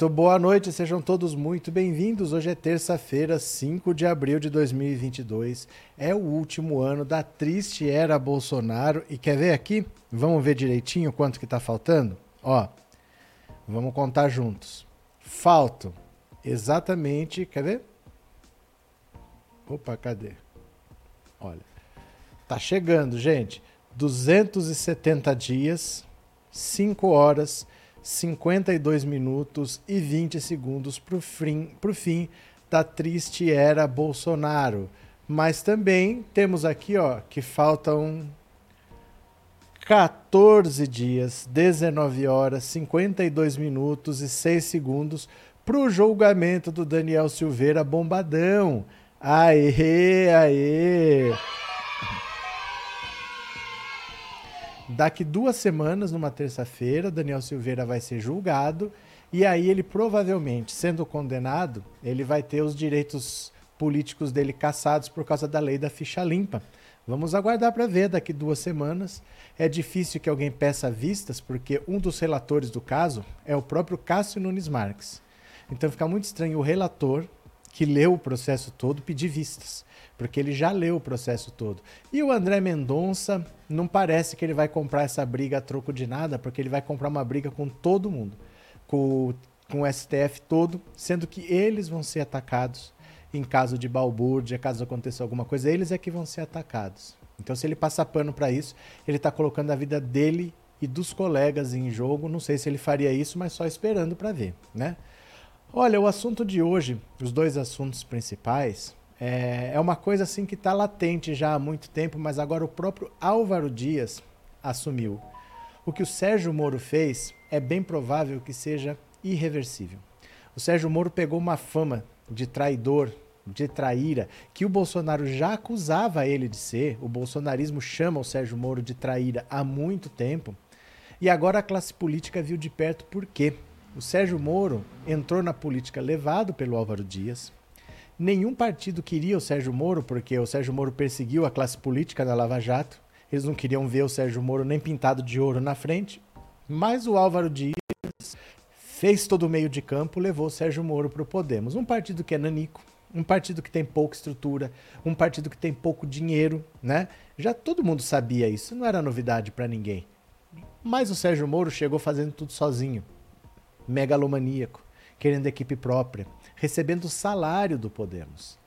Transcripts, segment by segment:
Muito boa noite, sejam todos muito bem-vindos. Hoje é terça-feira, 5 de abril de 2022. É o último ano da triste era Bolsonaro. E quer ver aqui? Vamos ver direitinho quanto que tá faltando? Ó, vamos contar juntos. Faltam exatamente, quer ver? Opa, cadê? Olha, tá chegando, gente. 270 dias, 5 horas 52 minutos e 20 segundos para o fim, fim da triste era Bolsonaro. Mas também temos aqui ó, que faltam 14 dias, 19 horas, 52 minutos e 6 segundos para o julgamento do Daniel Silveira Bombadão. Aê, aê! Daqui duas semanas, numa terça-feira, Daniel Silveira vai ser julgado e aí ele provavelmente, sendo condenado, ele vai ter os direitos políticos dele cassados por causa da lei da ficha limpa. Vamos aguardar para ver daqui duas semanas. É difícil que alguém peça vistas, porque um dos relatores do caso é o próprio Cássio Nunes Marques. Então fica muito estranho o relator, que leu o processo todo, pedir vistas porque ele já leu o processo todo. E o André Mendonça não parece que ele vai comprar essa briga a troco de nada, porque ele vai comprar uma briga com todo mundo, com, com o STF todo, sendo que eles vão ser atacados em caso de balbúrdia, caso aconteça alguma coisa, eles é que vão ser atacados. Então, se ele passar pano para isso, ele está colocando a vida dele e dos colegas em jogo. Não sei se ele faria isso, mas só esperando para ver, né? Olha, o assunto de hoje, os dois assuntos principais, é, é uma coisa assim que está latente já há muito tempo, mas agora o próprio Álvaro Dias assumiu. O que o Sérgio Moro fez é bem provável que seja irreversível. O Sérgio Moro pegou uma fama de traidor, de traíra, que o Bolsonaro já acusava ele de ser. O bolsonarismo chama o Sérgio Moro de traíra há muito tempo. E agora a classe política viu de perto por quê. O Sérgio Moro entrou na política levado pelo Álvaro Dias, Nenhum partido queria o Sérgio Moro, porque o Sérgio Moro perseguiu a classe política da Lava Jato. Eles não queriam ver o Sérgio Moro nem pintado de ouro na frente. Mas o Álvaro Dias fez todo o meio de campo, levou o Sérgio Moro para o Podemos. Um partido que é nanico, um partido que tem pouca estrutura, um partido que tem pouco dinheiro, né? Já todo mundo sabia isso, não era novidade para ninguém. Mas o Sérgio Moro chegou fazendo tudo sozinho, megalomaníaco, querendo equipe própria recebendo o salário do Podemos,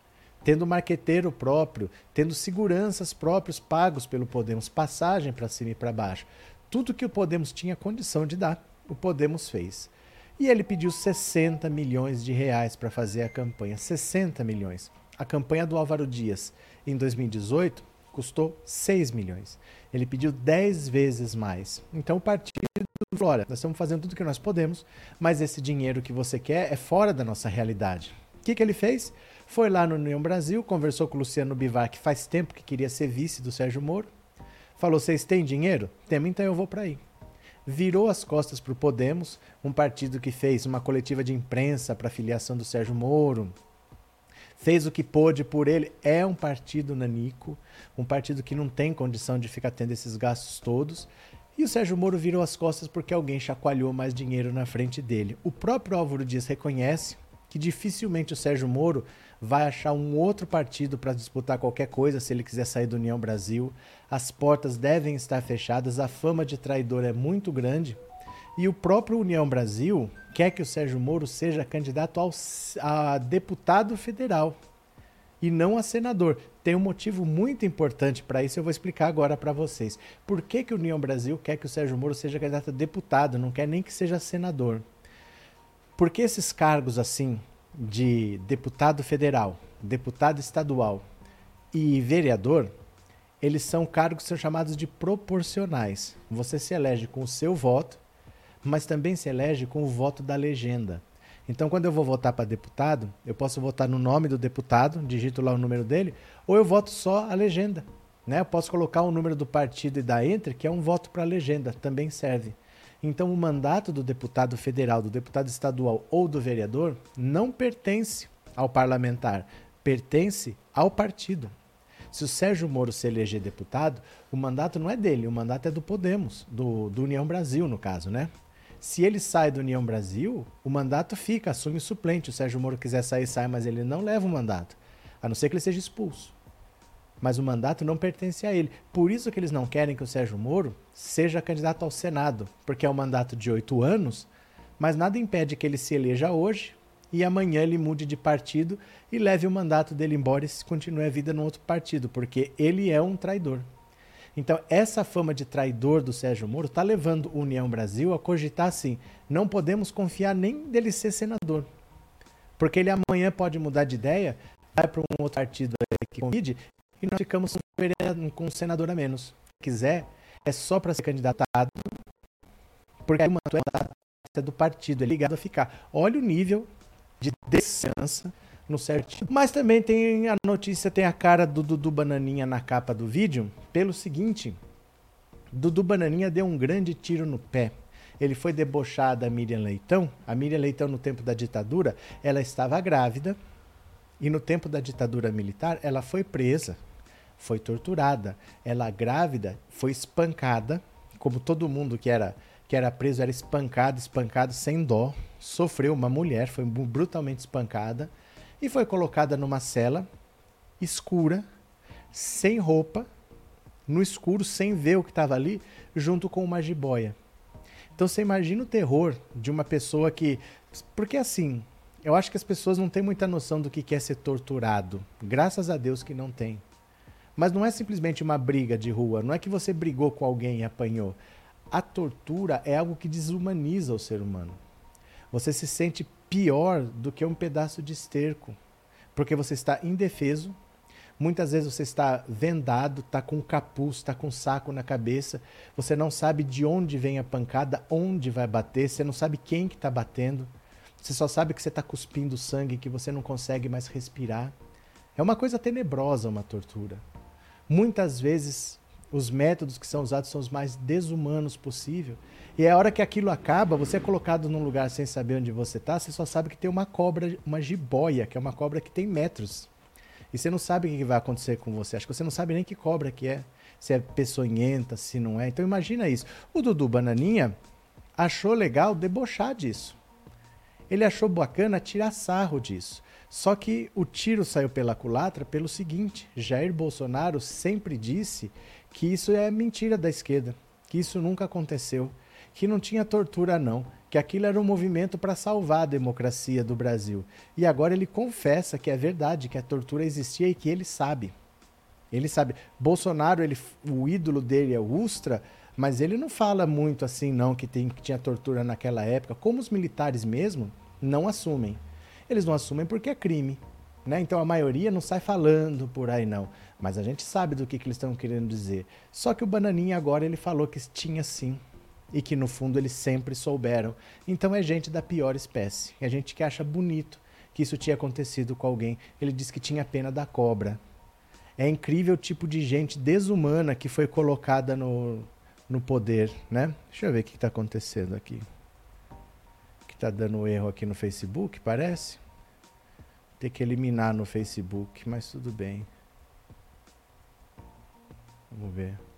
tendo marqueteiro próprio, tendo seguranças próprios pagos pelo Podemos, passagem para cima e para baixo. Tudo que o Podemos tinha condição de dar, o Podemos fez. E ele pediu 60 milhões de reais para fazer a campanha. 60 milhões. A campanha do Álvaro Dias em 2018 custou 6 milhões. Ele pediu 10 vezes mais. Então o partido Flora, nós estamos fazendo tudo o que nós podemos, mas esse dinheiro que você quer é fora da nossa realidade. O que, que ele fez? Foi lá no União Brasil, conversou com o Luciano Bivar, que faz tempo que queria ser vice do Sérgio Moro. Falou: vocês têm dinheiro? Temos, então eu vou para aí. Virou as costas para o Podemos, um partido que fez uma coletiva de imprensa para a filiação do Sérgio Moro, fez o que pôde por ele. É um partido nanico, um partido que não tem condição de ficar tendo esses gastos todos. E o Sérgio Moro virou as costas porque alguém chacoalhou mais dinheiro na frente dele. O próprio Álvaro Dias reconhece que dificilmente o Sérgio Moro vai achar um outro partido para disputar qualquer coisa se ele quiser sair do União Brasil. As portas devem estar fechadas, a fama de traidor é muito grande. E o próprio União Brasil quer que o Sérgio Moro seja candidato ao, a deputado federal e não a senador. Tem um motivo muito importante para isso, eu vou explicar agora para vocês. Por que, que o União Brasil quer que o Sérgio Moro seja candidato a deputado, não quer nem que seja senador? Porque esses cargos assim, de deputado federal, deputado estadual e vereador, eles são cargos que são chamados de proporcionais. Você se elege com o seu voto, mas também se elege com o voto da legenda. Então, quando eu vou votar para deputado, eu posso votar no nome do deputado, digito lá o número dele, ou eu voto só a legenda. Né? Eu posso colocar o número do partido e dar entre, que é um voto para a legenda, também serve. Então, o mandato do deputado federal, do deputado estadual ou do vereador não pertence ao parlamentar, pertence ao partido. Se o Sérgio Moro se eleger deputado, o mandato não é dele, o mandato é do Podemos, do, do União Brasil, no caso, né? Se ele sai do União Brasil, o mandato fica, assume o suplente. O Sérgio Moro quiser sair, sai, mas ele não leva o mandato. A não ser que ele seja expulso. Mas o mandato não pertence a ele. Por isso que eles não querem que o Sérgio Moro seja candidato ao Senado, porque é um mandato de oito anos, mas nada impede que ele se eleja hoje e amanhã ele mude de partido e leve o mandato dele embora e continue a vida no outro partido, porque ele é um traidor. Então, essa fama de traidor do Sérgio Moro está levando o União Brasil a cogitar assim: não podemos confiar nem dele ser senador. Porque ele amanhã pode mudar de ideia, vai para um outro partido que convide e nós ficamos com um senador a menos. Se quiser, é só para ser candidatado, porque aí mandato é do partido, é ligado a ficar. Olha o nível de descença no certinho. Mas também tem a notícia, tem a cara do Dudu Bananinha na capa do vídeo, pelo seguinte: Dudu Bananinha deu um grande tiro no pé. Ele foi debochado Miriam Leitão. A Miriam Leitão, no tempo da ditadura, ela estava grávida. E no tempo da ditadura militar, ela foi presa, foi torturada. Ela, grávida, foi espancada, como todo mundo que era que era preso era espancado, espancado sem dó, sofreu uma mulher, foi brutalmente espancada e foi colocada numa cela escura, sem roupa, no escuro, sem ver o que estava ali, junto com uma jiboia. Então você imagina o terror de uma pessoa que. Porque assim, eu acho que as pessoas não têm muita noção do que é ser torturado. Graças a Deus que não tem. Mas não é simplesmente uma briga de rua, não é que você brigou com alguém e apanhou a tortura é algo que desumaniza o ser humano. Você se sente pior do que um pedaço de esterco, porque você está indefeso. Muitas vezes você está vendado, está com capuz, está com saco na cabeça. Você não sabe de onde vem a pancada, onde vai bater. Você não sabe quem que está batendo. Você só sabe que você está cuspindo sangue, que você não consegue mais respirar. É uma coisa tenebrosa uma tortura. Muitas vezes os métodos que são usados são os mais desumanos possível. E a hora que aquilo acaba, você é colocado num lugar sem saber onde você está, você só sabe que tem uma cobra, uma jiboia, que é uma cobra que tem metros. E você não sabe o que vai acontecer com você. Acho que você não sabe nem que cobra que é. Se é peçonhenta, se não é. Então imagina isso. O Dudu Bananinha achou legal debochar disso. Ele achou bacana tirar sarro disso. Só que o tiro saiu pela culatra pelo seguinte: Jair Bolsonaro sempre disse que isso é mentira da esquerda, que isso nunca aconteceu, que não tinha tortura não, que aquilo era um movimento para salvar a democracia do Brasil. E agora ele confessa que é verdade, que a tortura existia e que ele sabe. Ele sabe. Bolsonaro, ele, o ídolo dele é o Ustra, mas ele não fala muito assim não que, tem, que tinha tortura naquela época, como os militares mesmo não assumem. Eles não assumem porque é crime. Né? Então a maioria não sai falando por aí não, mas a gente sabe do que, que eles estão querendo dizer. Só que o Bananinha agora ele falou que tinha sim e que no fundo eles sempre souberam. Então é gente da pior espécie. É gente que acha bonito que isso tinha acontecido com alguém. Ele disse que tinha pena da cobra. É incrível o tipo de gente desumana que foi colocada no, no poder, né? Deixa eu ver o que está acontecendo aqui. Que está dando erro aqui no Facebook, parece ter que eliminar no Facebook, mas tudo bem. Vamos ver.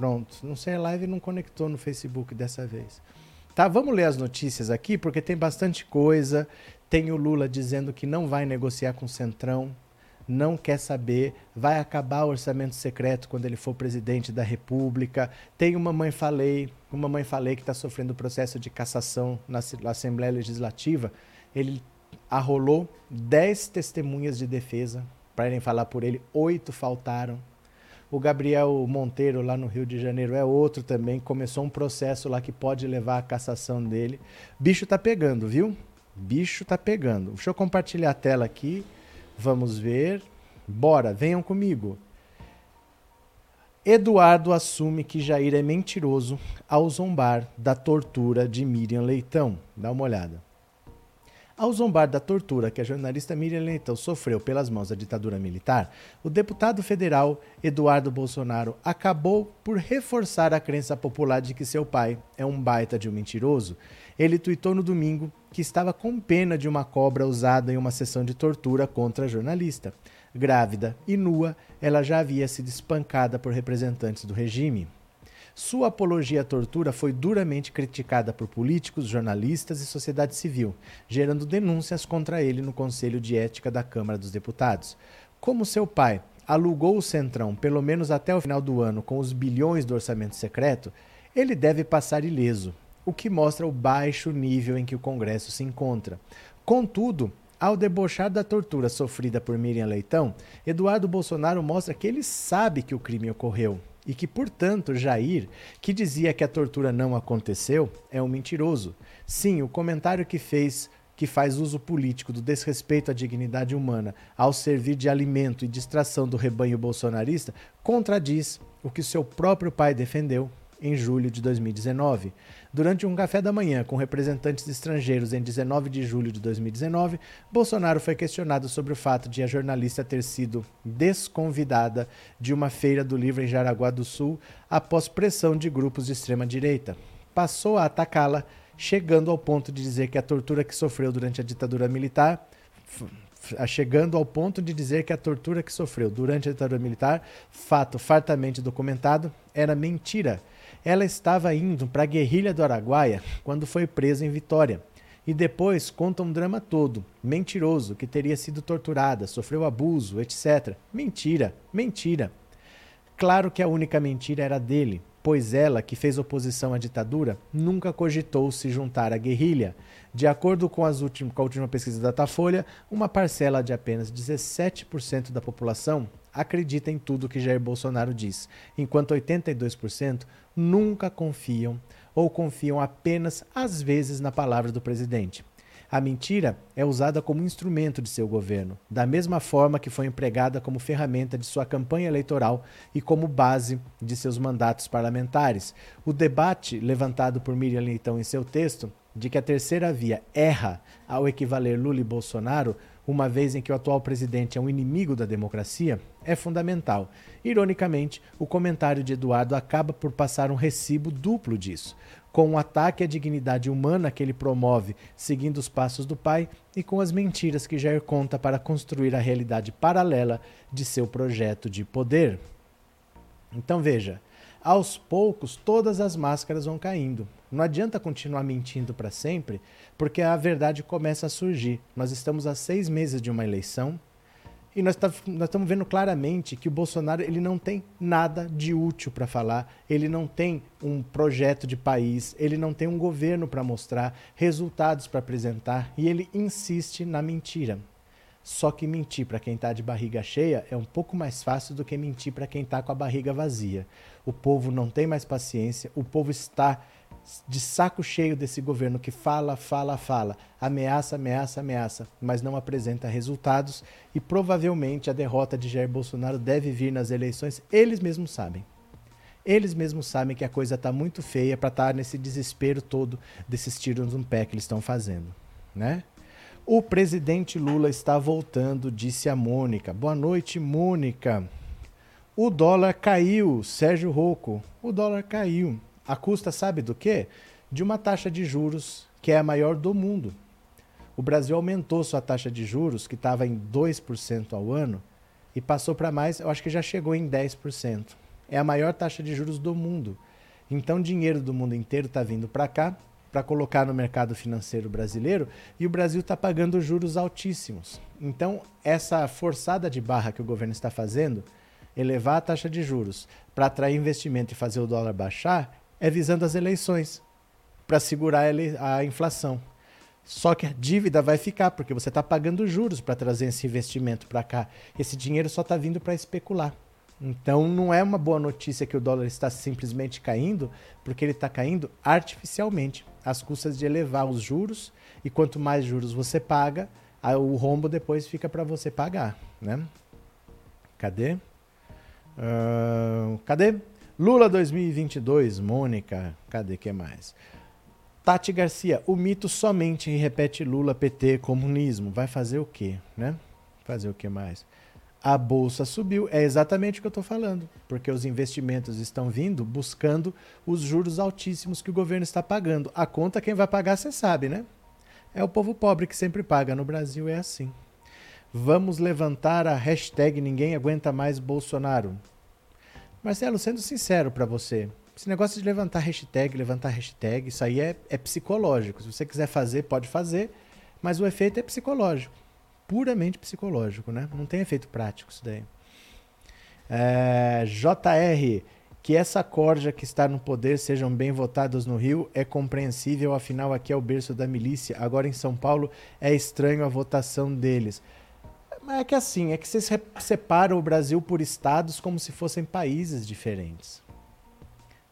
Pronto. Não sei, a live não conectou no Facebook dessa vez. Tá, vamos ler as notícias aqui, porque tem bastante coisa. Tem o Lula dizendo que não vai negociar com o Centrão, não quer saber, vai acabar o orçamento secreto quando ele for presidente da República. Tem uma mãe falei, uma mãe falei que está sofrendo processo de cassação na Assembleia Legislativa. Ele arrolou 10 testemunhas de defesa para irem falar por ele, oito faltaram. O Gabriel Monteiro, lá no Rio de Janeiro, é outro também. Começou um processo lá que pode levar à cassação dele. Bicho tá pegando, viu? Bicho tá pegando. Deixa eu compartilhar a tela aqui. Vamos ver. Bora, venham comigo. Eduardo assume que Jair é mentiroso ao zombar da tortura de Miriam Leitão. Dá uma olhada. Ao zombar da tortura que a jornalista Miriam Leitão sofreu pelas mãos da ditadura militar, o deputado federal Eduardo Bolsonaro acabou por reforçar a crença popular de que seu pai é um baita de um mentiroso. Ele tuitou no domingo que estava com pena de uma cobra usada em uma sessão de tortura contra a jornalista. Grávida e nua, ela já havia sido espancada por representantes do regime. Sua apologia à tortura foi duramente criticada por políticos, jornalistas e sociedade civil, gerando denúncias contra ele no Conselho de Ética da Câmara dos Deputados. Como seu pai alugou o Centrão pelo menos até o final do ano com os bilhões do orçamento secreto, ele deve passar ileso, o que mostra o baixo nível em que o Congresso se encontra. Contudo, ao debochar da tortura sofrida por Miriam Leitão, Eduardo Bolsonaro mostra que ele sabe que o crime ocorreu e que, portanto, Jair, que dizia que a tortura não aconteceu, é um mentiroso. Sim, o comentário que fez que faz uso político do desrespeito à dignidade humana ao servir de alimento e distração do rebanho bolsonarista contradiz o que seu próprio pai defendeu em julho de 2019. Durante um café da manhã com representantes estrangeiros em 19 de julho de 2019, Bolsonaro foi questionado sobre o fato de a jornalista ter sido desconvidada de uma feira do livro em Jaraguá do Sul após pressão de grupos de extrema direita. Passou a atacá-la, chegando ao ponto de dizer que a tortura que sofreu durante a ditadura militar chegando ao ponto de dizer que a tortura que sofreu durante a ditadura militar, fato fartamente documentado, era mentira ela estava indo para a guerrilha do Araguaia quando foi presa em Vitória. E depois conta um drama todo, mentiroso, que teria sido torturada, sofreu abuso, etc. Mentira, mentira. Claro que a única mentira era dele, pois ela, que fez oposição à ditadura, nunca cogitou se juntar à guerrilha. De acordo com, últimas, com a última pesquisa da Datafolha, uma parcela de apenas 17% da população acredita em tudo que Jair Bolsonaro diz, enquanto 82% nunca confiam ou confiam apenas às vezes na palavra do presidente. A mentira é usada como instrumento de seu governo, da mesma forma que foi empregada como ferramenta de sua campanha eleitoral e como base de seus mandatos parlamentares. O debate levantado por Miriam Leitão em seu texto de que a terceira via erra ao equivaler Lula e Bolsonaro uma vez em que o atual presidente é um inimigo da democracia, é fundamental. Ironicamente, o comentário de Eduardo acaba por passar um recibo duplo disso, com o um ataque à dignidade humana que ele promove seguindo os passos do pai e com as mentiras que Jair conta para construir a realidade paralela de seu projeto de poder. Então veja, aos poucos todas as máscaras vão caindo. Não adianta continuar mentindo para sempre, porque a verdade começa a surgir. Nós estamos a seis meses de uma eleição e nós, tá, nós estamos vendo claramente que o Bolsonaro ele não tem nada de útil para falar, ele não tem um projeto de país, ele não tem um governo para mostrar, resultados para apresentar e ele insiste na mentira. Só que mentir para quem está de barriga cheia é um pouco mais fácil do que mentir para quem está com a barriga vazia. O povo não tem mais paciência, o povo está de saco cheio desse governo que fala, fala, fala, ameaça, ameaça, ameaça, mas não apresenta resultados e provavelmente a derrota de Jair Bolsonaro deve vir nas eleições, eles mesmos sabem. Eles mesmos sabem que a coisa está muito feia para estar tá nesse desespero todo desses tiros no pé que eles estão fazendo, né? O presidente Lula está voltando, disse a Mônica. Boa noite, Mônica. O dólar caiu, Sérgio Rocco. O dólar caiu. A custa sabe do quê? De uma taxa de juros que é a maior do mundo. O Brasil aumentou sua taxa de juros, que estava em 2% ao ano, e passou para mais, eu acho que já chegou em 10%. É a maior taxa de juros do mundo. Então, dinheiro do mundo inteiro está vindo para cá para colocar no mercado financeiro brasileiro e o Brasil está pagando juros altíssimos. Então, essa forçada de barra que o governo está fazendo, elevar a taxa de juros para atrair investimento e fazer o dólar baixar, é visando as eleições para segurar a inflação. Só que a dívida vai ficar, porque você está pagando juros para trazer esse investimento para cá. Esse dinheiro só está vindo para especular. Então não é uma boa notícia que o dólar está simplesmente caindo, porque ele está caindo artificialmente, às custas de elevar os juros, e quanto mais juros você paga, o rombo depois fica para você pagar. Né? Cadê? Uh, cadê? Lula 2022, Mônica, cadê que mais? Tati Garcia, o mito somente repete Lula, PT, comunismo. Vai fazer o quê, né? Fazer o que mais? A bolsa subiu, é exatamente o que eu estou falando, porque os investimentos estão vindo buscando os juros altíssimos que o governo está pagando. A conta quem vai pagar, você sabe, né? É o povo pobre que sempre paga. No Brasil é assim. Vamos levantar a hashtag Ninguém Aguenta Mais Bolsonaro. Marcelo, sendo sincero para você, Esse negócio de levantar hashtag, levantar hashtag, isso aí é, é psicológico. Se você quiser fazer, pode fazer, mas o efeito é psicológico. Puramente psicológico, né? Não tem efeito prático isso daí. É, JR, que essa corja que está no poder sejam bem votados no Rio é compreensível, afinal aqui é o berço da milícia. Agora em São Paulo é estranho a votação deles. Mas é que assim, é que vocês separam o Brasil por estados como se fossem países diferentes.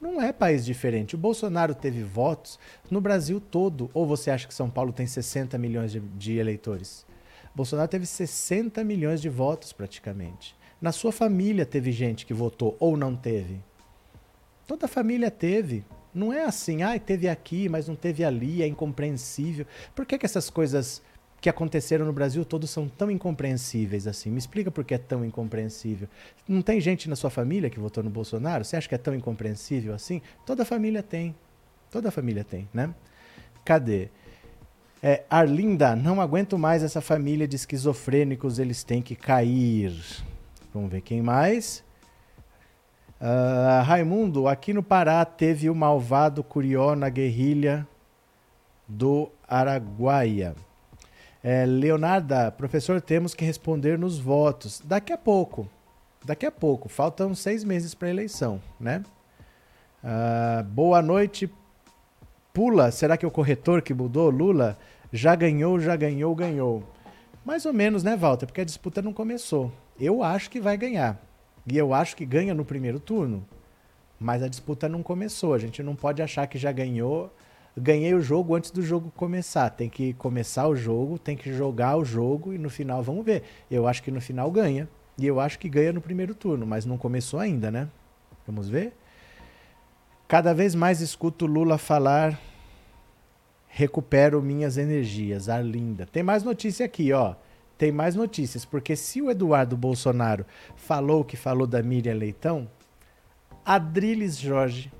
Não é país diferente. O Bolsonaro teve votos no Brasil todo. Ou você acha que São Paulo tem 60 milhões de, de eleitores? Bolsonaro teve 60 milhões de votos praticamente. Na sua família teve gente que votou ou não teve. Toda a família teve. Não é assim, ah, teve aqui, mas não teve ali, é incompreensível. Por que, que essas coisas que aconteceram no Brasil todos são tão incompreensíveis assim? Me explica por que é tão incompreensível. Não tem gente na sua família que votou no Bolsonaro? Você acha que é tão incompreensível assim? Toda família tem. Toda família tem, né? Cadê? É, Arlinda, não aguento mais essa família de esquizofrênicos, eles têm que cair. Vamos ver quem mais. Uh, Raimundo, aqui no Pará teve o malvado Curió na guerrilha do Araguaia. É, Leonarda, professor, temos que responder nos votos. Daqui a pouco. Daqui a pouco. Faltam seis meses para a eleição, né? Uh, boa noite. Pula. Será que é o corretor que mudou? Lula já ganhou, já ganhou, ganhou. Mais ou menos, né, Walter? Porque a disputa não começou. Eu acho que vai ganhar. E eu acho que ganha no primeiro turno. Mas a disputa não começou. A gente não pode achar que já ganhou ganhei o jogo antes do jogo começar. Tem que começar o jogo, tem que jogar o jogo e no final vamos ver. Eu acho que no final ganha. E eu acho que ganha no primeiro turno, mas não começou ainda, né? Vamos ver? Cada vez mais escuto Lula falar recupero minhas energias. Arlinda. Tem mais notícia aqui, ó. Tem mais notícias, porque se o Eduardo Bolsonaro falou que falou da Miriam Leitão, Adriles Jorge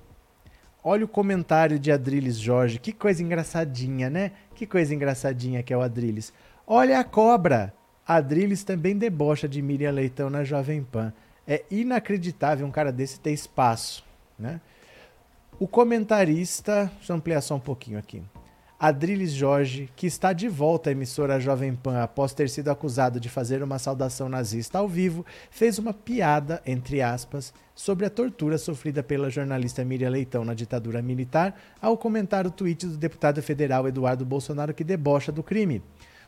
Olha o comentário de Adriles Jorge. Que coisa engraçadinha, né? Que coisa engraçadinha que é o Adriles. Olha a cobra. Adriles também debocha de Miriam Leitão na Jovem Pan. É inacreditável um cara desse ter espaço, né? O comentarista, deixa eu ampliar só um pouquinho aqui. Adriles Jorge, que está de volta à emissora Jovem Pan após ter sido acusado de fazer uma saudação nazista ao vivo, fez uma piada, entre aspas, sobre a tortura sofrida pela jornalista Miriam Leitão na ditadura militar ao comentar o tweet do deputado federal Eduardo Bolsonaro que debocha do crime.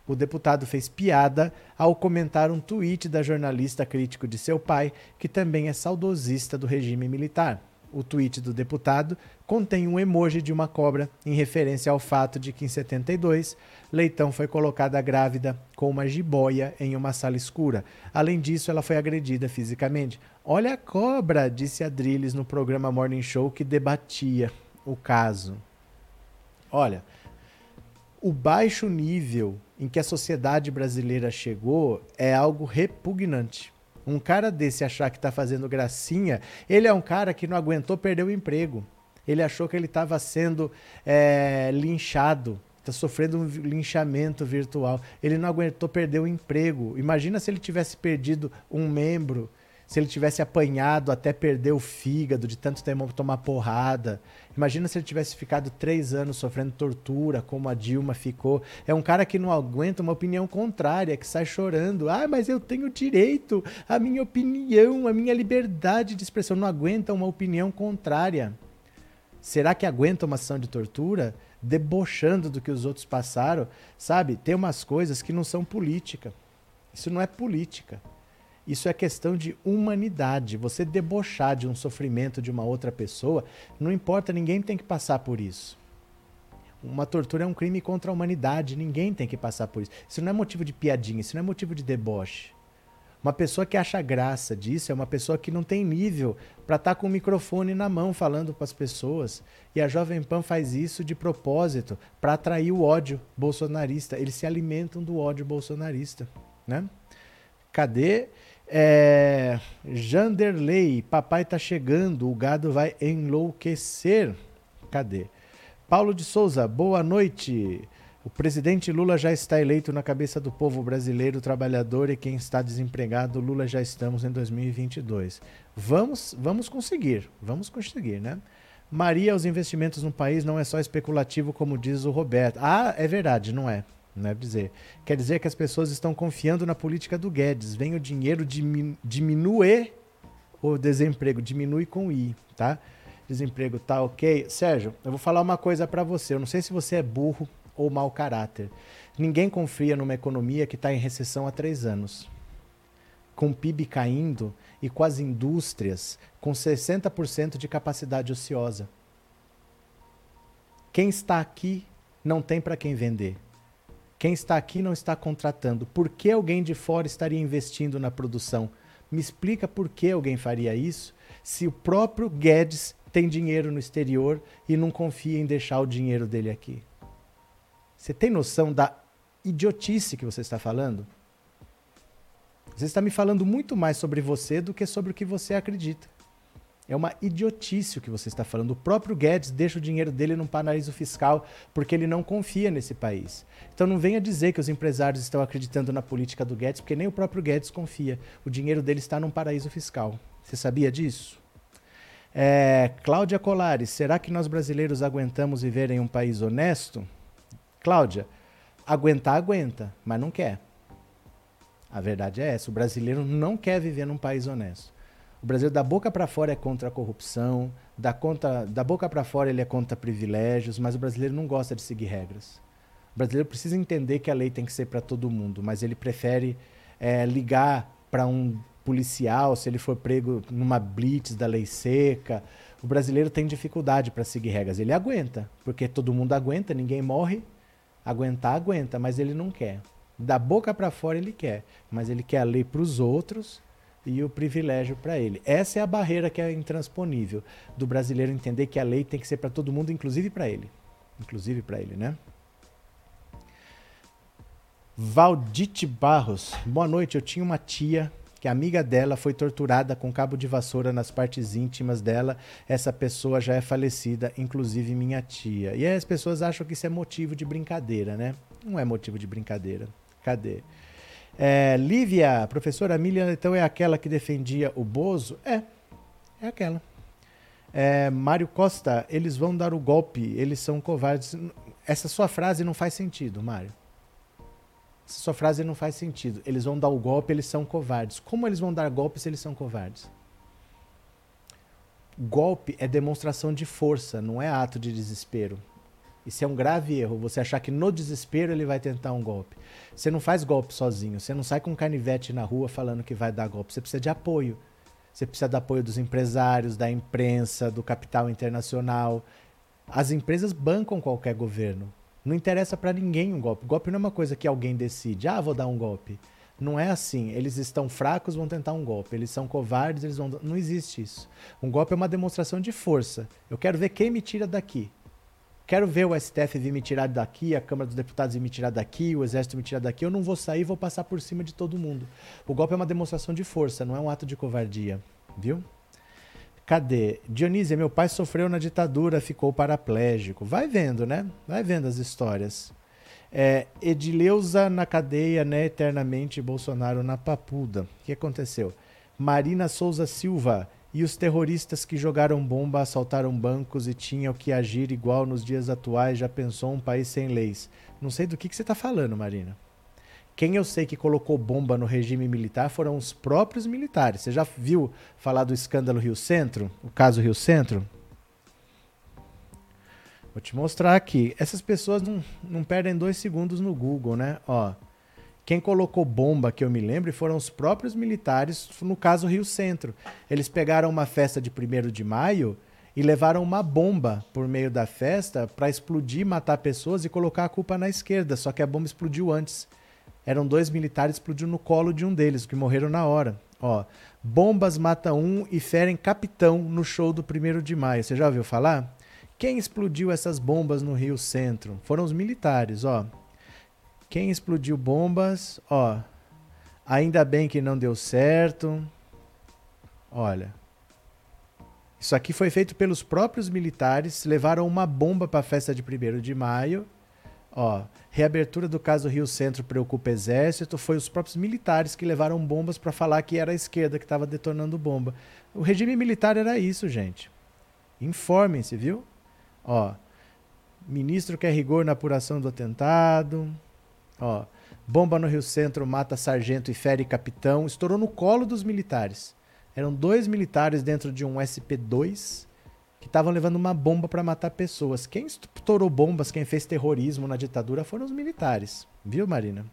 O deputado fez piada ao comentar um tweet da jornalista crítico de seu pai, que também é saudosista do regime militar o tweet do deputado contém um emoji de uma cobra em referência ao fato de que em 72 Leitão foi colocada grávida com uma jiboia em uma sala escura. Além disso, ela foi agredida fisicamente. Olha a cobra, disse Adriles no programa Morning Show que debatia o caso. Olha, o baixo nível em que a sociedade brasileira chegou é algo repugnante. Um cara desse achar que está fazendo gracinha, ele é um cara que não aguentou perder o emprego. Ele achou que ele estava sendo é, linchado, está sofrendo um linchamento virtual. Ele não aguentou perder o emprego. Imagina se ele tivesse perdido um membro se ele tivesse apanhado até perder o fígado de tanto tempo tomar porrada. Imagina se ele tivesse ficado três anos sofrendo tortura, como a Dilma ficou. É um cara que não aguenta uma opinião contrária, que sai chorando. Ah, mas eu tenho direito à minha opinião, à minha liberdade de expressão. Não aguenta uma opinião contrária. Será que aguenta uma ação de tortura? Debochando do que os outros passaram? Sabe, tem umas coisas que não são política. Isso não é política. Isso é questão de humanidade. Você debochar de um sofrimento de uma outra pessoa, não importa, ninguém tem que passar por isso. Uma tortura é um crime contra a humanidade, ninguém tem que passar por isso. Isso não é motivo de piadinha, isso não é motivo de deboche. Uma pessoa que acha graça disso é uma pessoa que não tem nível para estar tá com o microfone na mão falando com as pessoas. E a Jovem Pan faz isso de propósito para atrair o ódio bolsonarista. Eles se alimentam do ódio bolsonarista, né? Cadê? É, Janderley, papai tá chegando, o gado vai enlouquecer. Cadê? Paulo de Souza, boa noite. O presidente Lula já está eleito na cabeça do povo brasileiro trabalhador e quem está desempregado, Lula já estamos em 2022. Vamos, vamos conseguir, vamos conseguir, né? Maria, os investimentos no país não é só especulativo, como diz o Roberto. Ah, é verdade, não é. Não é dizer. Quer dizer que as pessoas estão confiando na política do Guedes. Vem o dinheiro diminui o desemprego, diminui com I, tá? Desemprego tá ok. Sérgio, eu vou falar uma coisa para você. Eu não sei se você é burro ou mau caráter. Ninguém confia numa economia que está em recessão há três anos. Com o PIB caindo e com as indústrias com 60% de capacidade ociosa. Quem está aqui não tem para quem vender. Quem está aqui não está contratando. Por que alguém de fora estaria investindo na produção? Me explica por que alguém faria isso se o próprio Guedes tem dinheiro no exterior e não confia em deixar o dinheiro dele aqui. Você tem noção da idiotice que você está falando? Você está me falando muito mais sobre você do que sobre o que você acredita. É uma idiotice o que você está falando. O próprio Guedes deixa o dinheiro dele num paraíso fiscal porque ele não confia nesse país. Então não venha dizer que os empresários estão acreditando na política do Guedes, porque nem o próprio Guedes confia. O dinheiro dele está num paraíso fiscal. Você sabia disso? É, Cláudia Colares, será que nós brasileiros aguentamos viver em um país honesto? Cláudia, aguentar, aguenta, mas não quer. A verdade é essa: o brasileiro não quer viver num país honesto. O Brasil, da boca para fora, é contra a corrupção, da, conta, da boca para fora, ele é contra privilégios, mas o brasileiro não gosta de seguir regras. O brasileiro precisa entender que a lei tem que ser para todo mundo, mas ele prefere é, ligar para um policial se ele for prego numa blitz da lei seca. O brasileiro tem dificuldade para seguir regras. Ele aguenta, porque todo mundo aguenta, ninguém morre. Aguentar, aguenta, mas ele não quer. Da boca para fora ele quer, mas ele quer a lei para os outros e o privilégio para ele. Essa é a barreira que é intransponível do brasileiro entender que a lei tem que ser para todo mundo, inclusive para ele. Inclusive para ele, né? Valdite Barros. Boa noite. Eu tinha uma tia que a amiga dela foi torturada com cabo de vassoura nas partes íntimas dela. Essa pessoa já é falecida, inclusive minha tia. E aí as pessoas acham que isso é motivo de brincadeira, né? Não é motivo de brincadeira. Cadê? É, Lívia, professora Milha, então é aquela que defendia o Bozo? É, é aquela. É, Mário Costa, eles vão dar o golpe, eles são covardes. Essa sua frase não faz sentido, Mário. Essa sua frase não faz sentido. Eles vão dar o golpe, eles são covardes. Como eles vão dar golpe se eles são covardes? Golpe é demonstração de força, não é ato de desespero. Isso é um grave erro. Você achar que no desespero ele vai tentar um golpe. Você não faz golpe sozinho. Você não sai com um canivete na rua falando que vai dar golpe. Você precisa de apoio. Você precisa do apoio dos empresários, da imprensa, do capital internacional. As empresas bancam qualquer governo. Não interessa para ninguém um golpe. Golpe não é uma coisa que alguém decide. Ah, vou dar um golpe. Não é assim. Eles estão fracos, vão tentar um golpe. Eles são covardes, eles vão. Não existe isso. Um golpe é uma demonstração de força. Eu quero ver quem me tira daqui. Quero ver o STF vir me tirar daqui, a Câmara dos Deputados vir me tirar daqui, o Exército me tirar daqui. Eu não vou sair, vou passar por cima de todo mundo. O golpe é uma demonstração de força, não é um ato de covardia, viu? Cadê? Dionísia, meu pai sofreu na ditadura, ficou paraplégico. Vai vendo, né? Vai vendo as histórias. É, Edileuza na cadeia, né? Eternamente Bolsonaro na papuda. O que aconteceu? Marina Souza Silva. E os terroristas que jogaram bomba, assaltaram bancos e tinham que agir igual nos dias atuais, já pensou um país sem leis? Não sei do que, que você está falando, Marina. Quem eu sei que colocou bomba no regime militar foram os próprios militares. Você já viu falar do escândalo Rio Centro? O caso Rio Centro? Vou te mostrar aqui. Essas pessoas não, não perdem dois segundos no Google, né? Ó, quem colocou bomba, que eu me lembro, foram os próprios militares, no caso Rio Centro. Eles pegaram uma festa de 1 de maio e levaram uma bomba por meio da festa para explodir, matar pessoas e colocar a culpa na esquerda. Só que a bomba explodiu antes. Eram dois militares, explodiu no colo de um deles, que morreram na hora. Ó, bombas matam um e ferem capitão no show do 1 de maio. Você já ouviu falar? Quem explodiu essas bombas no Rio Centro? Foram os militares, ó. Quem explodiu bombas? Ó, ainda bem que não deu certo. Olha. Isso aqui foi feito pelos próprios militares, levaram uma bomba para a festa de 1 de maio. Ó, reabertura do caso Rio Centro preocupa exército, foi os próprios militares que levaram bombas para falar que era a esquerda que estava detonando bomba. O regime militar era isso, gente. Informem-se, viu? Ó, ministro quer rigor na apuração do atentado. Ó, bomba no Rio Centro mata sargento e fere capitão. Estourou no colo dos militares. Eram dois militares dentro de um SP-2 que estavam levando uma bomba para matar pessoas. Quem estourou bombas, quem fez terrorismo na ditadura foram os militares. Viu, Marina?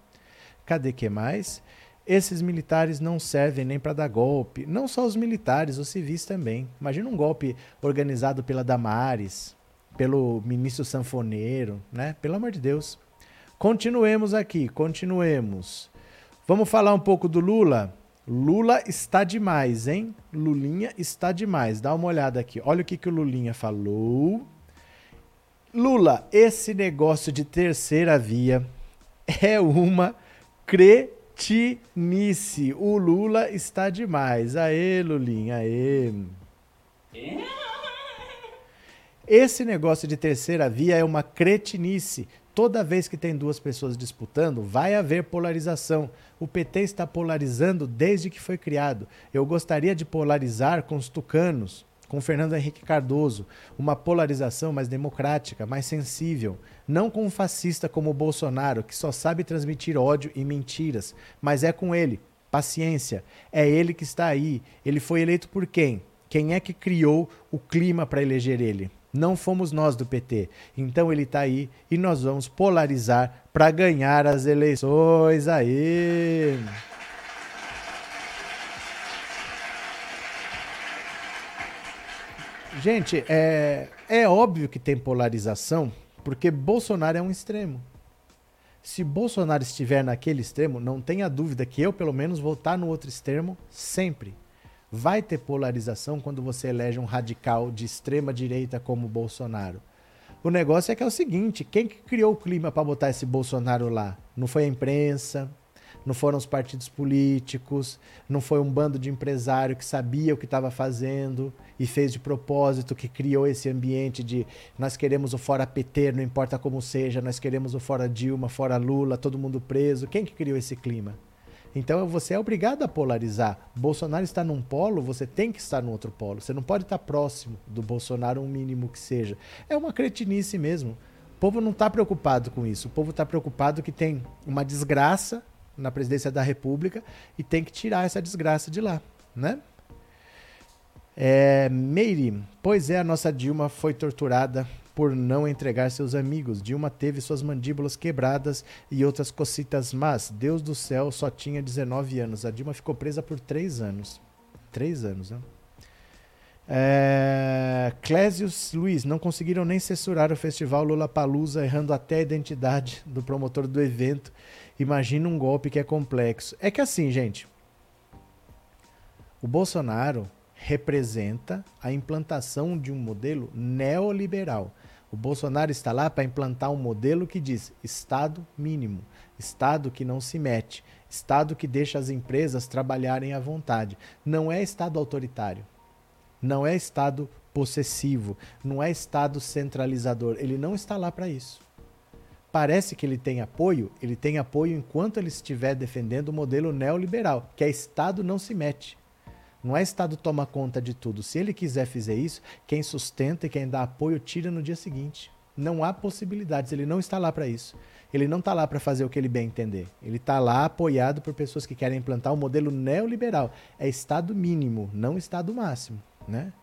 Cadê que mais? Esses militares não servem nem para dar golpe. Não só os militares, os civis também. Imagina um golpe organizado pela Damares, pelo ministro sanfoneiro, né? Pelo amor de Deus. Continuemos aqui, continuemos. Vamos falar um pouco do Lula? Lula está demais, hein? Lulinha está demais. Dá uma olhada aqui. Olha o que, que o Lulinha falou. Lula, esse negócio de terceira via é uma cretinice. O Lula está demais. Aê, Lulinha, aê. Esse negócio de terceira via é uma cretinice. Toda vez que tem duas pessoas disputando, vai haver polarização. O PT está polarizando desde que foi criado. Eu gostaria de polarizar com os tucanos, com Fernando Henrique Cardoso, uma polarização mais democrática, mais sensível, não com um fascista como o Bolsonaro, que só sabe transmitir ódio e mentiras, mas é com ele. Paciência, é ele que está aí. Ele foi eleito por quem? Quem é que criou o clima para eleger ele? Não fomos nós do PT. Então ele está aí e nós vamos polarizar para ganhar as eleições. Aí. Gente, é, é óbvio que tem polarização, porque Bolsonaro é um extremo. Se Bolsonaro estiver naquele extremo, não tenha dúvida que eu, pelo menos, vou estar no outro extremo sempre. Vai ter polarização quando você elege um radical de extrema direita como Bolsonaro. O negócio é que é o seguinte: quem que criou o clima para botar esse Bolsonaro lá? Não foi a imprensa, não foram os partidos políticos, não foi um bando de empresário que sabia o que estava fazendo e fez de propósito, que criou esse ambiente de nós queremos o fora PT, não importa como seja, nós queremos o fora Dilma, fora Lula, todo mundo preso. Quem que criou esse clima? Então você é obrigado a polarizar. Bolsonaro está num polo, você tem que estar no outro polo. Você não pode estar próximo do Bolsonaro, um mínimo que seja. É uma cretinice mesmo. O povo não está preocupado com isso. O povo está preocupado que tem uma desgraça na presidência da República e tem que tirar essa desgraça de lá, né? É, Meire, pois é, a nossa Dilma foi torturada por não entregar seus amigos. Dilma teve suas mandíbulas quebradas e outras cocitas mas Deus do céu só tinha 19 anos. A Dilma ficou presa por 3 anos. 3 anos, né? É... Clésius Luiz, não conseguiram nem censurar o festival Lula Palusa, errando até a identidade do promotor do evento. Imagina um golpe que é complexo. É que assim, gente, o Bolsonaro representa a implantação de um modelo neoliberal. O Bolsonaro está lá para implantar um modelo que diz Estado mínimo, Estado que não se mete, Estado que deixa as empresas trabalharem à vontade. Não é Estado autoritário, não é Estado possessivo, não é Estado centralizador. Ele não está lá para isso. Parece que ele tem apoio, ele tem apoio enquanto ele estiver defendendo o modelo neoliberal, que é Estado não se mete. Não é Estado toma conta de tudo. Se ele quiser fazer isso, quem sustenta e quem dá apoio tira no dia seguinte. Não há possibilidades. Ele não está lá para isso. Ele não está lá para fazer o que ele bem entender. Ele está lá apoiado por pessoas que querem implantar um modelo neoliberal. É Estado mínimo, não Estado máximo, né?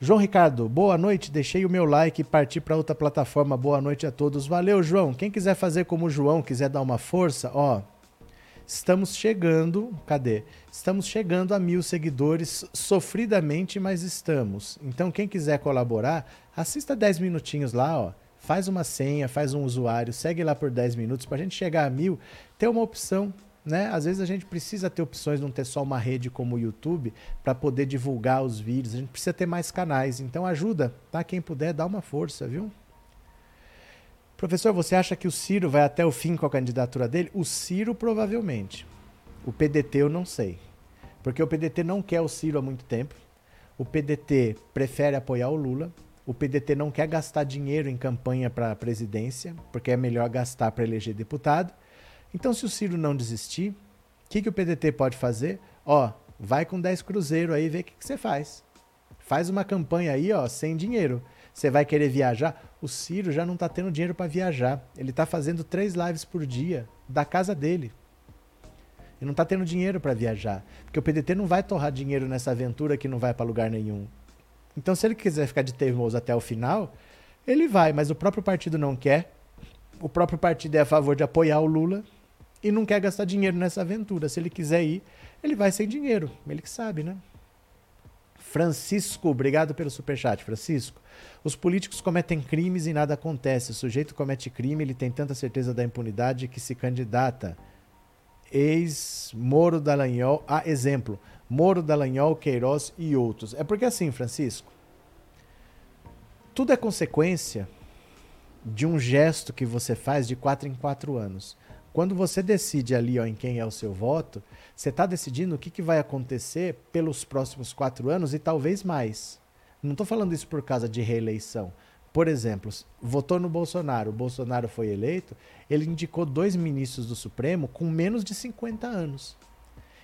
João Ricardo, boa noite. Deixei o meu like e parti para outra plataforma. Boa noite a todos. Valeu, João. Quem quiser fazer como o João, quiser dar uma força, ó, Estamos chegando, cadê? Estamos chegando a mil seguidores sofridamente, mas estamos. Então, quem quiser colaborar, assista 10 minutinhos lá, ó. Faz uma senha, faz um usuário, segue lá por 10 minutos para a gente chegar a mil. Ter uma opção, né? Às vezes a gente precisa ter opções, não ter só uma rede como o YouTube para poder divulgar os vídeos. A gente precisa ter mais canais. Então ajuda, tá? Quem puder, dá uma força, viu? Professor, você acha que o Ciro vai até o fim com a candidatura dele? O Ciro provavelmente. O PDT eu não sei. Porque o PDT não quer o Ciro há muito tempo. O PDT prefere apoiar o Lula. O PDT não quer gastar dinheiro em campanha para a presidência, porque é melhor gastar para eleger deputado. Então, se o Ciro não desistir, o que, que o PDT pode fazer? Ó, vai com 10 cruzeiro aí, vê o que, que você faz. Faz uma campanha aí, ó, sem dinheiro. Você vai querer viajar? O Ciro já não está tendo dinheiro para viajar. Ele está fazendo três lives por dia da casa dele. Ele não está tendo dinheiro para viajar. Porque o PDT não vai torrar dinheiro nessa aventura que não vai para lugar nenhum. Então, se ele quiser ficar de teimoso até o final, ele vai, mas o próprio partido não quer. O próprio partido é a favor de apoiar o Lula e não quer gastar dinheiro nessa aventura. Se ele quiser ir, ele vai sem dinheiro. Ele que sabe, né? Francisco, obrigado pelo superchat, Francisco. Os políticos cometem crimes e nada acontece. O sujeito comete crime, ele tem tanta certeza da impunidade que se candidata. Ex-Moro Dallagnol, a ah, exemplo, Moro Dallagnol, Queiroz e outros. É porque assim, Francisco, tudo é consequência de um gesto que você faz de quatro em quatro anos. Quando você decide ali ó, em quem é o seu voto, você está decidindo o que, que vai acontecer pelos próximos quatro anos e talvez mais. Não estou falando isso por causa de reeleição. Por exemplo, votou no Bolsonaro, o Bolsonaro foi eleito, ele indicou dois ministros do Supremo com menos de 50 anos.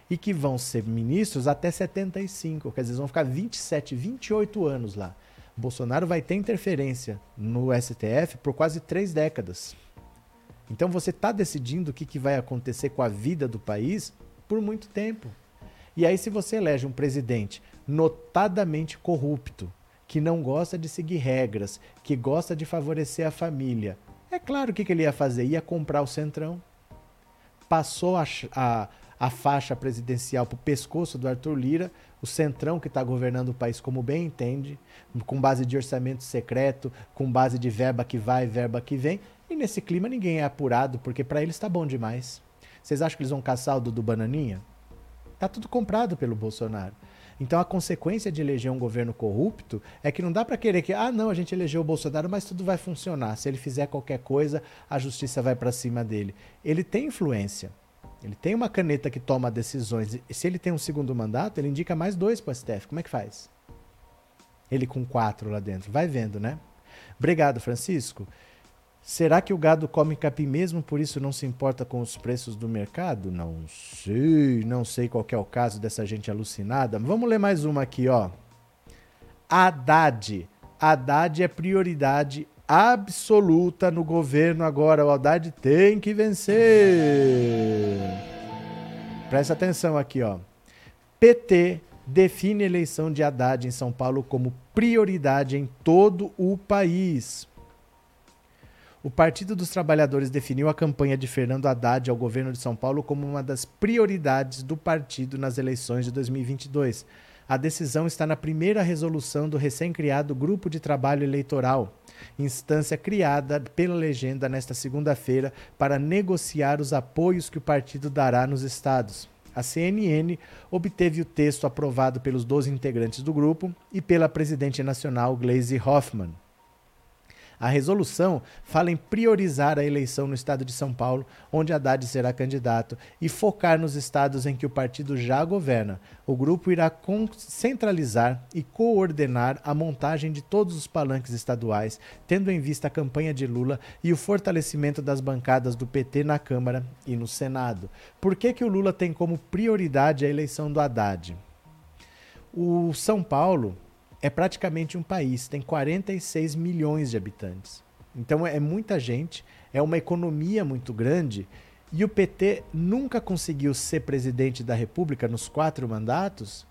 E que vão ser ministros até 75, quer dizer, vão ficar 27, 28 anos lá. Bolsonaro vai ter interferência no STF por quase três décadas. Então você está decidindo o que, que vai acontecer com a vida do país por muito tempo. E aí, se você elege um presidente notadamente corrupto, que não gosta de seguir regras, que gosta de favorecer a família, é claro o que, ele ia fazer: ia comprar o centrão. Passou a, a, a faixa presidencial para o pescoço do Arthur Lira, o centrão que está governando o país como bem entende, com base de orçamento secreto, com base de verba que vai, verba que vem. E nesse clima ninguém é apurado, porque para eles está bom demais. Vocês acham que eles vão caçar o Dudu Bananinha? Tá tudo comprado pelo Bolsonaro. Então a consequência de eleger um governo corrupto é que não dá para querer que, ah, não, a gente elegeu o Bolsonaro, mas tudo vai funcionar. Se ele fizer qualquer coisa, a justiça vai para cima dele. Ele tem influência. Ele tem uma caneta que toma decisões. E se ele tem um segundo mandato, ele indica mais dois para o STF. Como é que faz? Ele com quatro lá dentro. Vai vendo, né? Obrigado, Francisco. Será que o gado come capim mesmo, por isso não se importa com os preços do mercado? Não sei, não sei qual é o caso dessa gente alucinada. Vamos ler mais uma aqui, ó. Haddad. Haddad é prioridade absoluta no governo agora. O Haddad tem que vencer. Presta atenção aqui, ó. PT define eleição de Haddad em São Paulo como prioridade em todo o país o Partido dos Trabalhadores definiu a campanha de Fernando Haddad ao governo de São Paulo como uma das prioridades do partido nas eleições de 2022. A decisão está na primeira resolução do recém-criado Grupo de Trabalho Eleitoral, instância criada pela legenda nesta segunda-feira para negociar os apoios que o partido dará nos estados. A CNN obteve o texto aprovado pelos 12 integrantes do grupo e pela presidente nacional Gleisi Hoffmann. A resolução fala em priorizar a eleição no estado de São Paulo, onde Haddad será candidato, e focar nos estados em que o partido já governa. O grupo irá centralizar e coordenar a montagem de todos os palanques estaduais, tendo em vista a campanha de Lula e o fortalecimento das bancadas do PT na Câmara e no Senado. Por que, que o Lula tem como prioridade a eleição do Haddad? O São Paulo é praticamente um país, tem 46 milhões de habitantes. Então é muita gente, é uma economia muito grande e o PT nunca conseguiu ser presidente da República nos quatro mandatos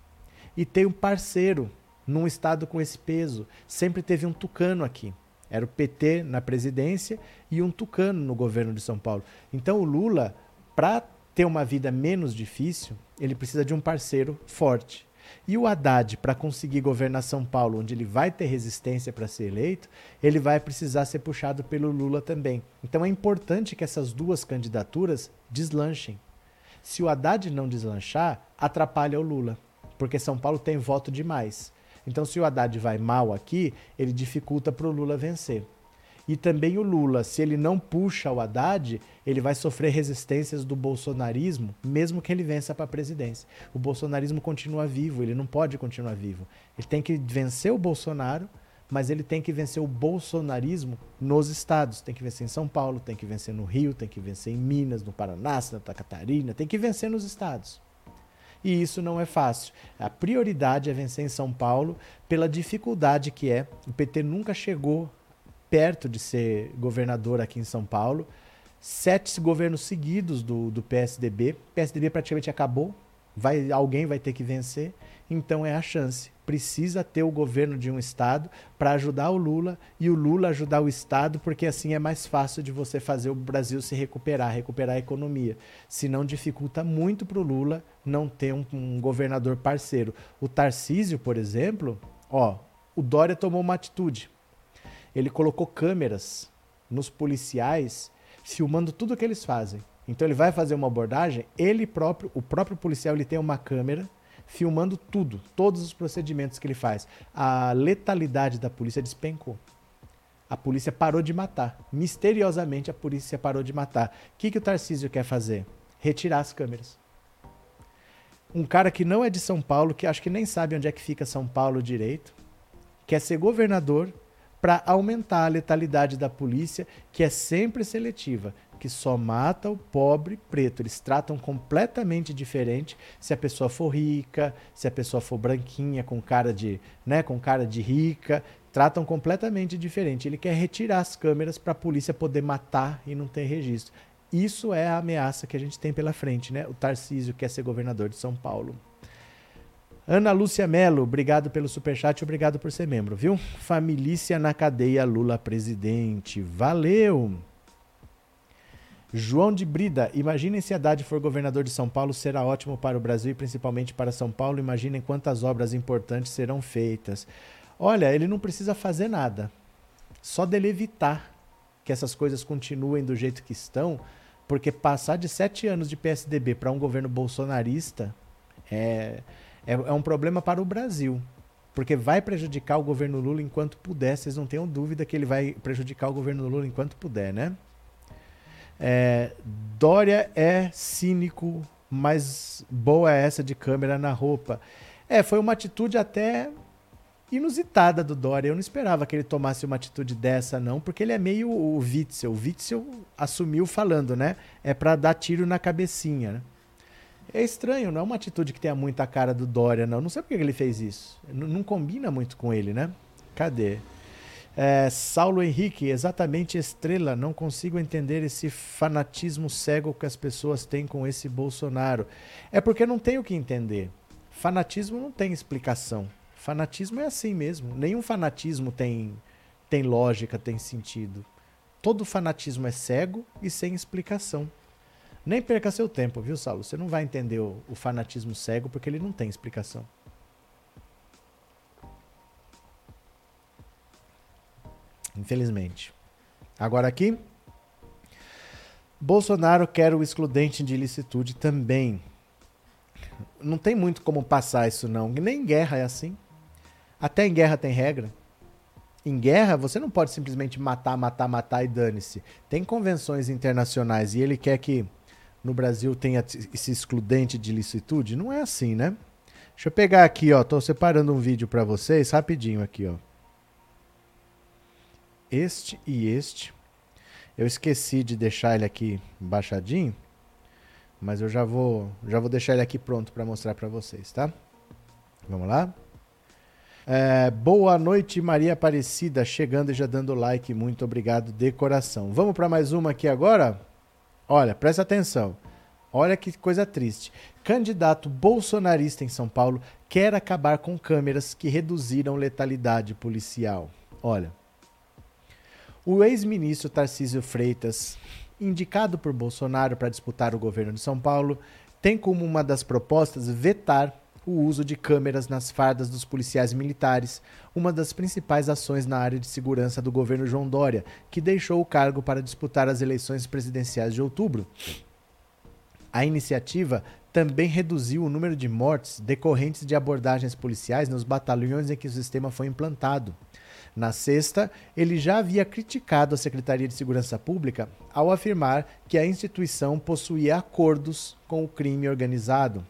e tem um parceiro num estado com esse peso. Sempre teve um tucano aqui. Era o PT na presidência e um tucano no governo de São Paulo. Então o Lula, para ter uma vida menos difícil, ele precisa de um parceiro forte. E o Haddad, para conseguir governar São Paulo, onde ele vai ter resistência para ser eleito, ele vai precisar ser puxado pelo Lula também. Então é importante que essas duas candidaturas deslanchem. Se o Haddad não deslanchar, atrapalha o Lula, porque São Paulo tem voto demais. Então, se o Haddad vai mal aqui, ele dificulta para o Lula vencer. E também o Lula, se ele não puxa o Haddad, ele vai sofrer resistências do bolsonarismo, mesmo que ele vença para a presidência. O bolsonarismo continua vivo, ele não pode continuar vivo. Ele tem que vencer o Bolsonaro, mas ele tem que vencer o bolsonarismo nos estados. Tem que vencer em São Paulo, tem que vencer no Rio, tem que vencer em Minas, no Paraná, Santa Catarina, tem que vencer nos estados. e isso não é fácil. A prioridade é vencer em São Paulo pela dificuldade que é. O PT nunca chegou perto de ser governador aqui em São Paulo. Sete governos seguidos do, do PSDB. O PSDB praticamente acabou. Vai, alguém vai ter que vencer. Então é a chance. Precisa ter o governo de um estado para ajudar o Lula e o Lula ajudar o estado, porque assim é mais fácil de você fazer o Brasil se recuperar, recuperar a economia. Senão dificulta muito para o Lula não ter um, um governador parceiro. O Tarcísio, por exemplo, ó, o Dória tomou uma atitude. Ele colocou câmeras nos policiais filmando tudo o que eles fazem. Então ele vai fazer uma abordagem, ele próprio, o próprio policial, ele tem uma câmera filmando tudo, todos os procedimentos que ele faz. A letalidade da polícia despencou. A polícia parou de matar. Misteriosamente a polícia parou de matar. O que, que o Tarcísio quer fazer? Retirar as câmeras. Um cara que não é de São Paulo, que acho que nem sabe onde é que fica São Paulo direito, quer ser governador para aumentar a letalidade da polícia, que é sempre seletiva que só mata o pobre preto. Eles tratam completamente diferente se a pessoa for rica, se a pessoa for branquinha, com cara de, né, com cara de rica, tratam completamente diferente. Ele quer retirar as câmeras para a polícia poder matar e não ter registro. Isso é a ameaça que a gente tem pela frente, né? O Tarcísio quer ser governador de São Paulo. Ana Lúcia Melo, obrigado pelo superchat, obrigado por ser membro, viu? Família na cadeia, Lula presidente. Valeu! João de Brida, imaginem se Haddad for governador de São Paulo, será ótimo para o Brasil e principalmente para São Paulo. Imaginem quantas obras importantes serão feitas. Olha, ele não precisa fazer nada, só dele evitar que essas coisas continuem do jeito que estão, porque passar de sete anos de PSDB para um governo bolsonarista é, é, é um problema para o Brasil porque vai prejudicar o governo Lula enquanto puder. Vocês não tenham dúvida que ele vai prejudicar o governo Lula enquanto puder, né? É, Dória é cínico, mas boa é essa de câmera na roupa. É, foi uma atitude até inusitada do Dória. Eu não esperava que ele tomasse uma atitude dessa, não, porque ele é meio o Witzel. O Witzel assumiu falando, né? É para dar tiro na cabecinha, né? É estranho, não é uma atitude que tenha muita cara do Dória, não. Não sei por que ele fez isso. Não, não combina muito com ele, né? Cadê? É, Saulo Henrique, exatamente estrela, não consigo entender esse fanatismo cego que as pessoas têm com esse Bolsonaro. É porque não tem o que entender. Fanatismo não tem explicação. Fanatismo é assim mesmo. Nenhum fanatismo tem, tem lógica, tem sentido. Todo fanatismo é cego e sem explicação. Nem perca seu tempo, viu, Saulo? Você não vai entender o, o fanatismo cego porque ele não tem explicação. Infelizmente. Agora aqui. Bolsonaro quer o excludente de ilicitude também. Não tem muito como passar isso, não. Nem em guerra é assim. Até em guerra tem regra. Em guerra, você não pode simplesmente matar, matar, matar e dane-se. Tem convenções internacionais e ele quer que no Brasil tenha esse excludente de ilicitude. Não é assim, né? Deixa eu pegar aqui, ó. Tô separando um vídeo para vocês rapidinho aqui, ó este e este. Eu esqueci de deixar ele aqui baixadinho, mas eu já vou, já vou deixar ele aqui pronto para mostrar para vocês, tá? Vamos lá? É, boa noite, Maria Aparecida, chegando e já dando like, muito obrigado de coração. Vamos para mais uma aqui agora? Olha, presta atenção. Olha que coisa triste. Candidato bolsonarista em São Paulo quer acabar com câmeras que reduziram letalidade policial. Olha, o ex-ministro Tarcísio Freitas, indicado por Bolsonaro para disputar o governo de São Paulo, tem como uma das propostas vetar o uso de câmeras nas fardas dos policiais militares, uma das principais ações na área de segurança do governo João Dória, que deixou o cargo para disputar as eleições presidenciais de outubro. A iniciativa também reduziu o número de mortes decorrentes de abordagens policiais nos batalhões em que o sistema foi implantado. Na sexta, ele já havia criticado a Secretaria de Segurança Pública ao afirmar que a instituição possuía acordos com o crime organizado.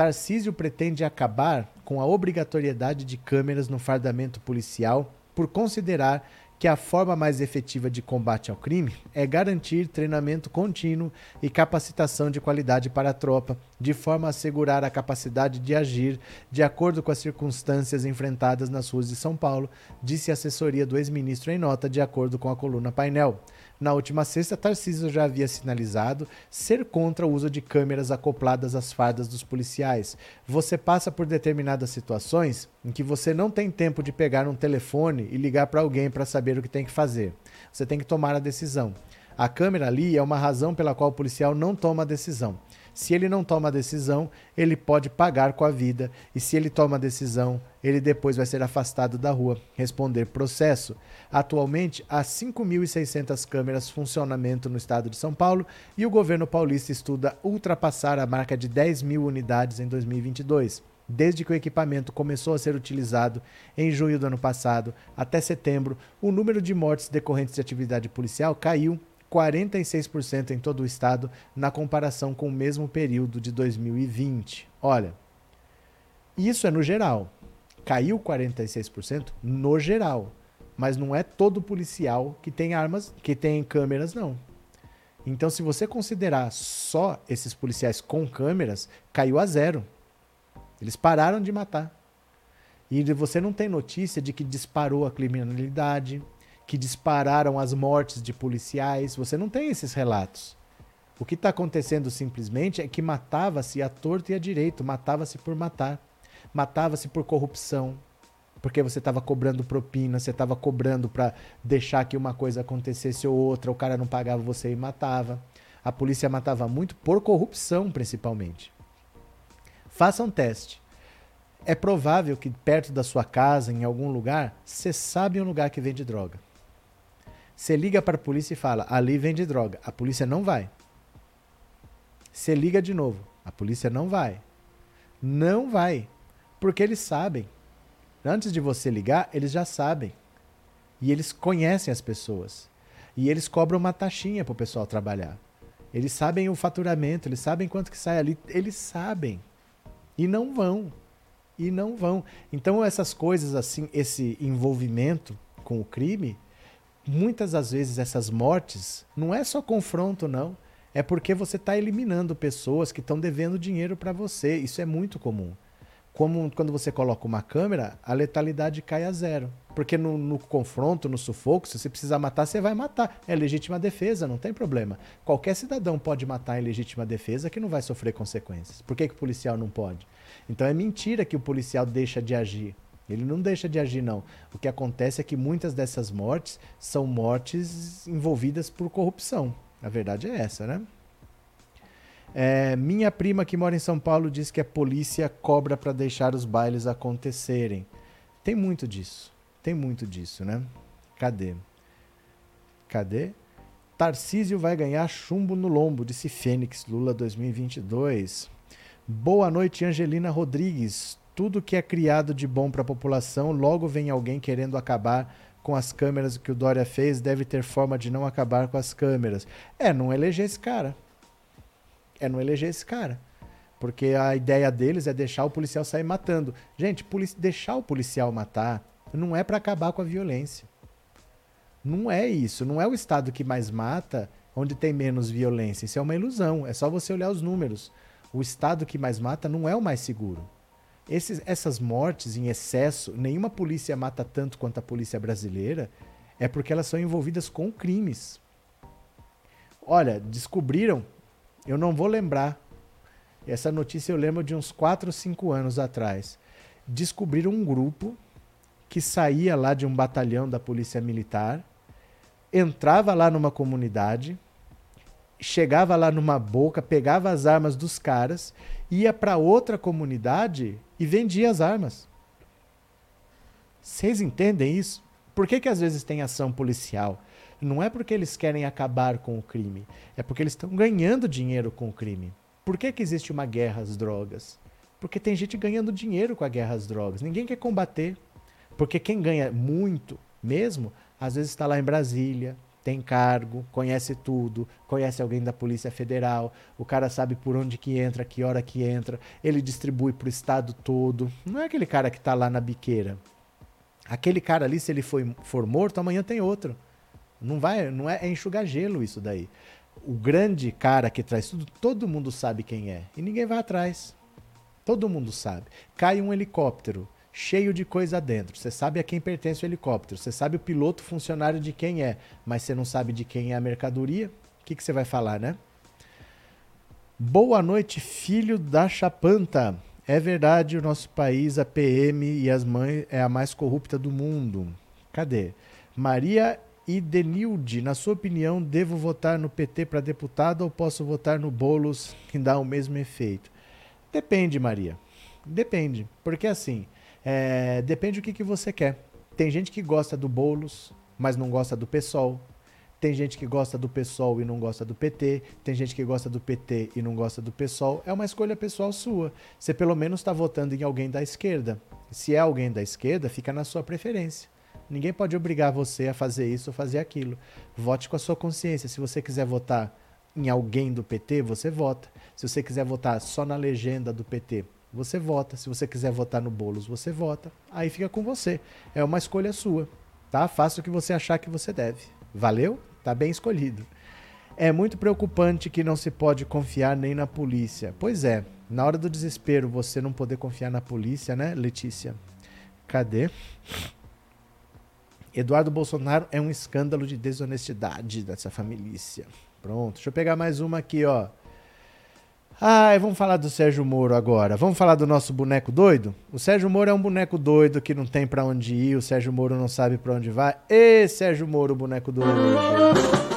Tarcísio pretende acabar com a obrigatoriedade de câmeras no fardamento policial por considerar que a forma mais efetiva de combate ao crime é garantir treinamento contínuo e capacitação de qualidade para a tropa, de forma a assegurar a capacidade de agir de acordo com as circunstâncias enfrentadas nas ruas de São Paulo, disse a assessoria do ex-ministro em nota, de acordo com a coluna Painel. Na última sexta, Tarcísio já havia sinalizado ser contra o uso de câmeras acopladas às fardas dos policiais. Você passa por determinadas situações em que você não tem tempo de pegar um telefone e ligar para alguém para saber o que tem que fazer. Você tem que tomar a decisão. A câmera ali é uma razão pela qual o policial não toma a decisão. Se ele não toma a decisão, ele pode pagar com a vida, e se ele toma a decisão, ele depois vai ser afastado da rua, responder processo. Atualmente, há 5.600 câmeras funcionamento no estado de São Paulo e o governo paulista estuda ultrapassar a marca de 10 mil unidades em 2022. Desde que o equipamento começou a ser utilizado em junho do ano passado até setembro, o número de mortes decorrentes de atividade policial caiu 46% em todo o estado na comparação com o mesmo período de 2020. Olha, isso é no geral. Caiu 46% no geral, mas não é todo policial que tem armas, que tem câmeras não. Então, se você considerar só esses policiais com câmeras, caiu a zero. Eles pararam de matar. E você não tem notícia de que disparou a criminalidade, que dispararam as mortes de policiais. Você não tem esses relatos. O que está acontecendo simplesmente é que matava-se a torto e a direito, matava-se por matar, matava-se por corrupção, porque você estava cobrando propina, você estava cobrando para deixar que uma coisa acontecesse ou outra, o cara não pagava você e matava. A polícia matava muito por corrupção, principalmente. Faça um teste. É provável que perto da sua casa, em algum lugar, você sabe um lugar que vende droga. Você liga para a polícia e fala: ali vende droga. A polícia não vai. Você liga de novo. A polícia não vai. Não vai. Porque eles sabem. Antes de você ligar, eles já sabem. E eles conhecem as pessoas. E eles cobram uma taxinha para o pessoal trabalhar. Eles sabem o faturamento, eles sabem quanto que sai ali. Eles sabem. E não vão. E não vão. Então, essas coisas assim, esse envolvimento com o crime muitas das vezes essas mortes não é só confronto, não. É porque você está eliminando pessoas que estão devendo dinheiro para você. Isso é muito comum. Como quando você coloca uma câmera, a letalidade cai a zero. Porque no, no, confronto, no sufoco, se você precisar matar, você vai matar. É legítima defesa, não tem problema. Qualquer cidadão pode matar em legítima defesa que não vai sofrer consequências. Por que, que o policial não pode? Então é mentira que o policial deixa de agir. Ele não deixa de agir, não. O que acontece é que muitas dessas mortes são mortes envolvidas por corrupção. A verdade é essa, né? É, minha prima que mora em São Paulo diz que a polícia cobra para deixar os bailes acontecerem. Tem muito disso. Tem muito disso, né? Cadê? Cadê? Tarcísio vai ganhar chumbo no lombo, disse Fênix Lula 2022. Boa noite, Angelina Rodrigues tudo que é criado de bom para a população, logo vem alguém querendo acabar com as câmeras. O que o Dória fez deve ter forma de não acabar com as câmeras. É, não eleger esse cara. É não eleger esse cara. Porque a ideia deles é deixar o policial sair matando. Gente, deixar o policial matar não é para acabar com a violência. Não é isso. Não é o estado que mais mata onde tem menos violência. Isso é uma ilusão. É só você olhar os números. O estado que mais mata não é o mais seguro. Esses, essas mortes em excesso, nenhuma polícia mata tanto quanto a polícia brasileira, é porque elas são envolvidas com crimes. Olha, descobriram, eu não vou lembrar, essa notícia eu lembro de uns 4 ou 5 anos atrás. Descobriram um grupo que saía lá de um batalhão da Polícia Militar, entrava lá numa comunidade, chegava lá numa boca, pegava as armas dos caras, ia para outra comunidade e vendia as armas. Vocês entendem isso? Por que, que às vezes tem ação policial? Não é porque eles querem acabar com o crime, é porque eles estão ganhando dinheiro com o crime. Por que, que existe uma guerra às drogas? Porque tem gente ganhando dinheiro com a guerra às drogas. Ninguém quer combater. Porque quem ganha muito mesmo, às vezes está lá em Brasília, tem cargo, conhece tudo, conhece alguém da Polícia Federal, o cara sabe por onde que entra, que hora que entra, ele distribui para o estado todo. Não é aquele cara que está lá na biqueira. Aquele cara ali, se ele foi, for morto, amanhã tem outro. Não vai, não é, é enxugar gelo isso daí. O grande cara que traz tudo, todo mundo sabe quem é. E ninguém vai atrás. Todo mundo sabe. Cai um helicóptero cheio de coisa dentro. Você sabe a quem pertence o helicóptero. Você sabe o piloto funcionário de quem é. Mas você não sabe de quem é a mercadoria. O que, que você vai falar, né? Boa noite, filho da Chapanta. É verdade, o nosso país, a PM e as mães é a mais corrupta do mundo. Cadê? Maria Idenilde, na sua opinião, devo votar no PT para deputado ou posso votar no Bolos que dá o mesmo efeito? Depende, Maria. Depende. Porque assim, é, depende do que, que você quer. Tem gente que gosta do Bolos, mas não gosta do PSOL. Tem gente que gosta do PSOL e não gosta do PT. Tem gente que gosta do PT e não gosta do PSOL. É uma escolha pessoal sua. Você pelo menos está votando em alguém da esquerda. Se é alguém da esquerda, fica na sua preferência. Ninguém pode obrigar você a fazer isso ou fazer aquilo. Vote com a sua consciência. Se você quiser votar em alguém do PT, você vota. Se você quiser votar só na legenda do PT, você vota. Se você quiser votar no Bolos, você vota. Aí fica com você. É uma escolha sua, tá? Faça o que você achar que você deve. Valeu? Tá bem escolhido. É muito preocupante que não se pode confiar nem na polícia. Pois é, na hora do desespero você não poder confiar na polícia, né, Letícia? Cadê? Eduardo Bolsonaro é um escândalo de desonestidade dessa família. Pronto, deixa eu pegar mais uma aqui, ó. Ai, vamos falar do Sérgio Moro agora. Vamos falar do nosso boneco doido? O Sérgio Moro é um boneco doido que não tem para onde ir, o Sérgio Moro não sabe para onde vai. Ê, Sérgio Moro, boneco doido.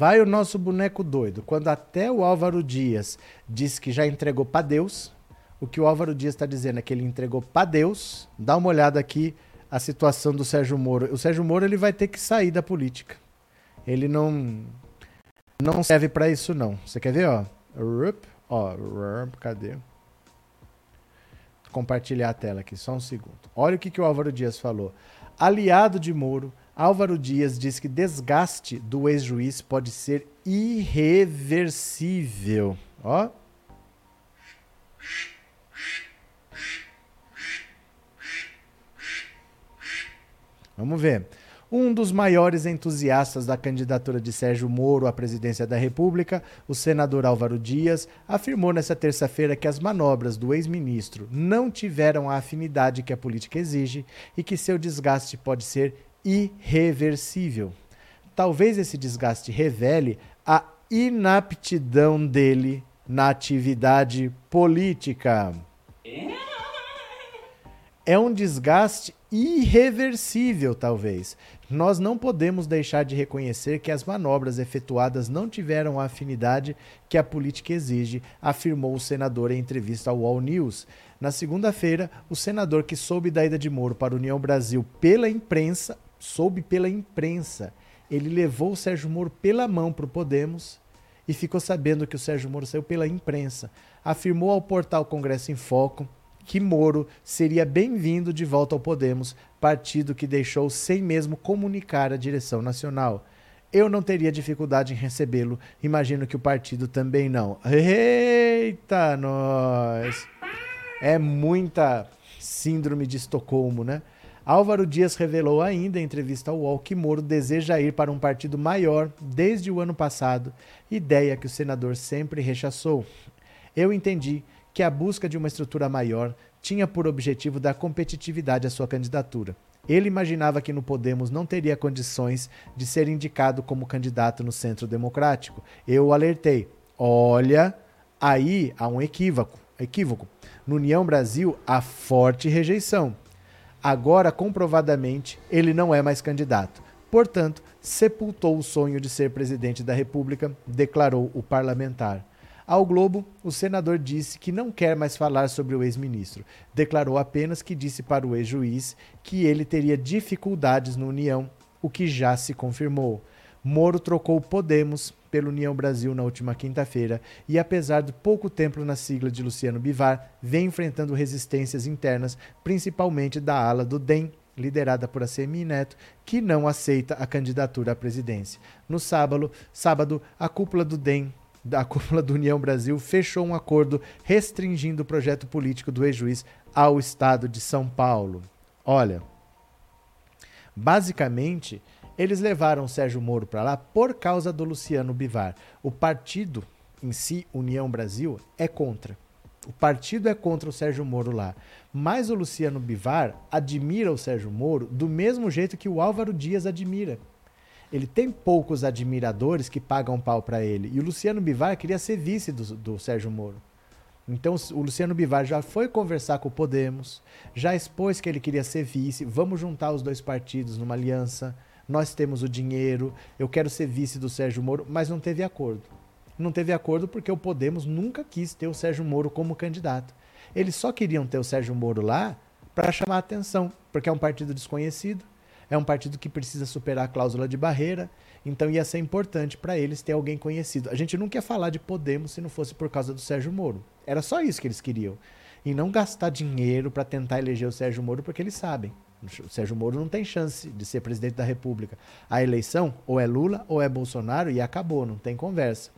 Vai o nosso boneco doido. Quando até o Álvaro Dias diz que já entregou para Deus, o que o Álvaro Dias está dizendo é que ele entregou para Deus. Dá uma olhada aqui a situação do Sérgio Moro. O Sérgio Moro ele vai ter que sair da política. Ele não não serve para isso não. Você quer ver, ó? Rup, ó, rup, cadê? Compartilhar a tela aqui, só um segundo. Olha o que, que o Álvaro Dias falou. Aliado de Moro, Álvaro Dias diz que desgaste do ex-juiz pode ser irreversível. Ó. Vamos ver. Um dos maiores entusiastas da candidatura de Sérgio Moro à presidência da República, o senador Álvaro Dias, afirmou nesta terça-feira que as manobras do ex-ministro não tiveram a afinidade que a política exige e que seu desgaste pode ser irreversível. Talvez esse desgaste revele a inaptidão dele na atividade política. É um desgaste irreversível, talvez. Nós não podemos deixar de reconhecer que as manobras efetuadas não tiveram a afinidade que a política exige, afirmou o senador em entrevista ao All News. Na segunda-feira, o senador que soube da ida de Moro para a União Brasil pela imprensa soube pela imprensa. Ele levou o Sérgio Moro pela mão para o Podemos e ficou sabendo que o Sérgio Moro saiu pela imprensa. Afirmou ao portal Congresso em Foco que Moro seria bem-vindo de volta ao Podemos, partido que deixou sem mesmo comunicar a direção nacional. Eu não teria dificuldade em recebê-lo, imagino que o partido também não. Eita, nós! É muita síndrome de Estocolmo, né? Álvaro Dias revelou ainda em entrevista ao UOL que Moro deseja ir para um partido maior desde o ano passado, ideia que o senador sempre rechaçou. Eu entendi que a busca de uma estrutura maior tinha por objetivo dar competitividade à sua candidatura. Ele imaginava que no Podemos não teria condições de ser indicado como candidato no Centro Democrático. Eu o alertei. Olha, aí há um equívoco. equívoco. No União Brasil há forte rejeição. Agora, comprovadamente, ele não é mais candidato. Portanto, sepultou o sonho de ser presidente da República, declarou o parlamentar. Ao Globo, o senador disse que não quer mais falar sobre o ex-ministro. Declarou apenas que disse para o ex-juiz que ele teria dificuldades no União, o que já se confirmou. Moro trocou Podemos pelo União Brasil na última quinta-feira e, apesar do pouco tempo na sigla de Luciano Bivar, vem enfrentando resistências internas, principalmente da ala do DEM, liderada por ACMI Neto, que não aceita a candidatura à presidência. No sábado, sábado a cúpula do DEM da cúpula do União Brasil fechou um acordo restringindo o projeto político do ex-juiz ao estado de São Paulo. Olha, basicamente, eles levaram Sérgio Moro para lá por causa do Luciano Bivar. O partido em si, União Brasil, é contra. O partido é contra o Sérgio Moro lá. Mas o Luciano Bivar admira o Sérgio Moro do mesmo jeito que o Álvaro Dias admira. Ele tem poucos admiradores que pagam pau para ele. E o Luciano Bivar queria ser vice do, do Sérgio Moro. Então o Luciano Bivar já foi conversar com o Podemos, já expôs que ele queria ser vice. Vamos juntar os dois partidos numa aliança nós temos o dinheiro, eu quero ser vice do Sérgio Moro, mas não teve acordo. Não teve acordo porque o Podemos nunca quis ter o Sérgio Moro como candidato. Eles só queriam ter o Sérgio Moro lá para chamar atenção, porque é um partido desconhecido, é um partido que precisa superar a cláusula de barreira, então ia ser importante para eles ter alguém conhecido. A gente não quer falar de Podemos se não fosse por causa do Sérgio Moro. Era só isso que eles queriam. E não gastar dinheiro para tentar eleger o Sérgio Moro, porque eles sabem. O Sérgio Moro não tem chance de ser presidente da República. A eleição ou é Lula ou é Bolsonaro e acabou, não tem conversa.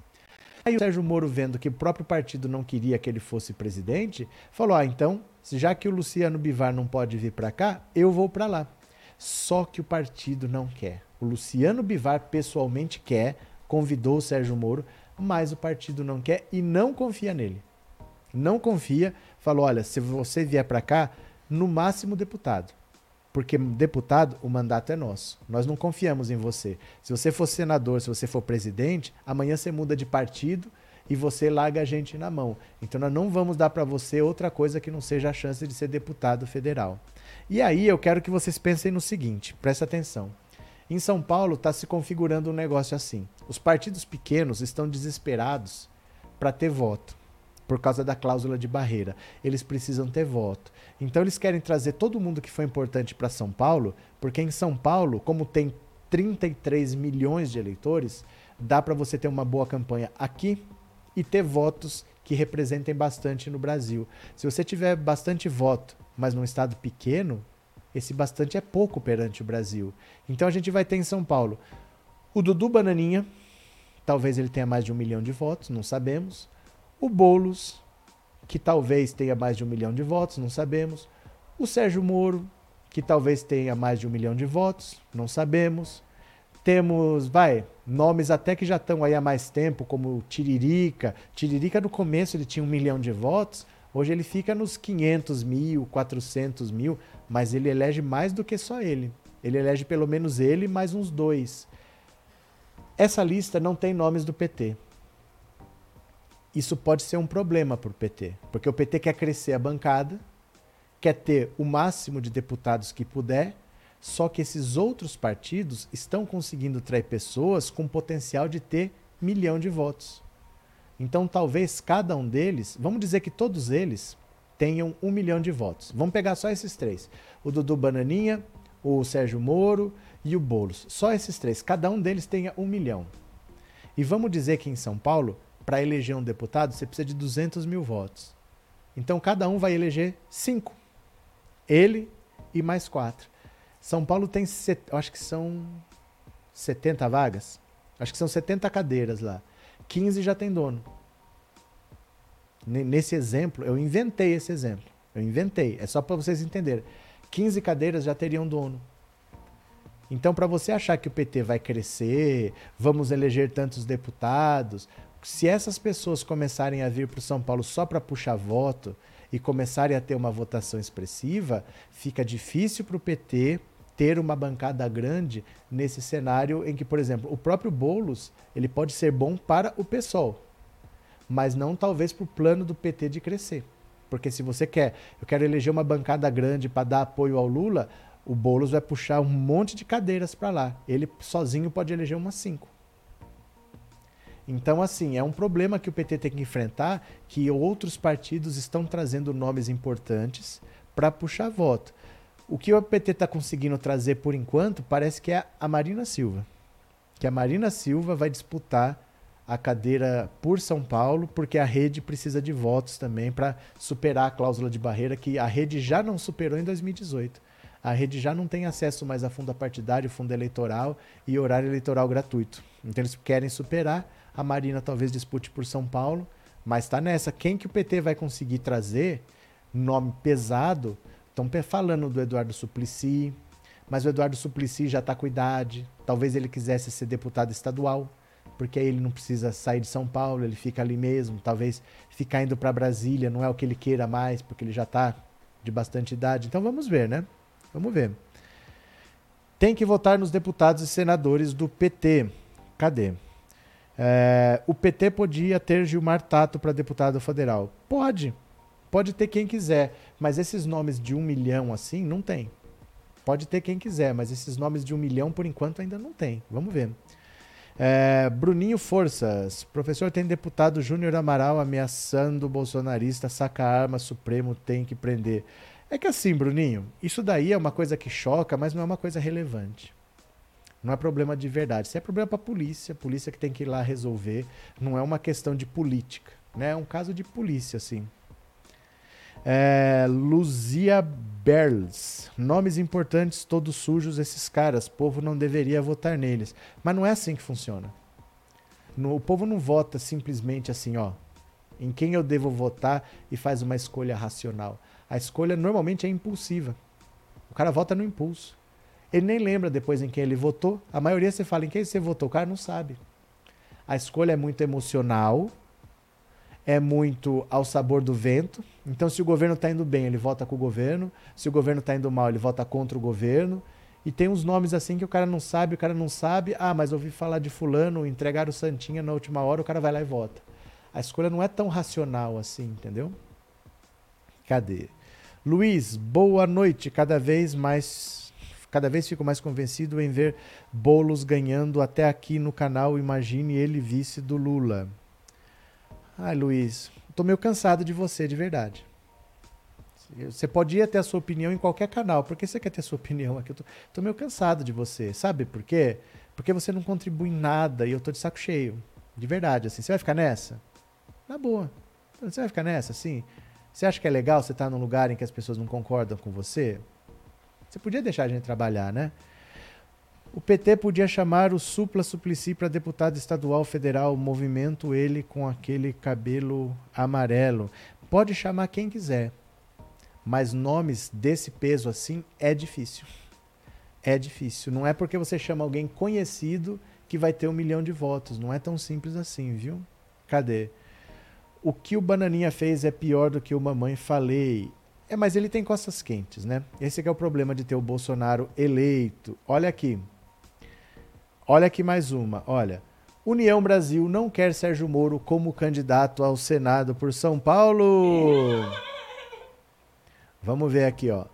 Aí o Sérgio Moro, vendo que o próprio partido não queria que ele fosse presidente, falou: ah, então, já que o Luciano Bivar não pode vir para cá, eu vou para lá. Só que o partido não quer. O Luciano Bivar pessoalmente quer, convidou o Sérgio Moro, mas o partido não quer e não confia nele. Não confia, falou: olha, se você vier para cá, no máximo deputado. Porque deputado, o mandato é nosso. Nós não confiamos em você. Se você for senador, se você for presidente, amanhã você muda de partido e você larga a gente na mão. Então nós não vamos dar para você outra coisa que não seja a chance de ser deputado federal. E aí eu quero que vocês pensem no seguinte, presta atenção. Em São Paulo está se configurando um negócio assim. Os partidos pequenos estão desesperados para ter voto por causa da cláusula de barreira. Eles precisam ter voto. Então eles querem trazer todo mundo que foi importante para São Paulo, porque em São Paulo, como tem 33 milhões de eleitores, dá para você ter uma boa campanha aqui e ter votos que representem bastante no Brasil. Se você tiver bastante voto, mas num estado pequeno, esse bastante é pouco perante o Brasil. Então a gente vai ter em São Paulo o Dudu Bananinha, talvez ele tenha mais de um milhão de votos, não sabemos o Boulos, que talvez tenha mais de um milhão de votos, não sabemos, o Sérgio Moro, que talvez tenha mais de um milhão de votos, não sabemos. Temos, vai, nomes até que já estão aí há mais tempo, como Tiririca. Tiririca no começo ele tinha um milhão de votos, hoje ele fica nos 500 mil, 400 mil, mas ele elege mais do que só ele. Ele elege pelo menos ele mais uns dois. Essa lista não tem nomes do PT isso pode ser um problema para o PT, porque o PT quer crescer a bancada, quer ter o máximo de deputados que puder, só que esses outros partidos estão conseguindo trair pessoas com potencial de ter milhão de votos. Então, talvez cada um deles, vamos dizer que todos eles tenham um milhão de votos. Vamos pegar só esses três: o Dudu Bananinha, o Sérgio Moro e o Boulos. Só esses três, cada um deles tenha um milhão. E vamos dizer que em São Paulo para eleger um deputado, você precisa de 200 mil votos. Então cada um vai eleger cinco. Ele e mais quatro. São Paulo tem, eu acho que são 70 vagas. Acho que são 70 cadeiras lá. 15 já tem dono. Nesse exemplo, eu inventei esse exemplo. Eu inventei. É só para vocês entenderem. 15 cadeiras já teriam dono. Então, para você achar que o PT vai crescer, vamos eleger tantos deputados, se essas pessoas começarem a vir para o São Paulo só para puxar voto e começarem a ter uma votação expressiva, fica difícil para o PT ter uma bancada grande nesse cenário em que, por exemplo, o próprio Boulos ele pode ser bom para o PSOL, mas não talvez para o plano do PT de crescer. Porque se você quer, eu quero eleger uma bancada grande para dar apoio ao Lula, o Boulos vai puxar um monte de cadeiras para lá. Ele sozinho pode eleger umas cinco. Então, assim, é um problema que o PT tem que enfrentar, que outros partidos estão trazendo nomes importantes para puxar voto. O que o PT está conseguindo trazer por enquanto parece que é a Marina Silva. Que a Marina Silva vai disputar a cadeira por São Paulo, porque a rede precisa de votos também para superar a cláusula de barreira que a rede já não superou em 2018. A rede já não tem acesso mais a fundo partidário, fundo eleitoral e horário eleitoral gratuito. Então eles querem superar. A Marina talvez dispute por São Paulo, mas está nessa. Quem que o PT vai conseguir trazer? Nome pesado. Estão falando do Eduardo Suplicy, mas o Eduardo Suplicy já está com idade. Talvez ele quisesse ser deputado estadual porque aí ele não precisa sair de São Paulo, ele fica ali mesmo. Talvez ficar indo para Brasília não é o que ele queira mais, porque ele já está de bastante idade. Então vamos ver, né? Vamos ver. Tem que votar nos deputados e senadores do PT. Cadê? É, o PT podia ter Gilmar Tato para deputado federal. Pode. Pode ter quem quiser. Mas esses nomes de um milhão assim, não tem. Pode ter quem quiser, mas esses nomes de um milhão, por enquanto, ainda não tem. Vamos ver. É, Bruninho Forças. Professor, tem deputado Júnior Amaral ameaçando o bolsonarista, saca arma, Supremo tem que prender. É que assim, Bruninho, isso daí é uma coisa que choca, mas não é uma coisa relevante. Não é problema de verdade. Isso é problema para a polícia, polícia que tem que ir lá resolver. Não é uma questão de política, né? É um caso de polícia, assim. É, Luzia Berls. Nomes importantes, todos sujos, esses caras. O povo não deveria votar neles. Mas não é assim que funciona. No, o povo não vota simplesmente assim, ó. Em quem eu devo votar e faz uma escolha racional. A escolha normalmente é impulsiva. O cara vota no impulso. Ele nem lembra depois em quem ele votou. A maioria você fala em quem você votou, o cara não sabe. A escolha é muito emocional é muito ao sabor do vento. Então, se o governo está indo bem, ele vota com o governo. Se o governo está indo mal, ele vota contra o governo. E tem uns nomes assim que o cara não sabe, o cara não sabe. Ah, mas ouvi falar de fulano, entregar o Santinha na última hora, o cara vai lá e vota. A escolha não é tão racional assim, entendeu? Cadê? Luiz, boa noite. Cada vez mais, cada vez fico mais convencido em ver Bolos ganhando até aqui no canal. Imagine ele vice do Lula. Ai, Luiz, tô meio cansado de você, de verdade. Você podia ter a sua opinião em qualquer canal. Por que você quer ter a sua opinião aqui? Eu tô, tô meio cansado de você. Sabe por quê? Porque você não contribui em nada e eu tô de saco cheio. De verdade, assim. Você vai ficar nessa? Na boa. Você vai ficar nessa, assim? Você acha que é legal você estar tá num lugar em que as pessoas não concordam com você? Você podia deixar a gente trabalhar, né? O PT podia chamar o Supla Suplicy para deputado estadual federal, movimento ele com aquele cabelo amarelo. Pode chamar quem quiser, mas nomes desse peso assim é difícil. É difícil. Não é porque você chama alguém conhecido que vai ter um milhão de votos. Não é tão simples assim, viu? Cadê? O que o Bananinha fez é pior do que o Mamãe Falei. É, mas ele tem costas quentes, né? Esse é o problema de ter o Bolsonaro eleito. Olha aqui. Olha aqui mais uma, olha. União Brasil não quer Sérgio Moro como candidato ao Senado por São Paulo. Vamos ver aqui, ó.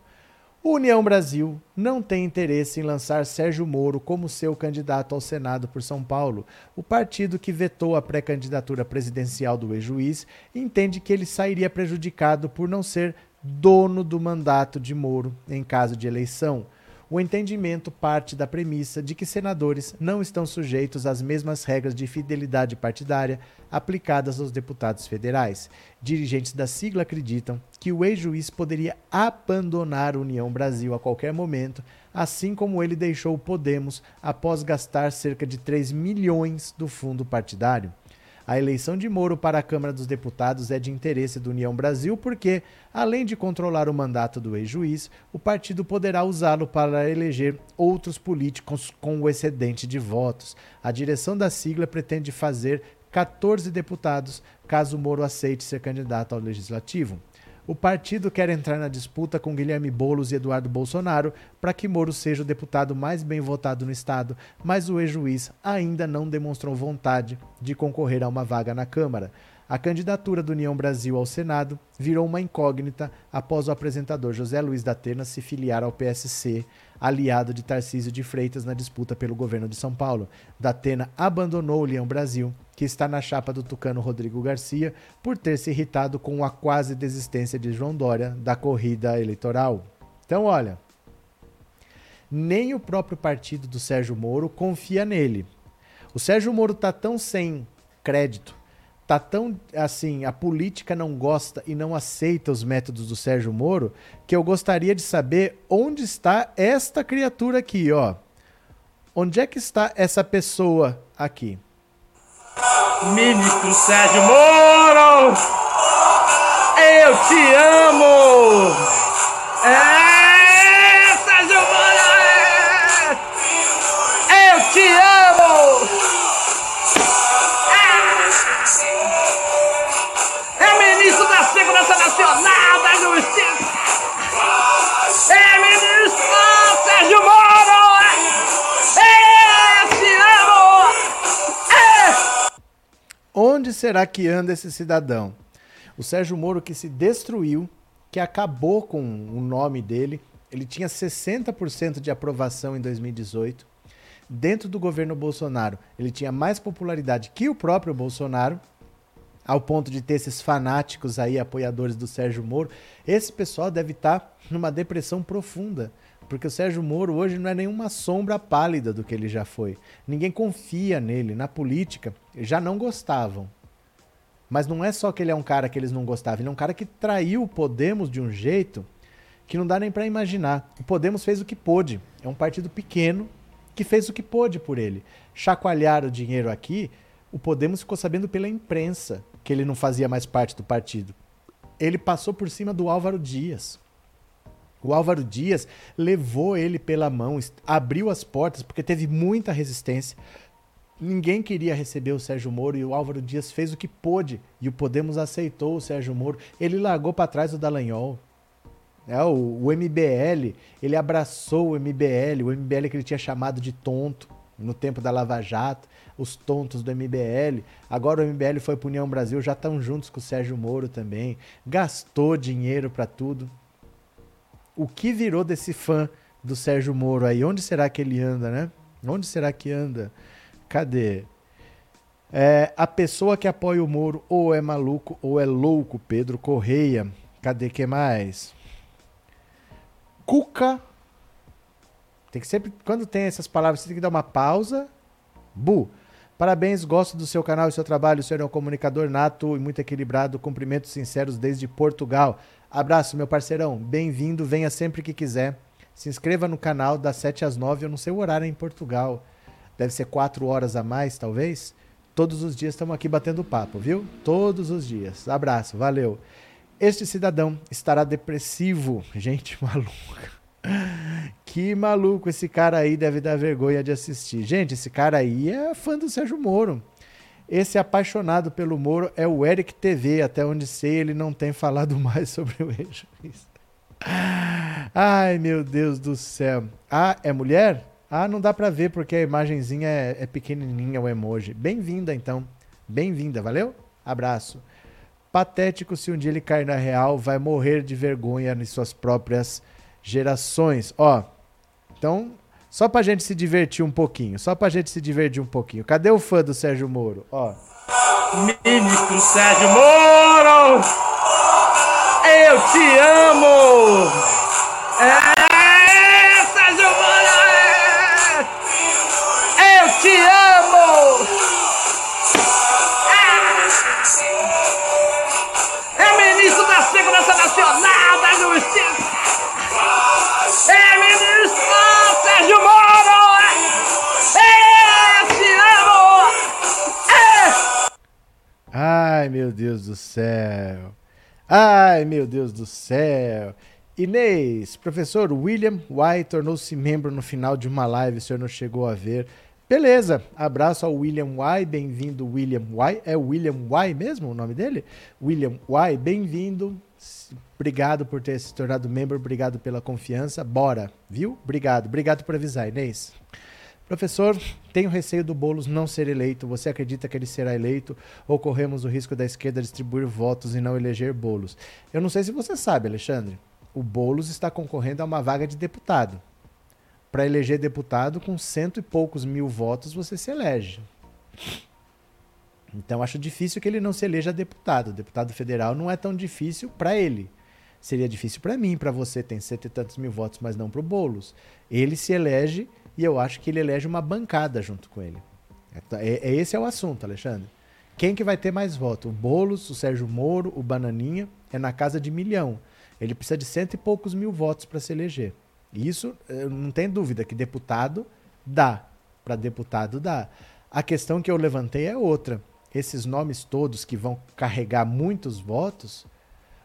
União Brasil não tem interesse em lançar Sérgio Moro como seu candidato ao Senado por São Paulo. O partido que vetou a pré-candidatura presidencial do ex-juiz entende que ele sairia prejudicado por não ser dono do mandato de Moro em caso de eleição. O entendimento parte da premissa de que senadores não estão sujeitos às mesmas regras de fidelidade partidária aplicadas aos deputados federais. Dirigentes da sigla acreditam que o ex-juiz poderia abandonar a União Brasil a qualquer momento, assim como ele deixou o Podemos após gastar cerca de 3 milhões do fundo partidário. A eleição de Moro para a Câmara dos Deputados é de interesse do União Brasil porque, além de controlar o mandato do ex-juiz, o partido poderá usá-lo para eleger outros políticos com o excedente de votos. A direção da sigla pretende fazer 14 deputados caso Moro aceite ser candidato ao legislativo. O partido quer entrar na disputa com Guilherme Boulos e Eduardo Bolsonaro para que Moro seja o deputado mais bem votado no estado, mas o ex-juiz ainda não demonstrou vontade de concorrer a uma vaga na Câmara. A candidatura do União Brasil ao Senado virou uma incógnita após o apresentador José Luiz da Terna se filiar ao PSC, aliado de Tarcísio de Freitas na disputa pelo governo de São Paulo. Da Atena abandonou o União Brasil que está na chapa do tucano Rodrigo Garcia, por ter se irritado com a quase desistência de João Dória da corrida eleitoral. Então, olha, nem o próprio partido do Sérgio Moro confia nele. O Sérgio Moro tá tão sem crédito, tá tão assim, a política não gosta e não aceita os métodos do Sérgio Moro, que eu gostaria de saber onde está esta criatura aqui, ó. Onde é que está essa pessoa aqui? Ministro Sérgio Moro! Eu te amo! É, Sérgio Moro! É. Eu te amo! Onde será que anda esse cidadão? O Sérgio Moro que se destruiu, que acabou com o nome dele. Ele tinha 60% de aprovação em 2018. Dentro do governo Bolsonaro, ele tinha mais popularidade que o próprio Bolsonaro, ao ponto de ter esses fanáticos aí, apoiadores do Sérgio Moro. Esse pessoal deve estar numa depressão profunda, porque o Sérgio Moro hoje não é nenhuma sombra pálida do que ele já foi. Ninguém confia nele. Na política, já não gostavam. Mas não é só que ele é um cara que eles não gostavam, ele é um cara que traiu o Podemos de um jeito que não dá nem para imaginar. O Podemos fez o que pôde. É um partido pequeno que fez o que pôde por ele. Chacoalhar o dinheiro aqui, o Podemos ficou sabendo pela imprensa que ele não fazia mais parte do partido. Ele passou por cima do Álvaro Dias. O Álvaro Dias levou ele pela mão, abriu as portas, porque teve muita resistência. Ninguém queria receber o Sérgio Moro e o Álvaro Dias fez o que pôde e o Podemos aceitou o Sérgio Moro. Ele largou para trás o Dallagnol. É, o, o, MBL, ele abraçou o MBL, o MBL que ele tinha chamado de tonto no tempo da Lava Jato, os tontos do MBL. Agora o MBL foi para União Brasil, já estão juntos com o Sérgio Moro também. Gastou dinheiro para tudo. O que virou desse fã do Sérgio Moro aí? Onde será que ele anda, né? Onde será que anda? Cadê? É, a pessoa que apoia o Moro ou é maluco ou é louco, Pedro Correia. Cadê que mais? Cuca. Tem que sempre, quando tem essas palavras, você tem que dar uma pausa. Bu. Parabéns, gosto do seu canal e seu trabalho. O senhor é um comunicador nato e muito equilibrado. Cumprimentos sinceros desde Portugal. Abraço, meu parceirão. Bem-vindo, venha sempre que quiser. Se inscreva no canal das 7 às 9. Eu não sei o horário em Portugal deve ser quatro horas a mais, talvez. Todos os dias estamos aqui batendo papo, viu? Todos os dias. Abraço, valeu. Este cidadão estará depressivo. Gente maluca. Que maluco, esse cara aí deve dar vergonha de assistir. Gente, esse cara aí é fã do Sérgio Moro. Esse apaixonado pelo Moro é o Eric TV. Até onde sei, ele não tem falado mais sobre o ex Ai, meu Deus do céu. Ah, é mulher? Ah, não dá pra ver porque a imagenzinha é, é pequenininha, o emoji. Bem-vinda, então. Bem-vinda, valeu? Abraço. Patético se um dia ele cair na real, vai morrer de vergonha em suas próprias gerações. Ó, então, só pra gente se divertir um pouquinho, só pra gente se divertir um pouquinho. Cadê o fã do Sérgio Moro? Ó. Ministro Sérgio Moro! Eu te amo! É te amo! Ai, meu Deus do céu! Ai, meu Deus do céu! Inês, professor William White tornou-se membro no final de uma live, o senhor não chegou a ver. Beleza, abraço ao William Y, bem-vindo William Y. É William Y mesmo o nome dele? William Y, bem-vindo. Obrigado por ter se tornado membro, obrigado pela confiança. Bora, viu? Obrigado, obrigado por avisar, Inês. Professor, tenho receio do Boulos não ser eleito. Você acredita que ele será eleito ou corremos o risco da esquerda distribuir votos e não eleger Boulos? Eu não sei se você sabe, Alexandre. O Boulos está concorrendo a uma vaga de deputado para eleger deputado com cento e poucos mil votos você se elege. Então acho difícil que ele não se eleja deputado. Deputado federal não é tão difícil para ele. Seria difícil para mim, para você, tem cento e tantos mil votos, mas não para o Boulos. Ele se elege e eu acho que ele elege uma bancada junto com ele. É, é, esse é o assunto, Alexandre. Quem que vai ter mais votos? O Boulos, o Sérgio Moro, o Bananinha? É na casa de milhão. Ele precisa de cento e poucos mil votos para se eleger. Isso, não tem dúvida que deputado dá. Para deputado dá. A questão que eu levantei é outra. Esses nomes todos que vão carregar muitos votos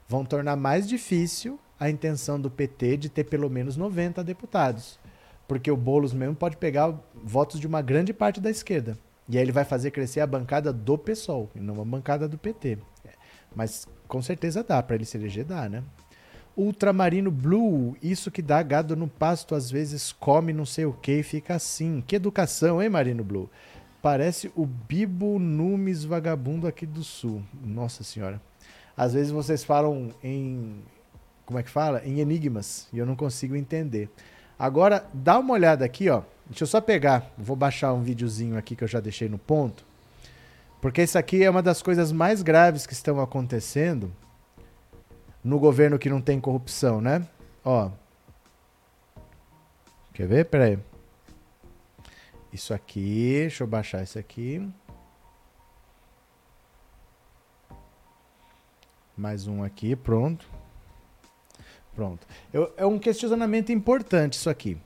vão tornar mais difícil a intenção do PT de ter pelo menos 90 deputados. Porque o Boulos mesmo pode pegar votos de uma grande parte da esquerda. E aí ele vai fazer crescer a bancada do PSOL, e não a bancada do PT. Mas com certeza dá, para ele se eleger dá, né? Ultramarino Blue, isso que dá gado no pasto, às vezes come não sei o que e fica assim. Que educação, hein, Marino Blue? Parece o Bibo Numes vagabundo aqui do sul. Nossa senhora. Às vezes vocês falam em. Como é que fala? Em enigmas. E eu não consigo entender. Agora, dá uma olhada aqui, ó. Deixa eu só pegar. Vou baixar um videozinho aqui que eu já deixei no ponto. Porque isso aqui é uma das coisas mais graves que estão acontecendo no governo que não tem corrupção, né? Ó. Quer ver? Pera aí. Isso aqui, deixa eu baixar isso aqui. Mais um aqui, pronto. Pronto. Eu, é um questionamento importante isso aqui.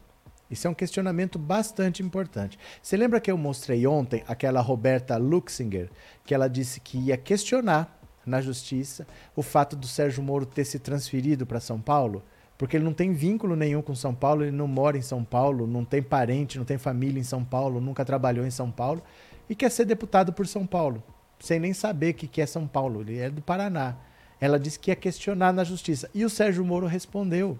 Isso é um questionamento bastante importante. Você lembra que eu mostrei ontem aquela Roberta Luxinger, que ela disse que ia questionar na justiça o fato do Sérgio Moro ter se transferido para São Paulo? Porque ele não tem vínculo nenhum com São Paulo, ele não mora em São Paulo, não tem parente, não tem família em São Paulo, nunca trabalhou em São Paulo e quer ser deputado por São Paulo, sem nem saber o que é São Paulo. Ele é do Paraná. Ela disse que ia questionar na justiça. E o Sérgio Moro respondeu.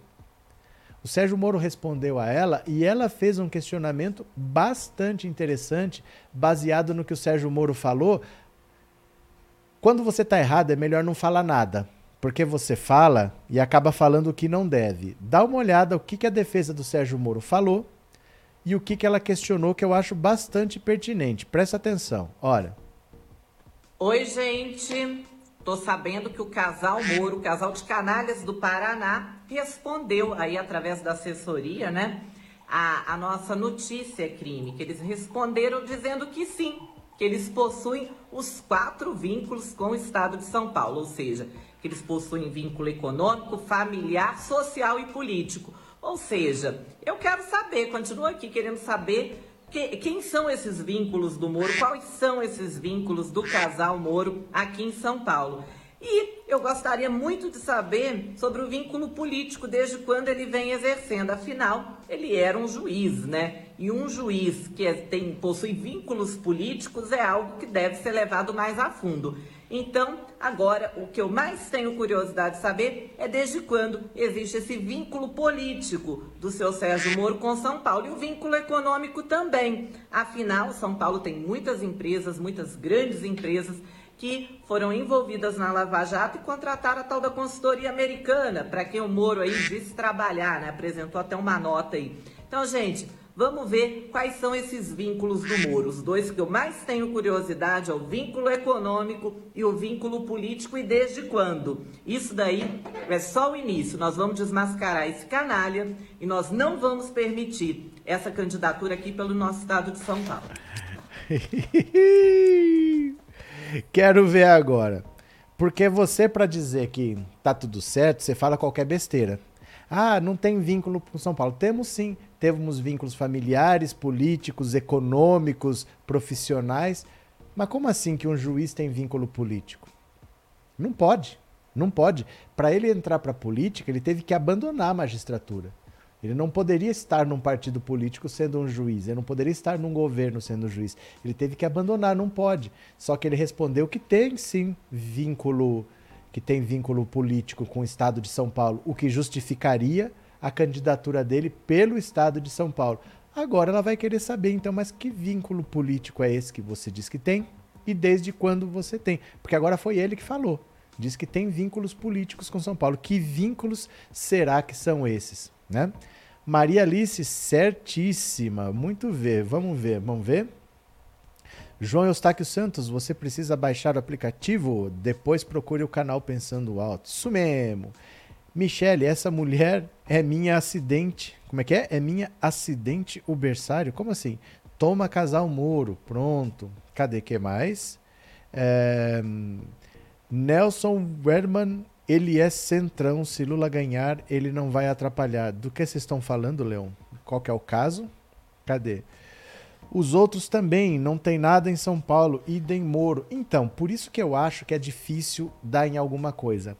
O Sérgio Moro respondeu a ela e ela fez um questionamento bastante interessante, baseado no que o Sérgio Moro falou. Quando você está errado, é melhor não falar nada, porque você fala e acaba falando o que não deve. Dá uma olhada o que, que a defesa do Sérgio Moro falou e o que, que ela questionou, que eu acho bastante pertinente. Presta atenção. Olha. Oi, gente. Tô sabendo que o casal Moro, o casal de canalhas do Paraná, respondeu aí através da assessoria, né? A, a nossa notícia crime, que eles responderam dizendo que sim, que eles possuem os quatro vínculos com o Estado de São Paulo, ou seja, que eles possuem vínculo econômico, familiar, social e político. Ou seja, eu quero saber, continuo aqui querendo saber que, quem são esses vínculos do Moro? Quais são esses vínculos do casal Moro aqui em São Paulo? E eu gostaria muito de saber sobre o vínculo político, desde quando ele vem exercendo. Afinal, ele era um juiz, né? E um juiz que é, tem, possui vínculos políticos é algo que deve ser levado mais a fundo. Então, agora, o que eu mais tenho curiosidade de saber é desde quando existe esse vínculo político do seu Sérgio Moro com São Paulo e o vínculo econômico também. Afinal, São Paulo tem muitas empresas, muitas grandes empresas que foram envolvidas na Lava Jato e contrataram a tal da consultoria americana, para quem o Moro aí disse trabalhar, né? Apresentou até uma nota aí. Então, gente, Vamos ver quais são esses vínculos do Moro. Os dois que eu mais tenho curiosidade é o vínculo econômico e o vínculo político e desde quando. Isso daí é só o início. Nós vamos desmascarar esse canalha e nós não vamos permitir essa candidatura aqui pelo nosso estado de São Paulo. Quero ver agora. Porque você, para dizer que tá tudo certo, você fala qualquer besteira. Ah, não tem vínculo com São Paulo. Temos sim. Temos vínculos familiares, políticos, econômicos, profissionais. Mas como assim que um juiz tem vínculo político? Não pode. Não pode. Para ele entrar para a política, ele teve que abandonar a magistratura. Ele não poderia estar num partido político sendo um juiz, ele não poderia estar num governo sendo juiz. Ele teve que abandonar, não pode. Só que ele respondeu que tem sim vínculo que tem vínculo político com o estado de São Paulo, o que justificaria a candidatura dele pelo estado de São Paulo. Agora ela vai querer saber, então, mas que vínculo político é esse que você diz que tem e desde quando você tem? Porque agora foi ele que falou. Diz que tem vínculos políticos com São Paulo. Que vínculos será que são esses? Né? Maria Alice, certíssima. Muito ver. Vamos ver, vamos ver. João Eustáquio Santos, você precisa baixar o aplicativo, depois procure o canal Pensando Alto. Isso mesmo. Michele, essa mulher é minha acidente. Como é que é? É minha acidente ubersário? Como assim? Toma casal Moro. Pronto. Cadê que mais? É... Nelson Werman, ele é centrão. Se Lula ganhar, ele não vai atrapalhar. Do que vocês estão falando, Leão? Qual que é o caso? Cadê? Os outros também, não tem nada em São Paulo, idem Moro. Então, por isso que eu acho que é difícil dar em alguma coisa.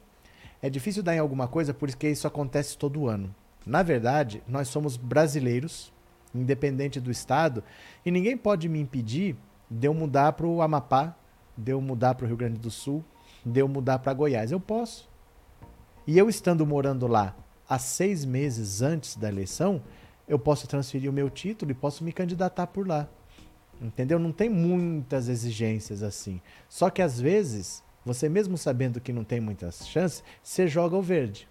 É difícil dar em alguma coisa porque isso acontece todo ano. Na verdade, nós somos brasileiros, independente do estado, e ninguém pode me impedir de eu mudar para o Amapá, de eu mudar para o Rio Grande do Sul, de eu mudar para Goiás. Eu posso. E eu estando morando lá há seis meses antes da eleição, eu posso transferir o meu título e posso me candidatar por lá. Entendeu? Não tem muitas exigências assim. Só que às vezes, você mesmo sabendo que não tem muitas chances, você joga o verde.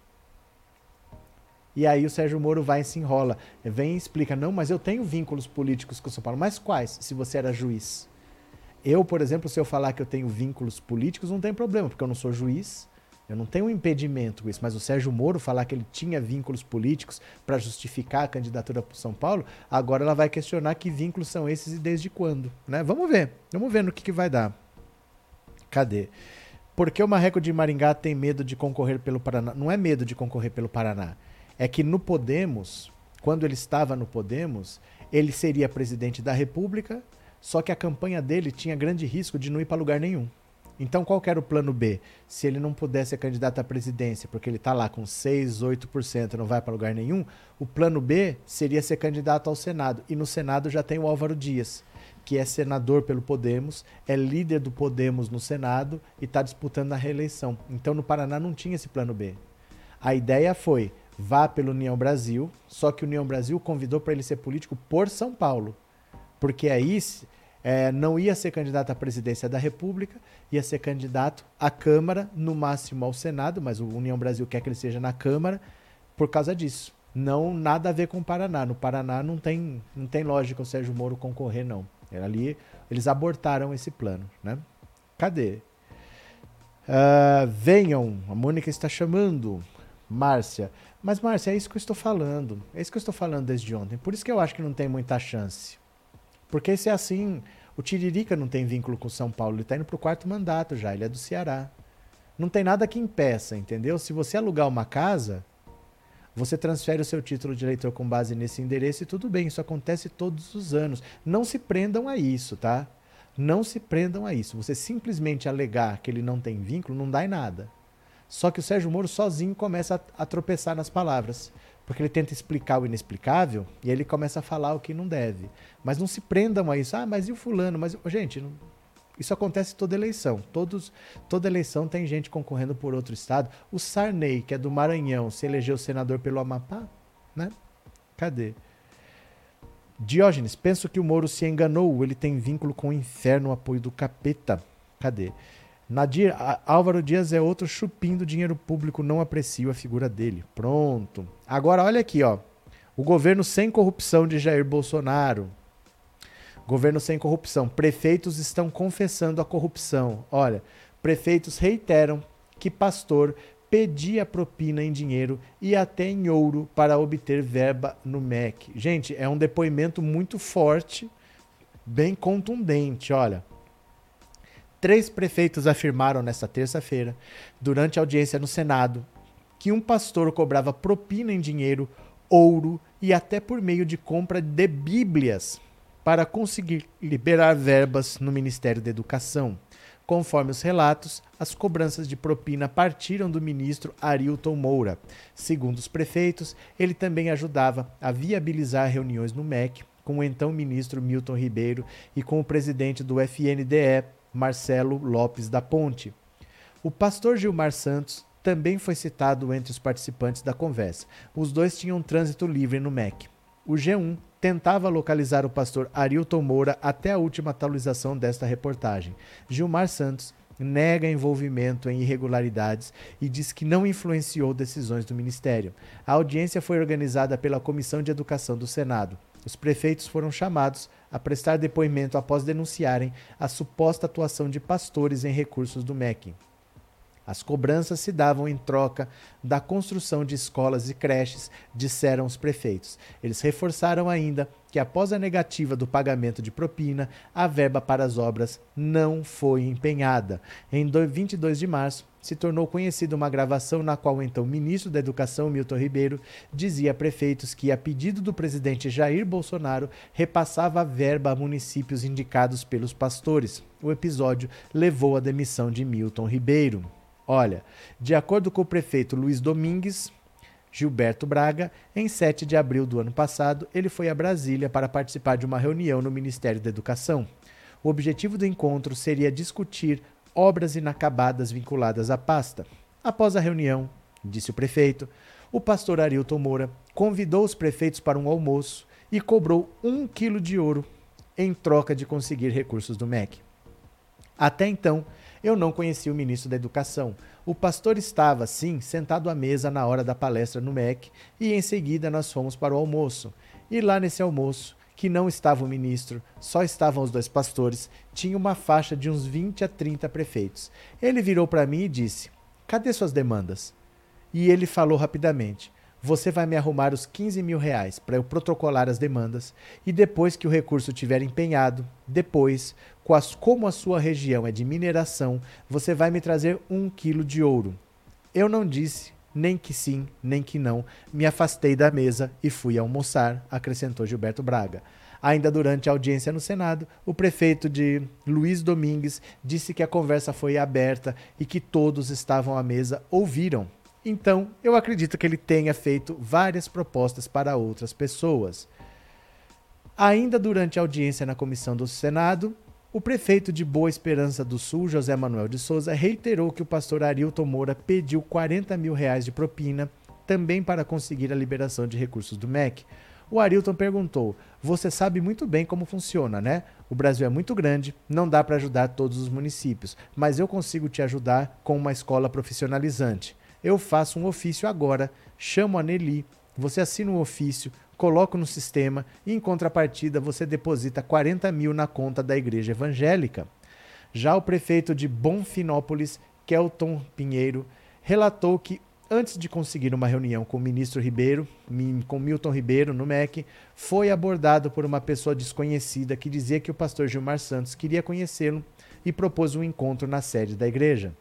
E aí o Sérgio Moro vai e se enrola. Vem e explica: não, mas eu tenho vínculos políticos com São Paulo. Mas quais? Se você era juiz. Eu, por exemplo, se eu falar que eu tenho vínculos políticos, não tem problema, porque eu não sou juiz, eu não tenho um impedimento com isso, mas o Sérgio Moro falar que ele tinha vínculos políticos para justificar a candidatura para São Paulo, agora ela vai questionar que vínculos são esses e desde quando, né? Vamos ver, vamos ver no que, que vai dar. Cadê? Por que o Marreco de Maringá tem medo de concorrer pelo Paraná? Não é medo de concorrer pelo Paraná, é que no Podemos, quando ele estava no Podemos, ele seria presidente da República, só que a campanha dele tinha grande risco de não ir para lugar nenhum. Então, qual era o plano B? Se ele não pudesse ser candidato à presidência, porque ele está lá com 6, 8%, não vai para lugar nenhum, o plano B seria ser candidato ao Senado. E no Senado já tem o Álvaro Dias, que é senador pelo Podemos, é líder do Podemos no Senado e está disputando a reeleição. Então, no Paraná não tinha esse plano B. A ideia foi vá pelo União Brasil, só que o União Brasil convidou para ele ser político por São Paulo. Porque aí é, não ia ser candidato à presidência da República, ia ser candidato à Câmara, no máximo ao Senado, mas o União Brasil quer que ele seja na Câmara por causa disso. Não nada a ver com o Paraná. No Paraná não tem, não tem lógica o Sérgio Moro concorrer, não. Ali eles abortaram esse plano, né? Cadê? Uh, venham, a Mônica está chamando. Márcia. Mas, Márcia, é isso que eu estou falando. É isso que eu estou falando desde ontem. Por isso que eu acho que não tem muita chance. Porque se é assim, o Tiririca não tem vínculo com São Paulo, ele está indo para o quarto mandato já, ele é do Ceará. Não tem nada que impeça, entendeu? Se você alugar uma casa, você transfere o seu título de eleitor com base nesse endereço e tudo bem, isso acontece todos os anos. Não se prendam a isso, tá? Não se prendam a isso. Você simplesmente alegar que ele não tem vínculo não dá em nada. Só que o Sérgio Moro sozinho começa a, a tropeçar nas palavras. Porque ele tenta explicar o inexplicável e ele começa a falar o que não deve. Mas não se prendam a isso. Ah, mas e o fulano? Mas, gente, não... isso acontece toda eleição. Todos, toda eleição tem gente concorrendo por outro estado. O Sarney, que é do Maranhão, se elegeu senador pelo Amapá, né? Cadê? Diógenes, penso que o Moro se enganou. Ele tem vínculo com o inferno, o apoio do capeta. Cadê? Nadir, Álvaro Dias é outro chupim do dinheiro público, não aprecio a figura dele. Pronto. Agora olha aqui, ó. O governo sem corrupção de Jair Bolsonaro. Governo sem corrupção. Prefeitos estão confessando a corrupção. Olha, prefeitos reiteram que pastor pedia propina em dinheiro e até em ouro para obter verba no MEC. Gente, é um depoimento muito forte, bem contundente, olha. Três prefeitos afirmaram nesta terça-feira, durante audiência no Senado, que um pastor cobrava propina em dinheiro, ouro e até por meio de compra de Bíblias para conseguir liberar verbas no Ministério da Educação. Conforme os relatos, as cobranças de propina partiram do ministro Arilton Moura. Segundo os prefeitos, ele também ajudava a viabilizar reuniões no MEC com o então ministro Milton Ribeiro e com o presidente do FNDE, Marcelo Lopes da Ponte. O pastor Gilmar Santos também foi citado entre os participantes da conversa. Os dois tinham trânsito livre no MEC. O G1 tentava localizar o pastor Arilton Moura até a última atualização desta reportagem. Gilmar Santos nega envolvimento em irregularidades e diz que não influenciou decisões do ministério. A audiência foi organizada pela Comissão de Educação do Senado. Os prefeitos foram chamados a prestar depoimento após denunciarem a suposta atuação de pastores em recursos do MEC. As cobranças se davam em troca da construção de escolas e creches, disseram os prefeitos. Eles reforçaram ainda que, após a negativa do pagamento de propina, a verba para as obras não foi empenhada. Em 22 de março, se tornou conhecida uma gravação na qual então o ministro da Educação, Milton Ribeiro, dizia a prefeitos que, a pedido do presidente Jair Bolsonaro, repassava a verba a municípios indicados pelos pastores. O episódio levou à demissão de Milton Ribeiro. Olha, de acordo com o prefeito Luiz Domingues, Gilberto Braga, em 7 de abril do ano passado, ele foi a Brasília para participar de uma reunião no Ministério da Educação. O objetivo do encontro seria discutir obras inacabadas vinculadas à pasta. Após a reunião, disse o prefeito, o pastor Arilton Moura convidou os prefeitos para um almoço e cobrou um quilo de ouro em troca de conseguir recursos do MEC. Até então, eu não conhecia o ministro da Educação. O pastor estava, sim, sentado à mesa na hora da palestra no MEC e em seguida nós fomos para o almoço. E lá nesse almoço, que não estava o ministro, só estavam os dois pastores, tinha uma faixa de uns 20 a 30 prefeitos. Ele virou para mim e disse: Cadê suas demandas? E ele falou rapidamente: você vai me arrumar os 15 mil reais para eu protocolar as demandas e depois que o recurso tiver empenhado, depois, como a sua região é de mineração, você vai me trazer um quilo de ouro. Eu não disse nem que sim, nem que não. Me afastei da mesa e fui almoçar, acrescentou Gilberto Braga. Ainda durante a audiência no Senado, o prefeito de Luiz Domingues disse que a conversa foi aberta e que todos estavam à mesa ouviram então, eu acredito que ele tenha feito várias propostas para outras pessoas. Ainda durante a audiência na comissão do Senado, o prefeito de Boa Esperança do Sul, José Manuel de Souza, reiterou que o pastor Arilton Moura pediu 40 mil reais de propina também para conseguir a liberação de recursos do MEC. O Arilton perguntou: Você sabe muito bem como funciona, né? O Brasil é muito grande, não dá para ajudar todos os municípios, mas eu consigo te ajudar com uma escola profissionalizante eu faço um ofício agora, chamo a Nelly, você assina um ofício, coloco no sistema e, em contrapartida, você deposita 40 mil na conta da igreja evangélica. Já o prefeito de Bonfinópolis, Kelton Pinheiro, relatou que antes de conseguir uma reunião com o ministro Ribeiro, com Milton Ribeiro no MEC, foi abordado por uma pessoa desconhecida que dizia que o pastor Gilmar Santos queria conhecê-lo e propôs um encontro na sede da igreja.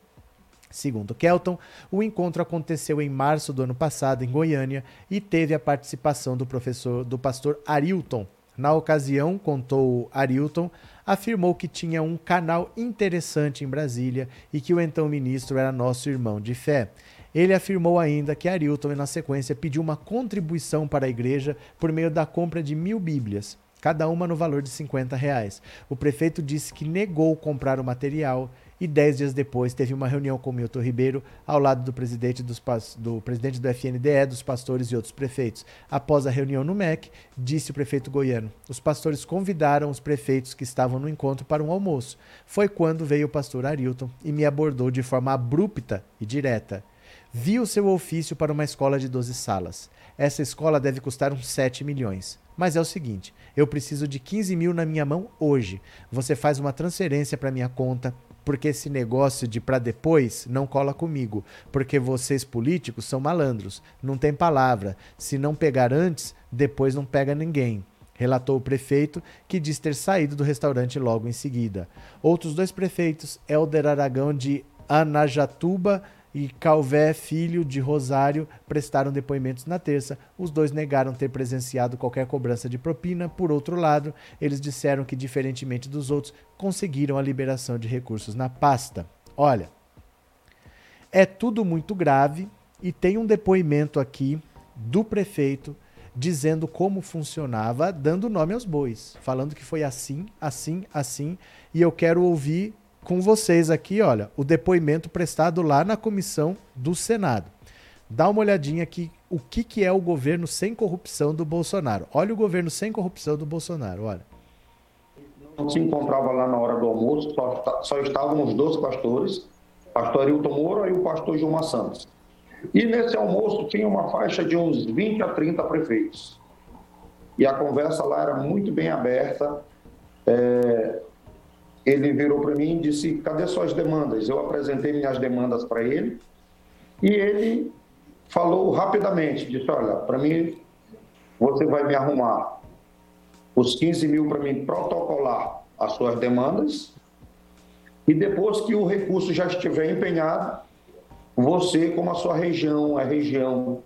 Segundo Kelton, o encontro aconteceu em março do ano passado em Goiânia e teve a participação do professor do pastor Arilton. Na ocasião, contou Arilton, afirmou que tinha um canal interessante em Brasília e que o então ministro era nosso irmão de fé. Ele afirmou ainda que Arilton, na sequência, pediu uma contribuição para a igreja por meio da compra de mil Bíblias, cada uma no valor de 50 reais. O prefeito disse que negou comprar o material e dez dias depois teve uma reunião com Milton Ribeiro ao lado do presidente, dos, do presidente do FNDE, dos pastores e outros prefeitos. Após a reunião no MEC, disse o prefeito goiano, os pastores convidaram os prefeitos que estavam no encontro para um almoço. Foi quando veio o pastor Arilton e me abordou de forma abrupta e direta. Vi o seu ofício para uma escola de 12 salas. Essa escola deve custar uns 7 milhões. Mas é o seguinte, eu preciso de 15 mil na minha mão hoje. Você faz uma transferência para minha conta, porque esse negócio de para depois não cola comigo, porque vocês políticos são malandros, não tem palavra. Se não pegar antes, depois não pega ninguém. Relatou o prefeito, que diz ter saído do restaurante logo em seguida. Outros dois prefeitos, Helder Aragão de Anajatuba e Calvé Filho de Rosário prestaram depoimentos na terça. Os dois negaram ter presenciado qualquer cobrança de propina. Por outro lado, eles disseram que, diferentemente dos outros, conseguiram a liberação de recursos na pasta. Olha, é tudo muito grave e tem um depoimento aqui do prefeito dizendo como funcionava, dando nome aos bois, falando que foi assim, assim, assim, e eu quero ouvir com vocês aqui, olha, o depoimento prestado lá na comissão do Senado. Dá uma olhadinha aqui o que, que é o governo sem corrupção do Bolsonaro. Olha o governo sem corrupção do Bolsonaro, olha. Não se encontrava lá na hora do almoço, só, só estavam os dois pastores, pastor Arilton Moura e o pastor Gilmar Santos. E nesse almoço tinha uma faixa de uns 20 a 30 prefeitos. E a conversa lá era muito bem aberta. É, ele virou para mim e disse: Cadê suas demandas? Eu apresentei minhas demandas para ele e ele falou rapidamente: disse, Olha, para mim, você vai me arrumar os 15 mil para mim protocolar as suas demandas e depois que o recurso já estiver empenhado, você, como a sua região é região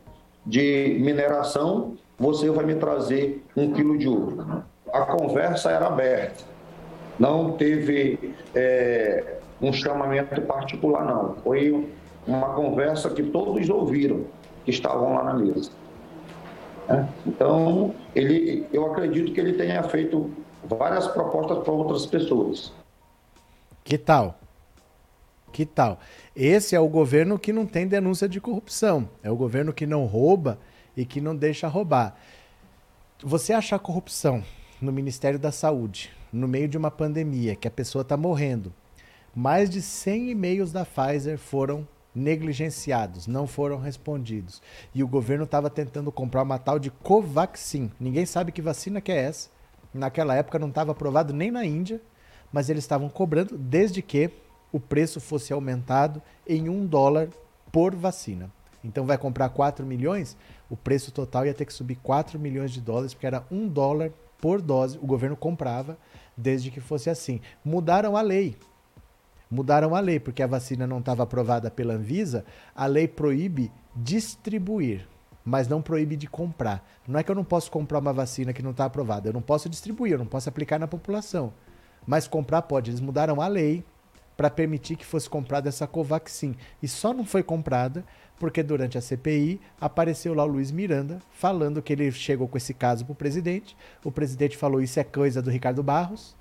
de mineração, você vai me trazer um quilo de ouro. A conversa era aberta, não teve é, um chamamento particular, não. Foi uma conversa que todos ouviram, que estavam lá na mesa. É, então, ele, eu acredito que ele tenha feito várias propostas para outras pessoas. Que tal? Que tal? Esse é o governo que não tem denúncia de corrupção. É o governo que não rouba e que não deixa roubar. Você achar corrupção no Ministério da Saúde, no meio de uma pandemia, que a pessoa está morrendo, mais de 100 e-mails da Pfizer foram negligenciados, não foram respondidos. E o governo estava tentando comprar uma tal de Covaxin. Ninguém sabe que vacina que é essa. Naquela época não estava aprovado nem na Índia, mas eles estavam cobrando desde que o preço fosse aumentado em um dólar por vacina. Então vai comprar 4 milhões, o preço total ia ter que subir 4 milhões de dólares, porque era um dólar por dose. O governo comprava desde que fosse assim. Mudaram a lei. Mudaram a lei, porque a vacina não estava aprovada pela Anvisa, a lei proíbe distribuir, mas não proíbe de comprar. Não é que eu não posso comprar uma vacina que não está aprovada, eu não posso distribuir, eu não posso aplicar na população. Mas comprar pode. Eles mudaram a lei para permitir que fosse comprada essa Covaxin. E só não foi comprada porque durante a CPI apareceu lá o Luiz Miranda falando que ele chegou com esse caso para o presidente. O presidente falou isso é coisa do Ricardo Barros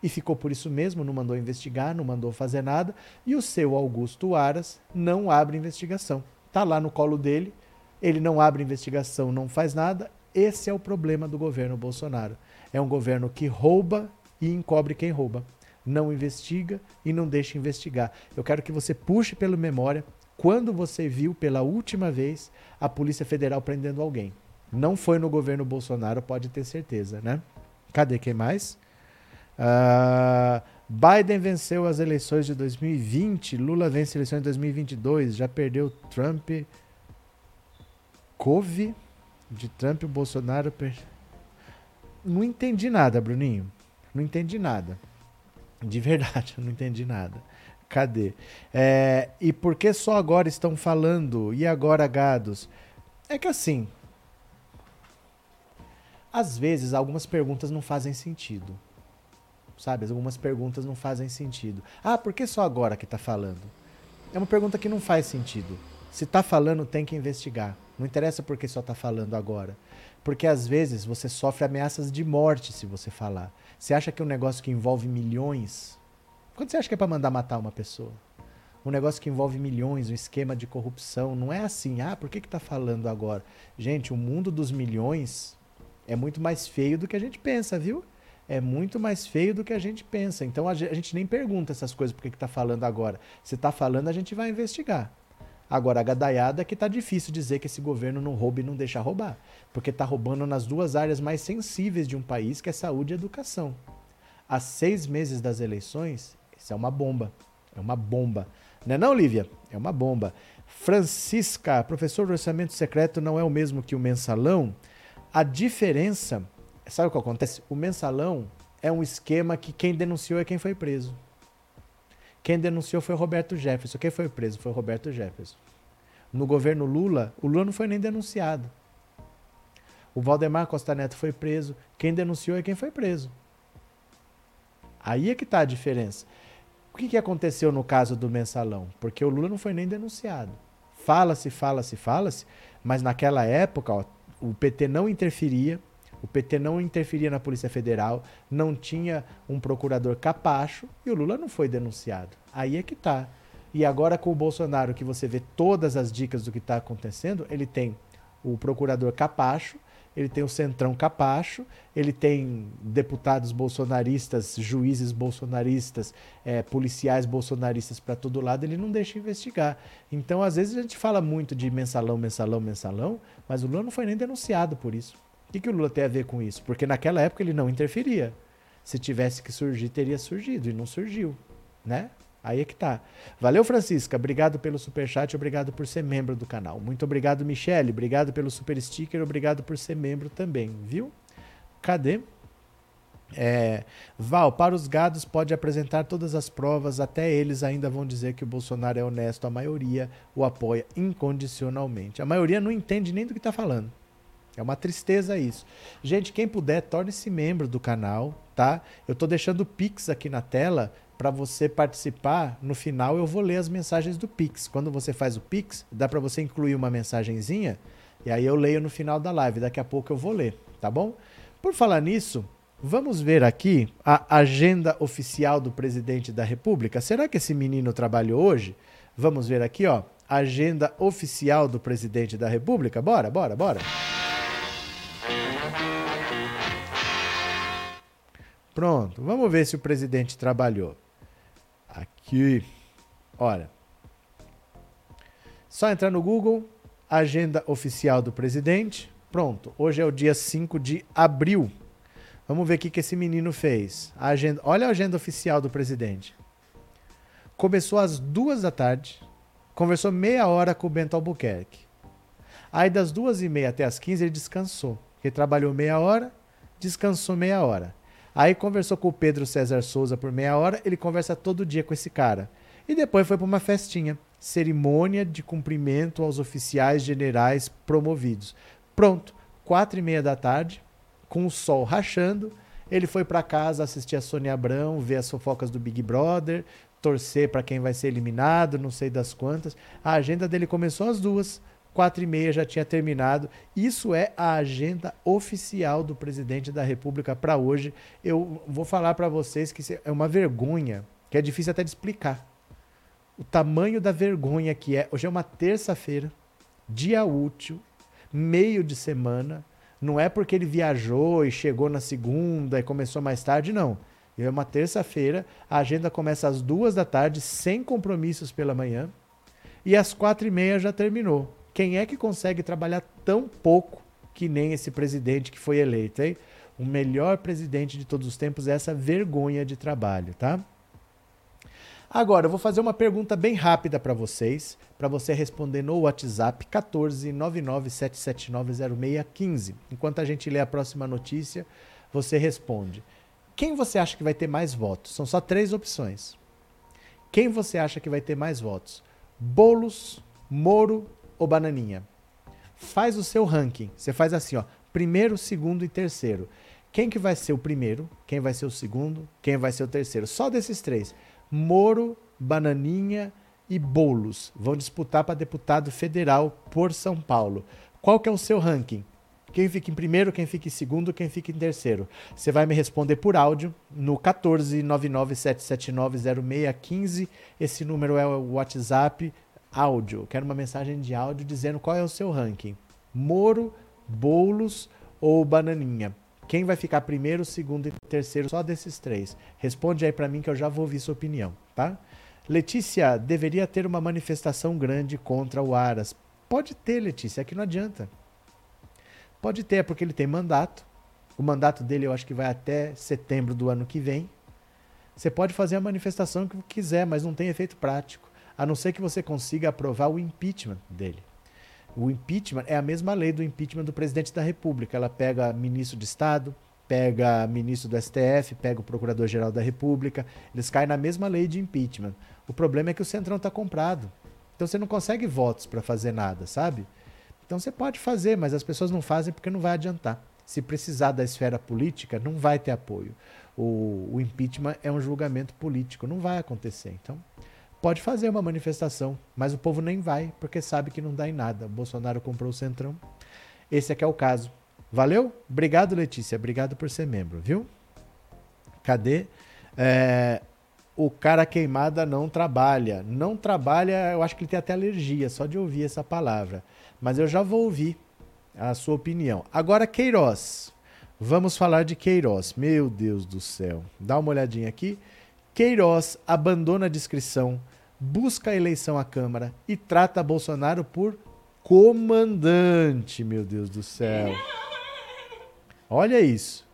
e ficou por isso mesmo, não mandou investigar, não mandou fazer nada. E o seu Augusto Aras não abre investigação. Tá lá no colo dele, ele não abre investigação, não faz nada. Esse é o problema do governo Bolsonaro. É um governo que rouba e encobre quem rouba não investiga e não deixa investigar. Eu quero que você puxe pela memória quando você viu pela última vez a Polícia Federal prendendo alguém. Não foi no governo Bolsonaro, pode ter certeza, né? Cadê quem mais? Uh, Biden venceu as eleições de 2020, Lula vence eleições de 2022, já perdeu Trump. Cove de Trump, o Bolsonaro. Per... Não entendi nada, Bruninho. Não entendi nada. De verdade, eu não entendi nada. Cadê? É, e por que só agora estão falando? E agora, gados? É que assim. Às vezes, algumas perguntas não fazem sentido. Sabe? Algumas perguntas não fazem sentido. Ah, por que só agora que está falando? É uma pergunta que não faz sentido. Se está falando, tem que investigar. Não interessa por que só está falando agora. Porque às vezes você sofre ameaças de morte se você falar. Você acha que é um negócio que envolve milhões? Quanto você acha que é para mandar matar uma pessoa? Um negócio que envolve milhões, um esquema de corrupção. Não é assim, ah, por que está falando agora? Gente, o mundo dos milhões é muito mais feio do que a gente pensa, viu? É muito mais feio do que a gente pensa. Então a gente nem pergunta essas coisas por que está falando agora. Se está falando, a gente vai investigar. Agora, a gadaiada é que está difícil dizer que esse governo não rouba e não deixa roubar. Porque está roubando nas duas áreas mais sensíveis de um país, que é saúde e educação. Há seis meses das eleições, isso é uma bomba. É uma bomba. Não é não, Lívia? É uma bomba. Francisca, professor do orçamento secreto não é o mesmo que o mensalão? A diferença, sabe o que acontece? O mensalão é um esquema que quem denunciou é quem foi preso. Quem denunciou foi Roberto Jefferson. Quem foi preso foi Roberto Jefferson. No governo Lula, o Lula não foi nem denunciado. O Valdemar Costa Neto foi preso. Quem denunciou é quem foi preso. Aí é que está a diferença. O que, que aconteceu no caso do mensalão? Porque o Lula não foi nem denunciado. Fala-se, fala-se, fala-se, mas naquela época ó, o PT não interferia, o PT não interferia na Polícia Federal, não tinha um procurador capacho e o Lula não foi denunciado. Aí é que tá. E agora com o Bolsonaro, que você vê todas as dicas do que está acontecendo, ele tem o procurador capacho, ele tem o centrão capacho, ele tem deputados bolsonaristas, juízes bolsonaristas, é, policiais bolsonaristas para todo lado, ele não deixa investigar. Então, às vezes, a gente fala muito de mensalão, mensalão, mensalão, mas o Lula não foi nem denunciado por isso. O que, que o Lula tem a ver com isso? Porque naquela época ele não interferia. Se tivesse que surgir, teria surgido e não surgiu, né? Aí é que tá. Valeu, Francisca. Obrigado pelo super chat, obrigado por ser membro do canal. Muito obrigado, Michele. Obrigado pelo super sticker, obrigado por ser membro também, viu? Cadê? É, Val, para os gados pode apresentar todas as provas, até eles ainda vão dizer que o Bolsonaro é honesto, a maioria o apoia incondicionalmente. A maioria não entende nem do que está falando. É uma tristeza isso. Gente, quem puder, torne-se membro do canal, tá? Eu estou deixando o Pix aqui na tela para você participar. No final eu vou ler as mensagens do Pix. Quando você faz o Pix, dá para você incluir uma mensagenzinha e aí eu leio no final da live. Daqui a pouco eu vou ler, tá bom? Por falar nisso, Vamos ver aqui a agenda oficial do presidente da República. Será que esse menino trabalhou hoje? Vamos ver aqui, ó. Agenda oficial do presidente da República. Bora, bora, bora. Pronto, vamos ver se o presidente trabalhou. Aqui, olha. Só entrar no Google, agenda oficial do presidente. Pronto, hoje é o dia 5 de abril Vamos ver o que, esse menino fez. A agenda, olha a agenda oficial do presidente. Começou às duas da tarde, conversou meia hora com o Bento Albuquerque. Aí das duas e meia até as 15 ele descansou. Ele trabalhou meia hora, descansou meia hora. Aí conversou com o Pedro César Souza por meia hora, ele conversa todo dia com esse cara. E depois foi para uma festinha, cerimônia de cumprimento aos oficiais generais promovidos. Pronto, quatro e meia da tarde, com o sol rachando, ele foi para casa assistir a Sônia Abrão, ver as fofocas do Big Brother, torcer para quem vai ser eliminado, não sei das quantas. A agenda dele começou às duas, quatro e meia já tinha terminado. Isso é a agenda oficial do presidente da República para hoje. Eu vou falar para vocês que é uma vergonha, que é difícil até de explicar. O tamanho da vergonha que é. Hoje é uma terça-feira, dia útil, meio de semana. Não é porque ele viajou e chegou na segunda e começou mais tarde, não. É uma terça-feira, a agenda começa às duas da tarde, sem compromissos pela manhã, e às quatro e meia já terminou. Quem é que consegue trabalhar tão pouco que nem esse presidente que foi eleito, hein? O melhor presidente de todos os tempos é essa vergonha de trabalho, tá? Agora, eu vou fazer uma pergunta bem rápida para vocês, para você responder no WhatsApp 14997790615. Enquanto a gente lê a próxima notícia, você responde. Quem você acha que vai ter mais votos? São só três opções. Quem você acha que vai ter mais votos? Bolos, Moro ou Bananinha? Faz o seu ranking. Você faz assim, ó, primeiro, segundo e terceiro. Quem que vai ser o primeiro? Quem vai ser o segundo? Quem vai ser o terceiro? Só desses três. Moro, Bananinha e Bolos vão disputar para deputado federal por São Paulo. Qual que é o seu ranking? Quem fica em primeiro, quem fica em segundo, quem fica em terceiro? Você vai me responder por áudio no 14997790615. Esse número é o WhatsApp áudio. Quero uma mensagem de áudio dizendo qual é o seu ranking. Moro, Bolos ou Bananinha? Quem vai ficar primeiro, segundo e terceiro só desses três? Responde aí para mim que eu já vou ouvir sua opinião, tá? Letícia, deveria ter uma manifestação grande contra o Aras. Pode ter, Letícia, aqui não adianta. Pode ter, é porque ele tem mandato. O mandato dele eu acho que vai até setembro do ano que vem. Você pode fazer a manifestação que quiser, mas não tem efeito prático. A não ser que você consiga aprovar o impeachment dele. O impeachment é a mesma lei do impeachment do presidente da República. Ela pega ministro de Estado, pega ministro do STF, pega o procurador-geral da República. Eles caem na mesma lei de impeachment. O problema é que o Centrão está comprado. Então você não consegue votos para fazer nada, sabe? Então você pode fazer, mas as pessoas não fazem porque não vai adiantar. Se precisar da esfera política, não vai ter apoio. O, o impeachment é um julgamento político, não vai acontecer. Então, pode fazer uma manifestação, mas o povo nem vai, porque sabe que não dá em nada. O Bolsonaro comprou o Centrão. Esse aqui é o caso. Valeu? Obrigado, Letícia. Obrigado por ser membro, viu? Cadê? É, o cara queimada não trabalha. Não trabalha, eu acho que ele tem até alergia só de ouvir essa palavra. Mas eu já vou ouvir a sua opinião. Agora, Queiroz. Vamos falar de Queiroz. Meu Deus do céu. Dá uma olhadinha aqui. Queiroz abandona a descrição busca a eleição à Câmara e trata Bolsonaro por comandante, meu Deus do céu. Olha isso.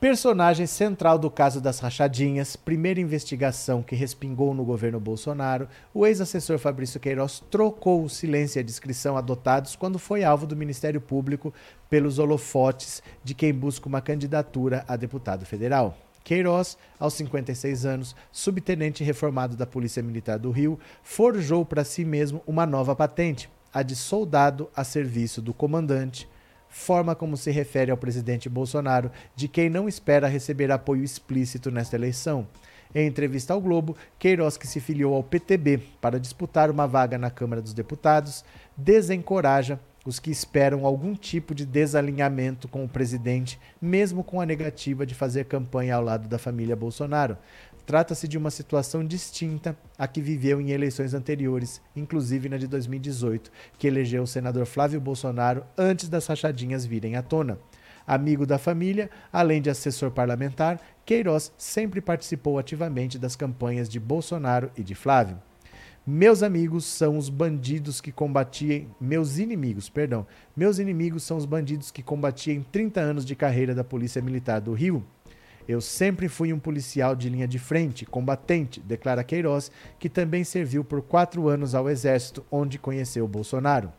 Personagem central do caso das rachadinhas, primeira investigação que respingou no governo Bolsonaro, o ex-assessor Fabrício Queiroz trocou o silêncio e a discrição adotados quando foi alvo do Ministério Público pelos holofotes de quem busca uma candidatura a deputado federal. Queiroz, aos 56 anos, subtenente reformado da Polícia Militar do Rio, forjou para si mesmo uma nova patente, a de soldado a serviço do comandante forma como se refere ao presidente Bolsonaro, de quem não espera receber apoio explícito nesta eleição. Em entrevista ao Globo, Queiroz, que se filiou ao PTB para disputar uma vaga na Câmara dos Deputados, desencoraja os que esperam algum tipo de desalinhamento com o presidente, mesmo com a negativa de fazer campanha ao lado da família Bolsonaro. Trata-se de uma situação distinta à que viveu em eleições anteriores, inclusive na de 2018, que elegeu o senador Flávio Bolsonaro antes das rachadinhas virem à tona. Amigo da família, além de assessor parlamentar, Queiroz sempre participou ativamente das campanhas de Bolsonaro e de Flávio. Meus amigos são os bandidos que combatiam. Meus inimigos, perdão. Meus inimigos são os bandidos que combatiam em 30 anos de carreira da Polícia Militar do Rio. Eu sempre fui um policial de linha de frente, combatente, declara Queiroz, que também serviu por quatro anos ao Exército, onde conheceu Bolsonaro.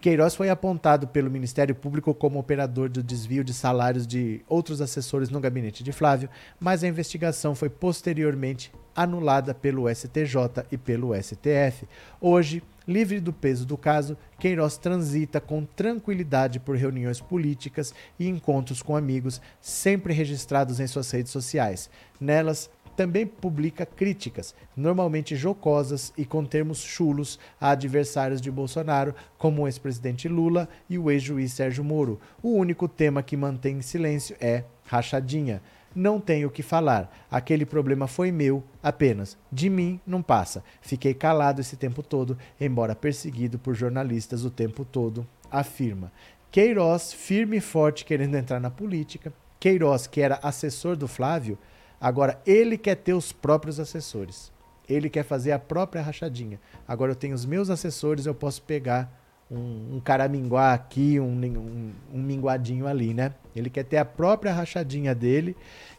Queiroz foi apontado pelo Ministério Público como operador do desvio de salários de outros assessores no gabinete de Flávio, mas a investigação foi posteriormente anulada pelo STJ e pelo STF. Hoje, livre do peso do caso, Queiroz transita com tranquilidade por reuniões políticas e encontros com amigos, sempre registrados em suas redes sociais. Nelas, também publica críticas, normalmente jocosas e com termos chulos, a adversários de Bolsonaro, como o ex-presidente Lula e o ex-juiz Sérgio Moro. O único tema que mantém em silêncio é rachadinha. Não tenho o que falar. Aquele problema foi meu apenas. De mim não passa. Fiquei calado esse tempo todo, embora perseguido por jornalistas o tempo todo, afirma. Queiroz, firme e forte, querendo entrar na política. Queiroz, que era assessor do Flávio, Agora, ele quer ter os próprios assessores. Ele quer fazer a própria rachadinha. Agora, eu tenho os meus assessores, eu posso pegar um, um caraminguá aqui, um, um, um, minguadinho ali, né? Ele quer ter a própria rachadinha dele.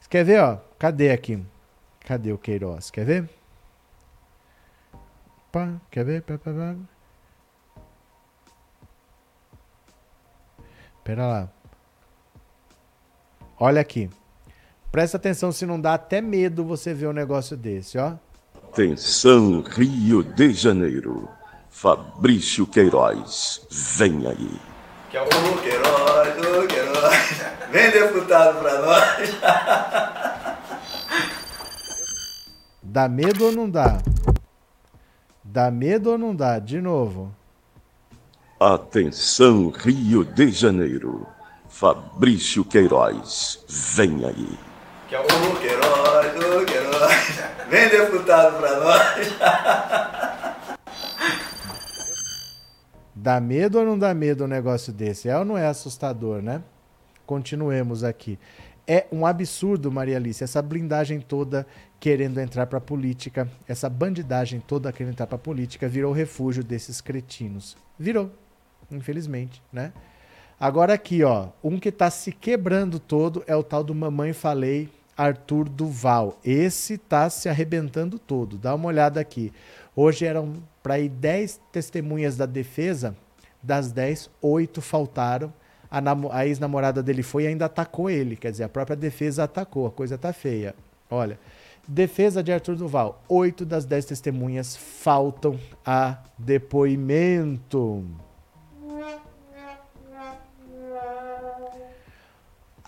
Quer ver, ó? Cadê aqui? Cadê o Queiroz? Quer ver? Pá, quer ver? Pá, pá, pá. Pera lá. Olha aqui. Presta atenção se não dá até medo você ver um negócio desse, ó. Atenção, Rio de Janeiro. Fabrício Queiroz, vem aí. Que é o Queiroz, o Queiroz. Vem deputado pra nós. Dá medo ou não dá? Dá medo ou não dá? De novo. Atenção, Rio de Janeiro. Fabrício Queiroz, vem aí que é o Queiroz, o Queiroz. Vem deputado para nós. Dá medo ou não dá medo um negócio desse? É ou não é assustador, né? Continuemos aqui. É um absurdo, Maria Alice, essa blindagem toda querendo entrar para política, essa bandidagem toda querendo entrar para política, virou refúgio desses cretinos. Virou, infelizmente, né? Agora aqui, ó, um que está se quebrando todo é o tal do Mamãe Falei Arthur Duval. Esse tá se arrebentando todo. Dá uma olhada aqui. Hoje eram para ir 10 testemunhas da defesa. Das 10, 8 faltaram. A, a ex-namorada dele foi e ainda atacou ele. Quer dizer, a própria defesa atacou. A coisa tá feia. Olha. Defesa de Arthur Duval. Oito das dez testemunhas faltam a depoimento.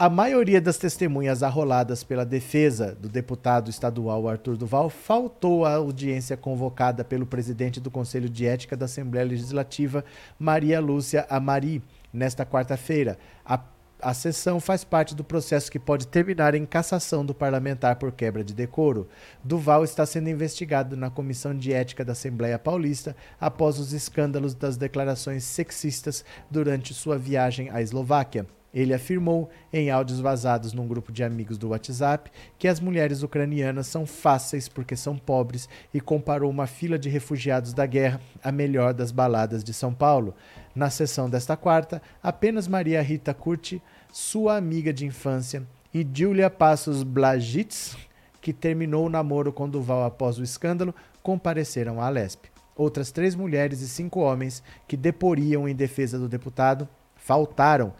A maioria das testemunhas arroladas pela defesa do deputado estadual Arthur Duval faltou à audiência convocada pelo presidente do Conselho de Ética da Assembleia Legislativa, Maria Lúcia Amari, nesta quarta-feira. A, a sessão faz parte do processo que pode terminar em cassação do parlamentar por quebra de decoro. Duval está sendo investigado na Comissão de Ética da Assembleia Paulista após os escândalos das declarações sexistas durante sua viagem à Eslováquia. Ele afirmou, em áudios vazados num grupo de amigos do WhatsApp, que as mulheres ucranianas são fáceis porque são pobres e comparou uma fila de refugiados da guerra à melhor das baladas de São Paulo. Na sessão desta quarta, apenas Maria Rita Curti sua amiga de infância, e Julia Passos Blagitz, que terminou o namoro com Duval após o escândalo, compareceram à Lesp. Outras três mulheres e cinco homens que deporiam em defesa do deputado faltaram.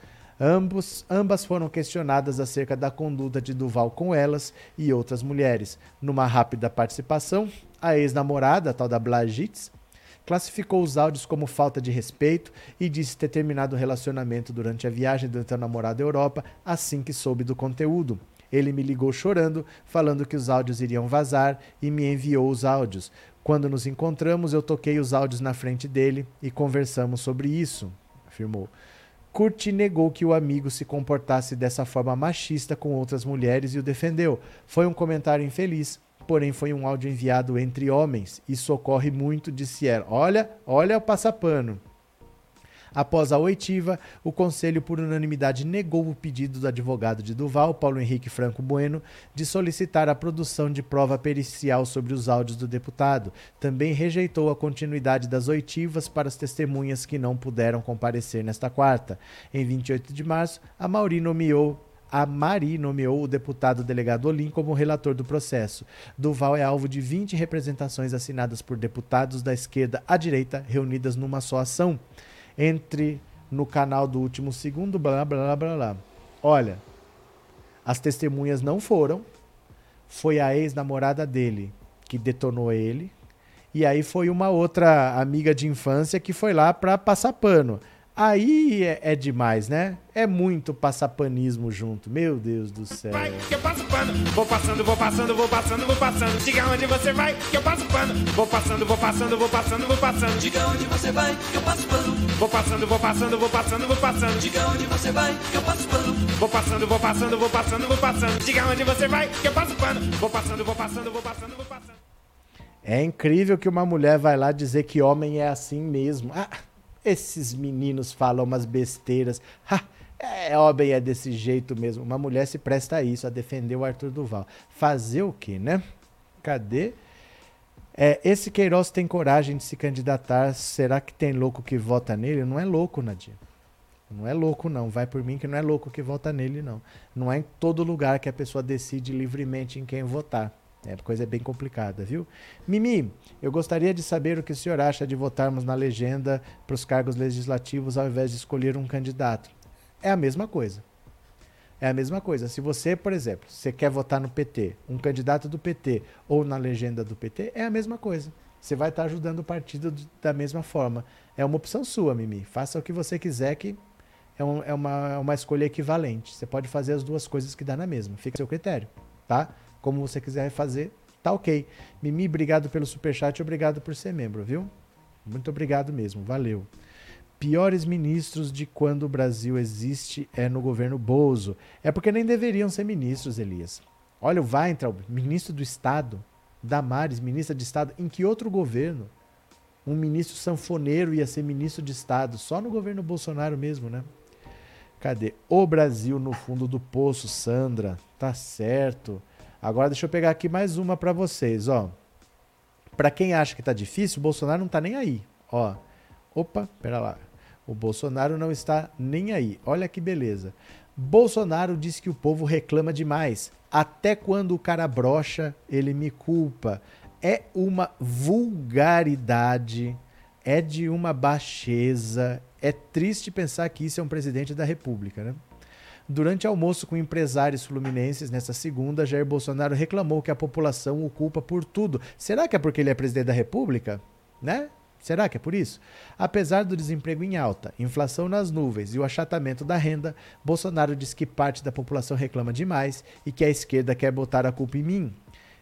Ambos, ambas foram questionadas acerca da conduta de Duval com elas e outras mulheres. Numa rápida participação, a ex-namorada, a tal da Blagitz, classificou os áudios como falta de respeito e disse ter terminado o relacionamento durante a viagem do então namorado à Europa assim que soube do conteúdo. Ele me ligou chorando, falando que os áudios iriam vazar e me enviou os áudios. Quando nos encontramos, eu toquei os áudios na frente dele e conversamos sobre isso, afirmou. Kurt negou que o amigo se comportasse dessa forma machista com outras mulheres e o defendeu. Foi um comentário infeliz, porém foi um áudio enviado entre homens. Isso ocorre muito, disse ela. Olha, olha o passapano. Após a oitiva, o Conselho, por unanimidade, negou o pedido do advogado de Duval, Paulo Henrique Franco Bueno, de solicitar a produção de prova pericial sobre os áudios do deputado. Também rejeitou a continuidade das oitivas para as testemunhas que não puderam comparecer nesta quarta. Em 28 de março, a Mauri nomeou a Mari nomeou o deputado delegado Olim como relator do processo. Duval é alvo de 20 representações assinadas por deputados da esquerda à direita reunidas numa só ação entre no canal do último segundo, blá blá blá blá. Olha, as testemunhas não foram. Foi a ex-namorada dele que detonou ele. E aí foi uma outra amiga de infância que foi lá para passar pano. Aí é, é, demais, né? É muito passapanismo junto. Meu Deus do céu. Vai, que eu passo pano. Vou passando, vou passando, vou passando, vou passando. Diga onde você vai, que eu passo pano. Vou passando, vou passando, vou passando, vou passando. Diga onde você vai, que eu passo pano. Vou passando, vou passando, vou passando, vou passando. Diga onde você vai, que eu passo pano. Vou passando, vou passando, vou passando, vou passando. Diga onde você vai, que eu passo pano. Vou passando, vou passando, vou passando, vou passando. É incrível que uma mulher vai lá dizer que homem é assim mesmo. Ah, esses meninos falam umas besteiras. Ha, é, homem é desse jeito mesmo. Uma mulher se presta a isso, a defender o Arthur Duval. Fazer o quê, né? Cadê? É, esse Queiroz tem coragem de se candidatar. Será que tem louco que vota nele? Não é louco, Nadir. Não é louco, não. Vai por mim que não é louco que vota nele, não. Não é em todo lugar que a pessoa decide livremente em quem votar. É, a coisa é bem complicada, viu? Mimi, eu gostaria de saber o que o senhor acha de votarmos na legenda para os cargos legislativos ao invés de escolher um candidato. É a mesma coisa. É a mesma coisa. Se você, por exemplo, você quer votar no PT, um candidato do PT ou na legenda do PT, é a mesma coisa. Você vai estar ajudando o partido da mesma forma. É uma opção sua, Mimi. Faça o que você quiser, que é, um, é uma, é uma escolha equivalente. Você pode fazer as duas coisas que dá na mesma. Fica a seu critério, tá? Como você quiser fazer, tá ok. Mimi, obrigado pelo superchat obrigado por ser membro, viu? Muito obrigado mesmo, valeu. Piores ministros de quando o Brasil existe é no governo Bozo. É porque nem deveriam ser ministros, Elias. Olha o Weintraub, ministro do Estado. Damares, ministra de Estado. Em que outro governo? Um ministro sanfoneiro ia ser ministro de Estado. Só no governo Bolsonaro mesmo, né? Cadê? O Brasil no fundo do poço, Sandra. Tá certo. Agora deixa eu pegar aqui mais uma para vocês, ó. Para quem acha que tá difícil, o Bolsonaro não tá nem aí, ó. Opa, pera lá. O Bolsonaro não está nem aí. Olha que beleza. Bolsonaro diz que o povo reclama demais. Até quando o cara brocha, ele me culpa. É uma vulgaridade, é de uma baixeza. É triste pensar que isso é um presidente da República, né? Durante almoço com empresários fluminenses nessa segunda, Jair Bolsonaro reclamou que a população o culpa por tudo. Será que é porque ele é presidente da República? Né? Será que é por isso? Apesar do desemprego em alta, inflação nas nuvens e o achatamento da renda, Bolsonaro diz que parte da população reclama demais e que a esquerda quer botar a culpa em mim.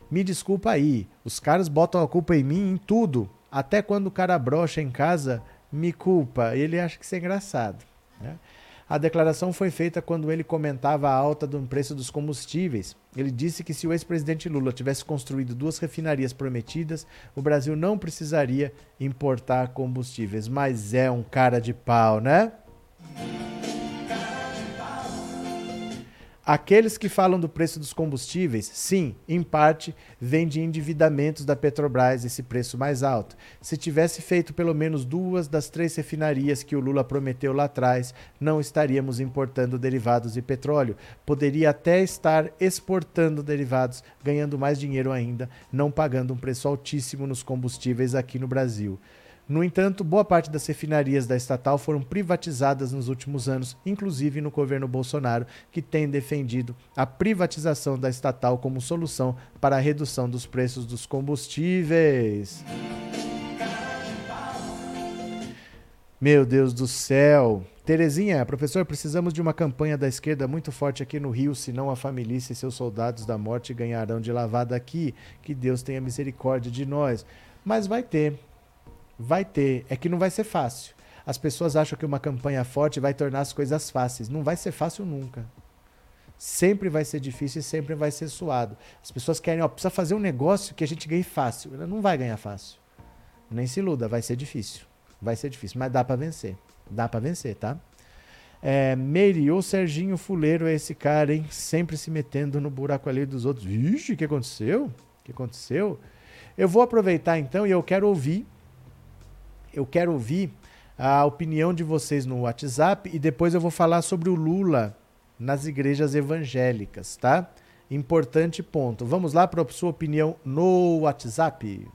Me desculpa aí, os caras botam a culpa em mim em tudo. Até quando o cara brocha em casa, me culpa. Ele acha que isso é engraçado. Né? A declaração foi feita quando ele comentava a alta do preço dos combustíveis. Ele disse que se o ex-presidente Lula tivesse construído duas refinarias prometidas, o Brasil não precisaria importar combustíveis. Mas é um cara de pau, né? Aqueles que falam do preço dos combustíveis, sim, em parte, vem de endividamentos da Petrobras esse preço mais alto. Se tivesse feito pelo menos duas das três refinarias que o Lula prometeu lá atrás, não estaríamos importando derivados e petróleo. Poderia até estar exportando derivados, ganhando mais dinheiro ainda, não pagando um preço altíssimo nos combustíveis aqui no Brasil. No entanto, boa parte das refinarias da estatal foram privatizadas nos últimos anos, inclusive no governo Bolsonaro, que tem defendido a privatização da estatal como solução para a redução dos preços dos combustíveis. Meu Deus do céu. Terezinha, professor, precisamos de uma campanha da esquerda muito forte aqui no Rio, senão a família e seus soldados da morte ganharão de lavada aqui. Que Deus tenha misericórdia de nós. Mas vai ter. Vai ter. É que não vai ser fácil. As pessoas acham que uma campanha forte vai tornar as coisas fáceis. Não vai ser fácil nunca. Sempre vai ser difícil e sempre vai ser suado. As pessoas querem, ó, precisa fazer um negócio que a gente ganhe fácil. Ela não vai ganhar fácil. Nem se iluda, vai ser difícil. Vai ser difícil, mas dá para vencer. Dá para vencer, tá? É, Meire, o Serginho Fuleiro é esse cara, hein? Sempre se metendo no buraco ali dos outros. Vixe, o que aconteceu? O que aconteceu? Eu vou aproveitar então e eu quero ouvir eu quero ouvir a opinião de vocês no WhatsApp e depois eu vou falar sobre o Lula nas igrejas evangélicas, tá? Importante ponto. Vamos lá para a sua opinião no WhatsApp.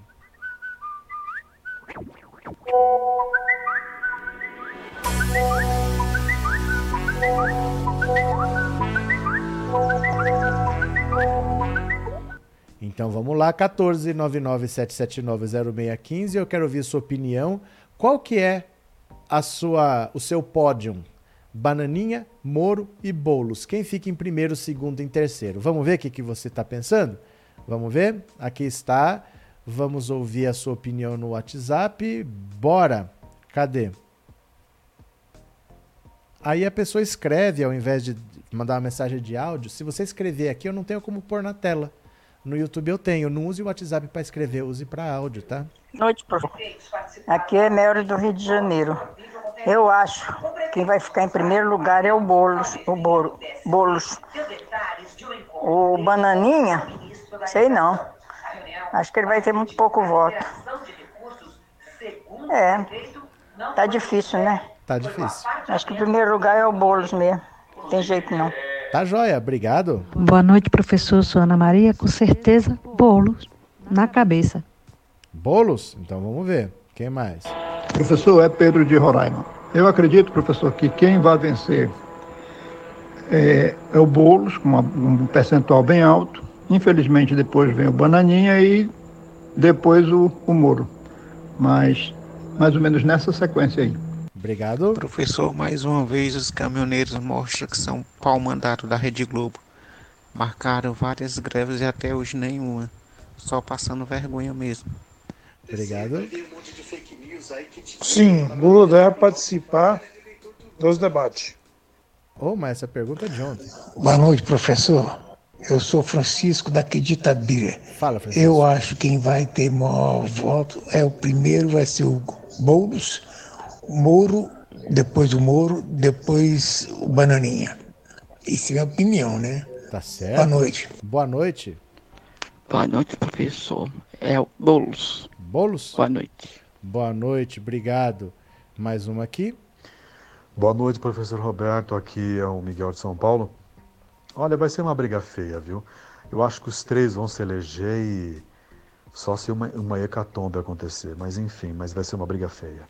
Então vamos lá, 14997790615. Eu quero ouvir sua opinião. Qual que é a sua, o seu pódio? Bananinha, Moro e Bolos. Quem fica em primeiro, segundo e terceiro? Vamos ver o que, que você está pensando? Vamos ver? Aqui está. Vamos ouvir a sua opinião no WhatsApp. Bora! Cadê? Aí a pessoa escreve ao invés de mandar uma mensagem de áudio. Se você escrever aqui, eu não tenho como pôr na tela. No YouTube eu tenho. Não use o WhatsApp para escrever, use para áudio, tá? Noite, professor. Aqui é Mel do Rio de Janeiro. Eu acho que quem vai ficar em primeiro lugar é o Bolos, o Bolo, Bolos. O Bananinha, sei não. Acho que ele vai ter muito pouco voto. É, tá difícil, né? Tá difícil. Acho que o primeiro lugar é o Bolos mesmo. Tem jeito não. Tá joia, obrigado. Boa noite, professor. Sou Ana Maria. Com certeza, bolos na cabeça. Bolos? Então vamos ver. Quem mais? Professor, é Pedro de Roraima. Eu acredito, professor, que quem vai vencer é, é o Boulos, com uma, um percentual bem alto. Infelizmente, depois vem o Bananinha e depois o, o Moro. Mas mais ou menos nessa sequência aí. Obrigado. Professor, mais uma vez os caminhoneiros mostram que são pau mandato da Rede Globo. Marcaram várias greves e até hoje nenhuma. Só passando vergonha mesmo. Obrigado. Sim, Lula deve participar dos debates. Oh, mas essa pergunta é de ontem. Boa noite, professor. Eu sou Francisco daqui de Itabira. Fala, Francisco. Eu acho que quem vai ter maior voto é o primeiro, vai ser o Boulos Moro, depois o Moro, depois o Bananinha. Isso é a minha opinião, né? Tá certo. Boa noite. Boa noite. Boa noite, professor. É o Boulos. Boulos? Boa noite. Boa noite, obrigado. Mais uma aqui. Boa noite, professor Roberto. Aqui é o Miguel de São Paulo. Olha, vai ser uma briga feia, viu? Eu acho que os três vão se eleger e só se uma, uma hecatombe acontecer. Mas enfim, mas vai ser uma briga feia.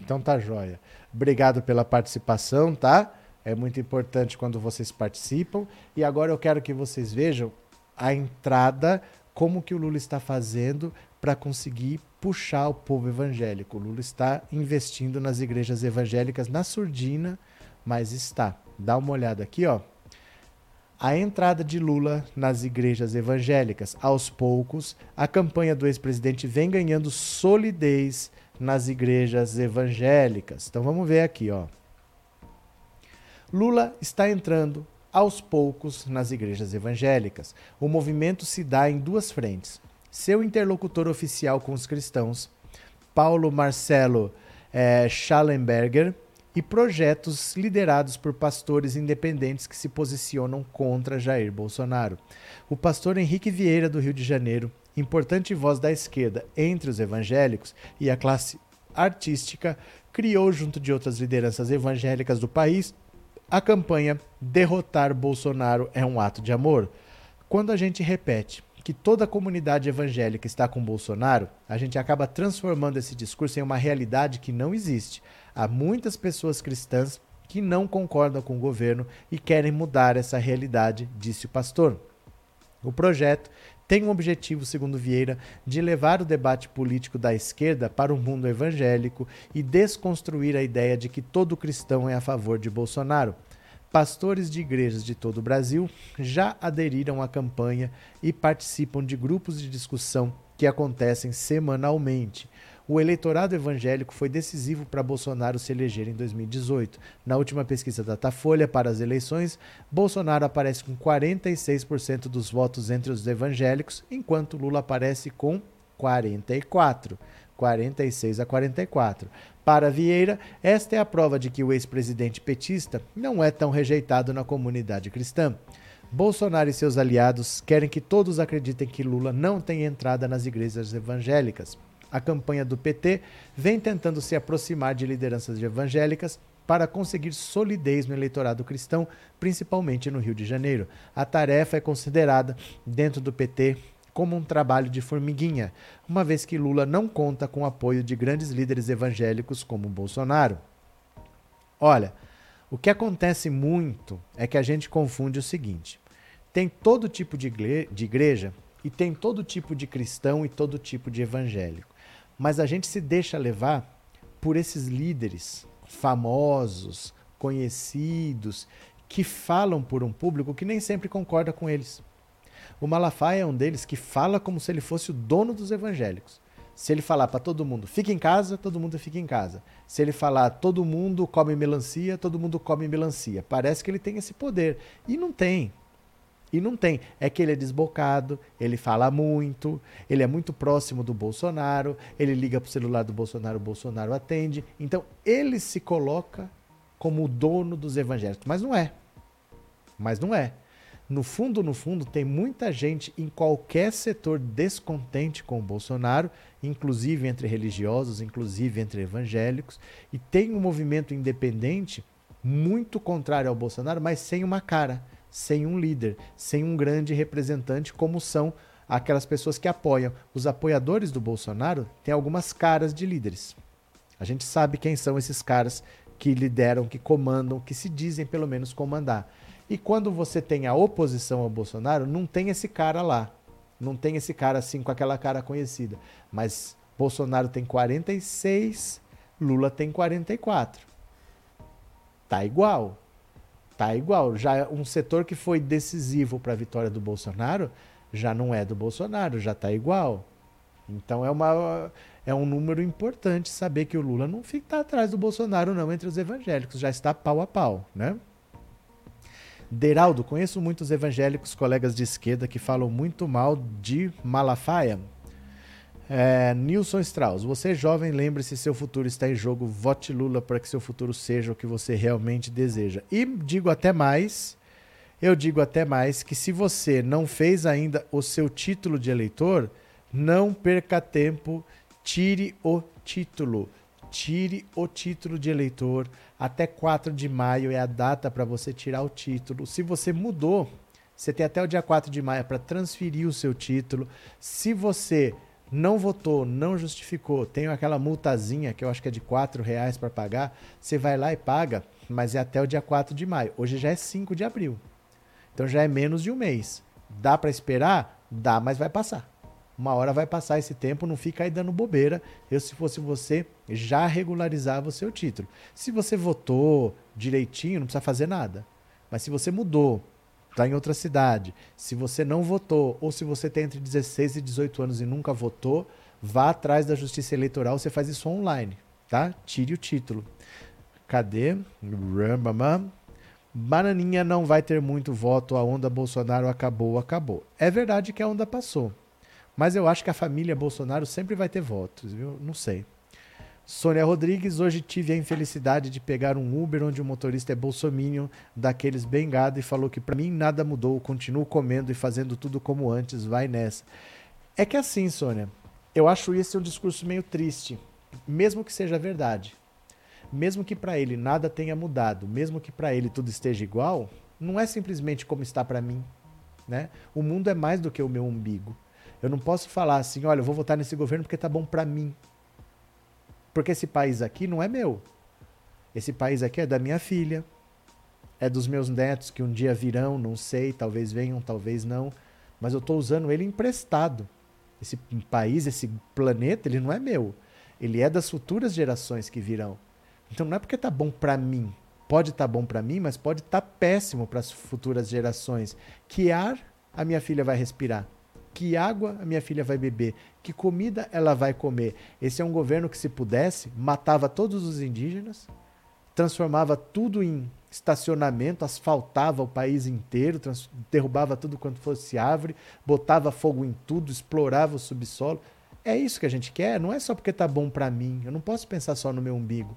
Então tá joia. Obrigado pela participação, tá? É muito importante quando vocês participam. E agora eu quero que vocês vejam a entrada, como que o Lula está fazendo para conseguir puxar o povo evangélico. O Lula está investindo nas igrejas evangélicas na surdina, mas está. Dá uma olhada aqui, ó. A entrada de Lula nas igrejas evangélicas. Aos poucos, a campanha do ex-presidente vem ganhando solidez nas igrejas evangélicas. Então vamos ver aqui, ó. Lula está entrando aos poucos nas igrejas evangélicas. O movimento se dá em duas frentes. Seu interlocutor oficial com os cristãos, Paulo Marcelo é, Schallenberger, e projetos liderados por pastores independentes que se posicionam contra Jair Bolsonaro. O pastor Henrique Vieira, do Rio de Janeiro, importante voz da esquerda entre os evangélicos e a classe artística, criou, junto de outras lideranças evangélicas do país, a campanha Derrotar Bolsonaro é um ato de amor. Quando a gente repete que toda a comunidade evangélica está com Bolsonaro, a gente acaba transformando esse discurso em uma realidade que não existe. Há muitas pessoas cristãs que não concordam com o governo e querem mudar essa realidade, disse o pastor. O projeto tem um objetivo, segundo Vieira, de levar o debate político da esquerda para o mundo evangélico e desconstruir a ideia de que todo cristão é a favor de Bolsonaro. Pastores de igrejas de todo o Brasil já aderiram à campanha e participam de grupos de discussão que acontecem semanalmente. O eleitorado evangélico foi decisivo para Bolsonaro se eleger em 2018. Na última pesquisa da Datafolha para as eleições, Bolsonaro aparece com 46% dos votos entre os evangélicos, enquanto Lula aparece com 44. 46 a 44. Para Vieira, esta é a prova de que o ex-presidente petista não é tão rejeitado na comunidade cristã. Bolsonaro e seus aliados querem que todos acreditem que Lula não tem entrada nas igrejas evangélicas. A campanha do PT vem tentando se aproximar de lideranças evangélicas para conseguir solidez no eleitorado cristão, principalmente no Rio de Janeiro. A tarefa é considerada, dentro do PT, como um trabalho de formiguinha, uma vez que Lula não conta com o apoio de grandes líderes evangélicos como Bolsonaro. Olha, o que acontece muito é que a gente confunde o seguinte: tem todo tipo de igreja e tem todo tipo de cristão e todo tipo de evangélico. Mas a gente se deixa levar por esses líderes famosos, conhecidos, que falam por um público que nem sempre concorda com eles. O Malafaia é um deles que fala como se ele fosse o dono dos evangélicos. Se ele falar para todo mundo, fica em casa, todo mundo fica em casa. Se ele falar, todo mundo come melancia, todo mundo come melancia. Parece que ele tem esse poder. E não tem. E não tem. É que ele é desbocado, ele fala muito, ele é muito próximo do Bolsonaro, ele liga para o celular do Bolsonaro, o Bolsonaro atende. Então, ele se coloca como o dono dos evangélicos. Mas não é. Mas não é no fundo, no fundo, tem muita gente em qualquer setor descontente com o Bolsonaro, inclusive entre religiosos, inclusive entre evangélicos, e tem um movimento independente muito contrário ao Bolsonaro, mas sem uma cara, sem um líder, sem um grande representante, como são aquelas pessoas que apoiam. Os apoiadores do Bolsonaro têm algumas caras de líderes. A gente sabe quem são esses caras que lideram, que comandam, que se dizem pelo menos comandar. E quando você tem a oposição ao Bolsonaro, não tem esse cara lá. Não tem esse cara assim com aquela cara conhecida. Mas Bolsonaro tem 46, Lula tem 44. Tá igual. Tá igual. Já um setor que foi decisivo para a vitória do Bolsonaro já não é do Bolsonaro, já tá igual. Então é uma é um número importante saber que o Lula não fica atrás do Bolsonaro não entre os evangélicos, já está pau a pau, né? Deraldo, conheço muitos evangélicos colegas de esquerda que falam muito mal de Malafaia. É, Nilson Strauss, você jovem, lembre-se, seu futuro está em jogo. Vote Lula para que seu futuro seja o que você realmente deseja. E digo até mais, eu digo até mais que se você não fez ainda o seu título de eleitor, não perca tempo, tire o título tire o título de eleitor. Até 4 de maio é a data para você tirar o título. Se você mudou, você tem até o dia 4 de maio para transferir o seu título. Se você não votou, não justificou, tem aquela multazinha que eu acho que é de 4 reais para pagar, você vai lá e paga, mas é até o dia 4 de maio. Hoje já é 5 de abril. Então já é menos de um mês. Dá para esperar? Dá, mas vai passar. Uma hora vai passar esse tempo, não fica aí dando bobeira. Eu, se fosse você, já regularizava o seu título. Se você votou direitinho, não precisa fazer nada. Mas se você mudou, está em outra cidade, se você não votou, ou se você tem entre 16 e 18 anos e nunca votou, vá atrás da Justiça Eleitoral, você faz isso online, tá? Tire o título. Cadê? Bananinha não vai ter muito voto, a onda Bolsonaro acabou, acabou. É verdade que a onda passou. Mas eu acho que a família Bolsonaro sempre vai ter votos, viu? Não sei. Sônia Rodrigues, hoje tive a infelicidade de pegar um Uber onde o motorista é bolsominion, daqueles bem gado, e falou que para mim nada mudou, continuo comendo e fazendo tudo como antes, vai nessa. É que assim, Sônia, eu acho esse um discurso meio triste, mesmo que seja verdade. Mesmo que para ele nada tenha mudado, mesmo que para ele tudo esteja igual, não é simplesmente como está para mim, né? O mundo é mais do que o meu umbigo. Eu não posso falar assim, olha, eu vou votar nesse governo porque tá bom para mim. Porque esse país aqui não é meu. Esse país aqui é da minha filha, é dos meus netos que um dia virão, não sei, talvez venham, talvez não, mas eu estou usando ele emprestado. Esse país, esse planeta, ele não é meu. Ele é das futuras gerações que virão. Então não é porque tá bom para mim. Pode estar tá bom para mim, mas pode estar tá péssimo para as futuras gerações. Que ar a minha filha vai respirar? Que água a minha filha vai beber? Que comida ela vai comer? Esse é um governo que, se pudesse, matava todos os indígenas, transformava tudo em estacionamento, asfaltava o país inteiro, derrubava tudo quanto fosse árvore, botava fogo em tudo, explorava o subsolo. É isso que a gente quer, não é só porque tá bom para mim. Eu não posso pensar só no meu umbigo.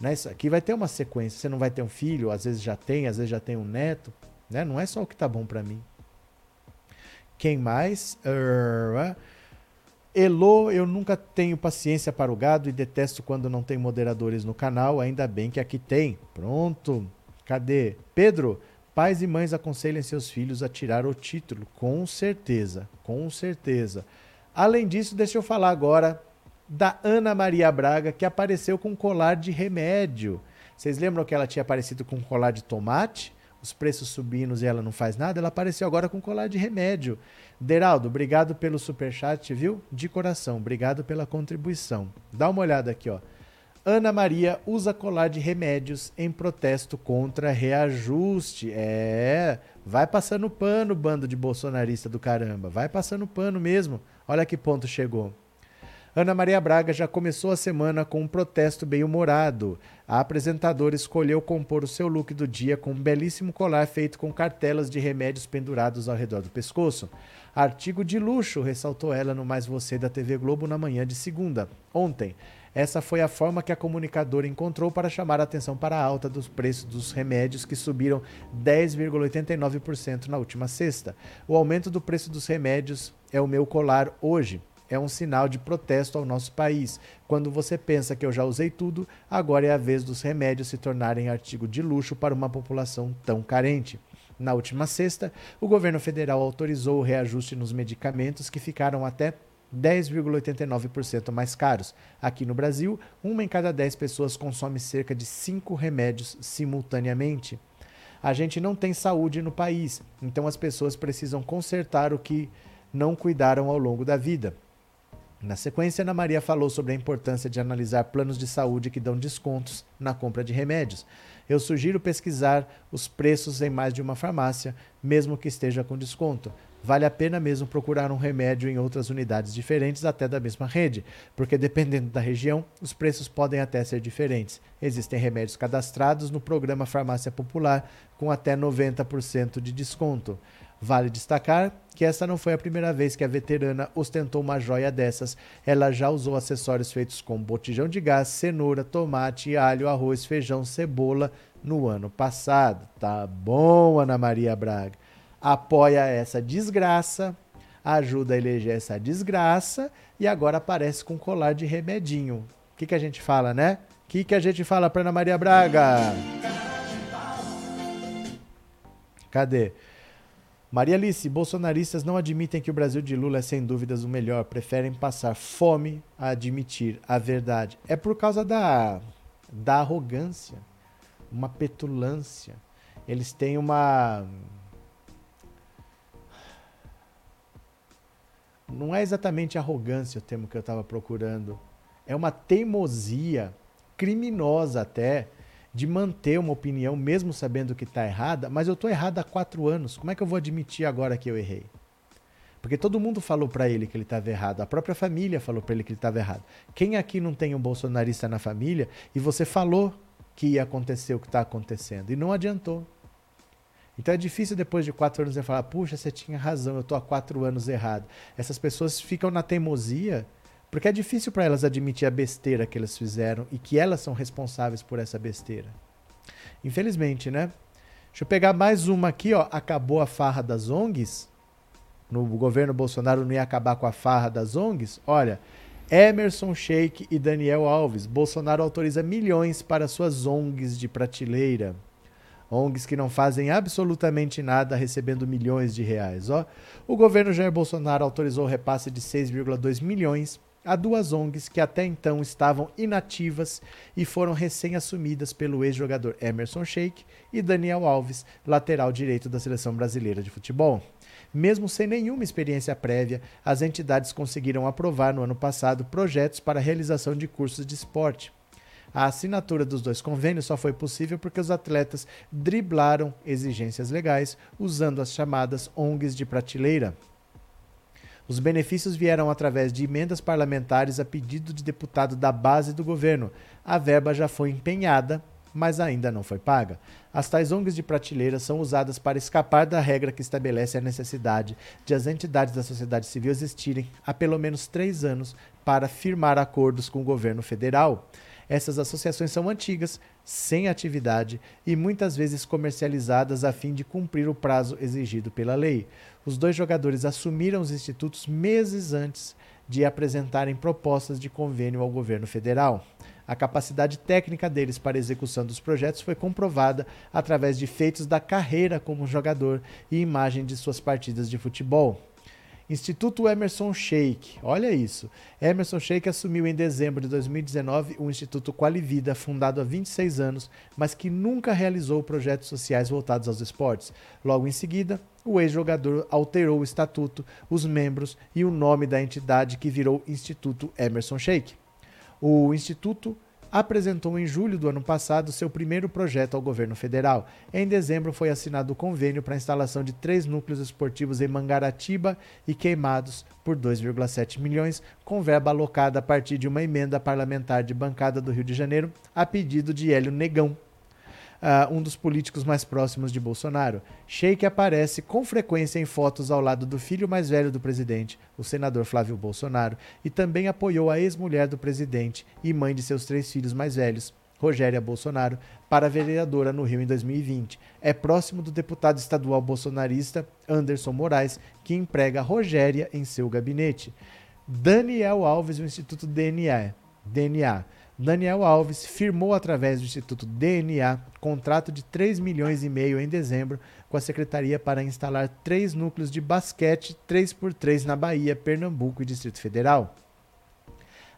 Né? Isso aqui vai ter uma sequência. Você não vai ter um filho, às vezes já tem, às vezes já tem um neto. Né? Não é só o que tá bom para mim. Quem mais? Uh, Elo, eu nunca tenho paciência para o gado e detesto quando não tem moderadores no canal. Ainda bem que aqui tem. Pronto. Cadê? Pedro, pais e mães aconselhem seus filhos a tirar o título. Com certeza. Com certeza. Além disso, deixa eu falar agora da Ana Maria Braga, que apareceu com colar de remédio. Vocês lembram que ela tinha aparecido com colar de tomate? Os preços subindo e ela não faz nada, ela apareceu agora com colar de remédio. Deraldo, obrigado pelo superchat, viu? De coração, obrigado pela contribuição. Dá uma olhada aqui, ó. Ana Maria usa colar de remédios em protesto contra reajuste. É, vai passando pano, bando de bolsonarista do caramba. Vai passando pano mesmo. Olha que ponto chegou. Ana Maria Braga já começou a semana com um protesto bem-humorado. A apresentadora escolheu compor o seu look do dia com um belíssimo colar feito com cartelas de remédios pendurados ao redor do pescoço. Artigo de luxo, ressaltou ela no Mais Você da TV Globo na manhã de segunda. Ontem, essa foi a forma que a comunicadora encontrou para chamar a atenção para a alta dos preços dos remédios, que subiram 10,89% na última sexta. O aumento do preço dos remédios é o meu colar hoje é um sinal de protesto ao nosso país. Quando você pensa que eu já usei tudo, agora é a vez dos remédios se tornarem artigo de luxo para uma população tão carente. Na última sexta, o governo federal autorizou o reajuste nos medicamentos que ficaram até 10,89% mais caros. Aqui no Brasil, uma em cada 10 pessoas consome cerca de 5 remédios simultaneamente. A gente não tem saúde no país, então as pessoas precisam consertar o que não cuidaram ao longo da vida. Na sequência, Ana Maria falou sobre a importância de analisar planos de saúde que dão descontos na compra de remédios. Eu sugiro pesquisar os preços em mais de uma farmácia, mesmo que esteja com desconto. Vale a pena mesmo procurar um remédio em outras unidades diferentes, até da mesma rede, porque dependendo da região, os preços podem até ser diferentes. Existem remédios cadastrados no programa Farmácia Popular com até 90% de desconto. Vale destacar que essa não foi a primeira vez que a veterana ostentou uma joia dessas. Ela já usou acessórios feitos com botijão de gás, cenoura, tomate, alho, arroz, feijão, cebola no ano passado. Tá bom, Ana Maria Braga. Apoia essa desgraça, ajuda a eleger essa desgraça e agora aparece com colar de remedinho. O que, que a gente fala, né? O que, que a gente fala para Ana Maria Braga? Cadê? Maria Alice, bolsonaristas não admitem que o Brasil de Lula é sem dúvidas o melhor, preferem passar fome a admitir a verdade. É por causa da, da arrogância, uma petulância. Eles têm uma. Não é exatamente arrogância o termo que eu estava procurando. É uma teimosia criminosa até de manter uma opinião, mesmo sabendo que está errada, mas eu estou errado há quatro anos. Como é que eu vou admitir agora que eu errei? Porque todo mundo falou para ele que ele estava errado, a própria família falou para ele que ele estava errado. Quem aqui não tem um bolsonarista na família e você falou que ia acontecer o que está acontecendo e não adiantou? Então é difícil depois de quatro anos você falar, puxa, você tinha razão, eu estou há quatro anos errado. Essas pessoas ficam na teimosia Porque é difícil para elas admitir a besteira que elas fizeram e que elas são responsáveis por essa besteira. Infelizmente, né? Deixa eu pegar mais uma aqui, ó. Acabou a farra das ONGs. No governo Bolsonaro não ia acabar com a farra das ONGs. Olha, Emerson Sheik e Daniel Alves. Bolsonaro autoriza milhões para suas ONGs de prateleira. ONGs que não fazem absolutamente nada recebendo milhões de reais. Ó, o governo Jair Bolsonaro autorizou o repasse de 6,2 milhões a duas ONGs que até então estavam inativas e foram recém-assumidas pelo ex-jogador Emerson Sheik e Daniel Alves, lateral direito da seleção brasileira de futebol. Mesmo sem nenhuma experiência prévia, as entidades conseguiram aprovar no ano passado projetos para a realização de cursos de esporte. A assinatura dos dois convênios só foi possível porque os atletas driblaram exigências legais usando as chamadas ONGs de prateleira. Os benefícios vieram através de emendas parlamentares a pedido de deputado da base do governo. A verba já foi empenhada, mas ainda não foi paga. As tais ONGs de prateleira são usadas para escapar da regra que estabelece a necessidade de as entidades da sociedade civil existirem há pelo menos três anos para firmar acordos com o governo federal. Essas associações são antigas, sem atividade e muitas vezes comercializadas a fim de cumprir o prazo exigido pela lei. Os dois jogadores assumiram os institutos meses antes de apresentarem propostas de convênio ao governo federal. A capacidade técnica deles para execução dos projetos foi comprovada através de feitos da carreira como jogador e imagem de suas partidas de futebol. Instituto Emerson Sheik. Olha isso. Emerson Sheik assumiu em dezembro de 2019 o Instituto Qualivida, fundado há 26 anos, mas que nunca realizou projetos sociais voltados aos esportes. Logo em seguida, o ex-jogador alterou o estatuto, os membros e o nome da entidade que virou Instituto Emerson Sheik. O Instituto apresentou em julho do ano passado seu primeiro projeto ao governo federal. Em dezembro foi assinado o convênio para a instalação de três núcleos esportivos em Mangaratiba e Queimados por 2,7 milhões, com verba alocada a partir de uma emenda parlamentar de bancada do Rio de Janeiro, a pedido de Hélio Negão, uh, um dos políticos mais próximos de Bolsonaro. Sheik aparece com frequência em fotos ao lado do filho mais velho do presidente, o senador Flávio Bolsonaro, e também apoiou a ex-mulher do presidente e mãe de seus três filhos mais velhos, Rogéria Bolsonaro, para vereadora no Rio em 2020. É próximo do deputado estadual bolsonarista Anderson Moraes, que emprega Rogéria em seu gabinete. Daniel Alves, do Instituto DNA. DNA Daniel Alves firmou através do Instituto DNA contrato de 3 milhões e meio em dezembro com a secretaria para instalar três núcleos de basquete 3x3 na Bahia, Pernambuco e Distrito Federal.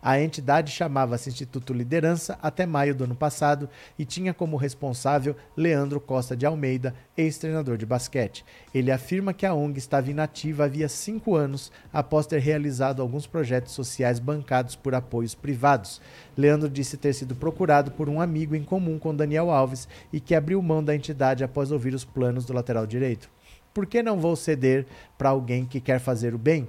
A entidade chamava-se Instituto Liderança até maio do ano passado e tinha como responsável Leandro Costa de Almeida, ex-treinador de basquete. Ele afirma que a ONG estava inativa havia cinco anos após ter realizado alguns projetos sociais bancados por apoios privados. Leandro disse ter sido procurado por um amigo em comum com Daniel Alves e que abriu mão da entidade após ouvir os planos do lateral direito. Por que não vou ceder para alguém que quer fazer o bem?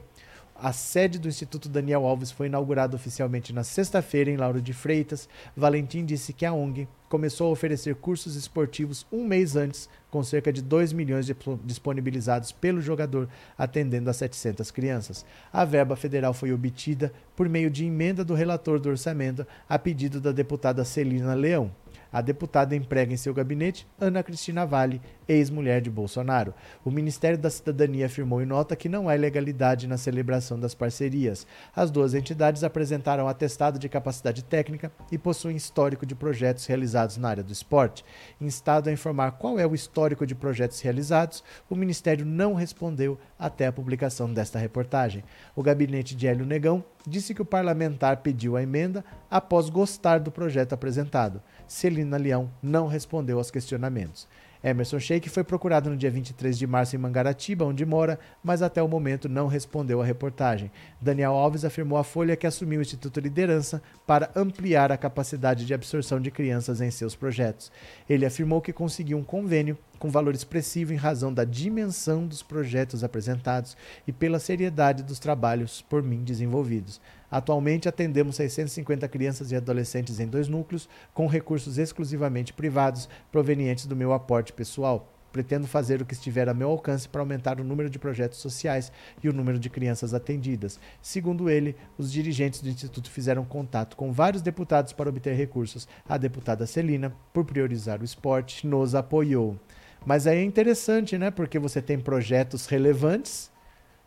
A sede do Instituto Daniel Alves foi inaugurada oficialmente na sexta-feira em Lauro de Freitas. Valentim disse que a ONG começou a oferecer cursos esportivos um mês antes, com cerca de 2 milhões de disponibilizados pelo jogador, atendendo a 700 crianças. A verba federal foi obtida por meio de emenda do relator do orçamento a pedido da deputada Celina Leão. A deputada emprega em seu gabinete Ana Cristina Vale, ex-mulher de Bolsonaro. O Ministério da Cidadania afirmou em nota que não há ilegalidade na celebração das parcerias. As duas entidades apresentaram atestado de capacidade técnica e possuem histórico de projetos realizados na área do esporte. Instado a informar qual é o histórico de projetos realizados, o Ministério não respondeu até a publicação desta reportagem. O gabinete de Hélio Negão disse que o parlamentar pediu a emenda após gostar do projeto apresentado. Celina Leão não respondeu aos questionamentos. Emerson Sheik foi procurado no dia 23 de março em Mangaratiba, onde mora, mas até o momento não respondeu à reportagem. Daniel Alves afirmou à Folha que assumiu o Instituto Liderança para ampliar a capacidade de absorção de crianças em seus projetos. Ele afirmou que conseguiu um convênio com valor expressivo em razão da dimensão dos projetos apresentados e pela seriedade dos trabalhos por mim desenvolvidos. Atualmente atendemos 650 crianças e adolescentes em dois núcleos, com recursos exclusivamente privados provenientes do meu aporte pessoal. Pretendo fazer o que estiver a meu alcance para aumentar o número de projetos sociais e o número de crianças atendidas. Segundo ele, os dirigentes do Instituto fizeram contato com vários deputados para obter recursos. A deputada Celina, por priorizar o esporte, nos apoiou. Mas aí é interessante, né? Porque você tem projetos relevantes,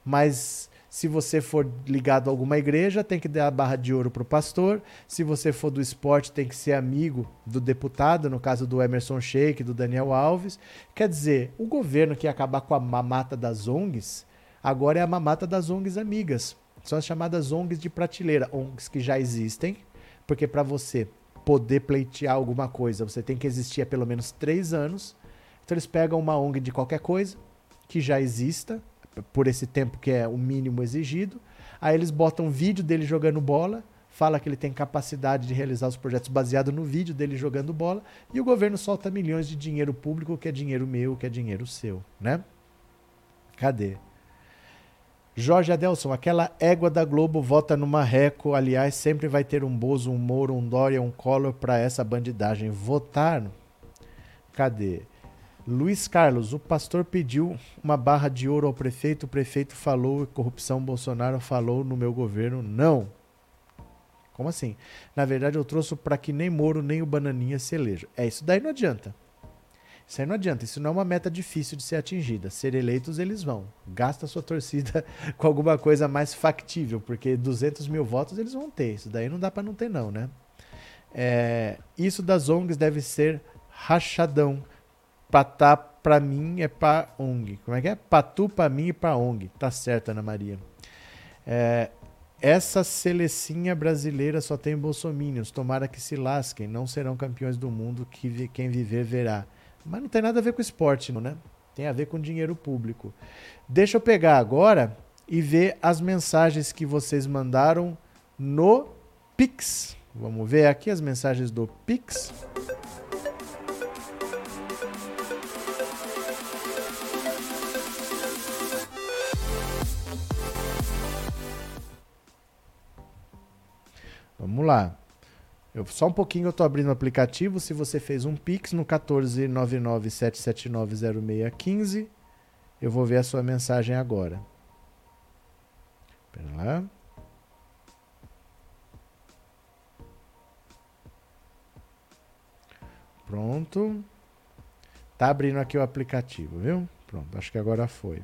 mas se você for ligado a alguma igreja, tem que dar a barra de ouro para o pastor. Se você for do esporte, tem que ser amigo do deputado, no caso do Emerson Sheik, do Daniel Alves. Quer dizer, o governo que ia acabar com a mamata das ONGs, agora é a mamata das ONGs amigas. São as chamadas ONGs de prateleira, ONGs que já existem, porque para você poder pleitear alguma coisa, você tem que existir há pelo menos três anos. Então eles pegam uma ONG de qualquer coisa, que já exista, por esse tempo que é o mínimo exigido. Aí eles botam vídeo dele jogando bola, fala que ele tem capacidade de realizar os projetos baseado no vídeo dele jogando bola, e o governo solta milhões de dinheiro público, que é dinheiro meu, que é dinheiro seu, né? Cadê? Jorge Adelson, aquela égua da Globo vota no Marreco. Aliás, sempre vai ter um Bozo, um Moro, um Dória, um Collor para essa bandidagem. Votar? Cadê? Luiz Carlos, o pastor pediu uma barra de ouro ao prefeito, o prefeito falou corrupção, Bolsonaro falou no meu governo, não. Como assim? Na verdade, eu trouxe para que nem Moro nem o Bananinha se elejam. É, isso daí não adianta. Isso aí não adianta, isso não é uma meta difícil de ser atingida. Ser eleitos, eles vão. Gasta sua torcida com alguma coisa mais factível, porque 200 mil votos eles vão ter. Isso daí não dá para não ter, não, né? É, isso das ONGs deve ser rachadão Patá pra mim é pra ONG. Como é que é? Patu pra mim e pra ONG. Tá certo, Ana Maria. É, essa selecinha brasileira só tem bolsominions. Tomara que se lasquem. Não serão campeões do mundo. Que quem viver verá. Mas não tem nada a ver com esporte, não, né? Tem a ver com dinheiro público. Deixa eu pegar agora e ver as mensagens que vocês mandaram no Pix. Vamos ver aqui as mensagens do Pix. Vamos lá. Eu, só um pouquinho eu estou abrindo o aplicativo. Se você fez um Pix no 14997790615, eu vou ver a sua mensagem agora. Lá. Pronto. Tá abrindo aqui o aplicativo, viu? Pronto, acho que agora foi.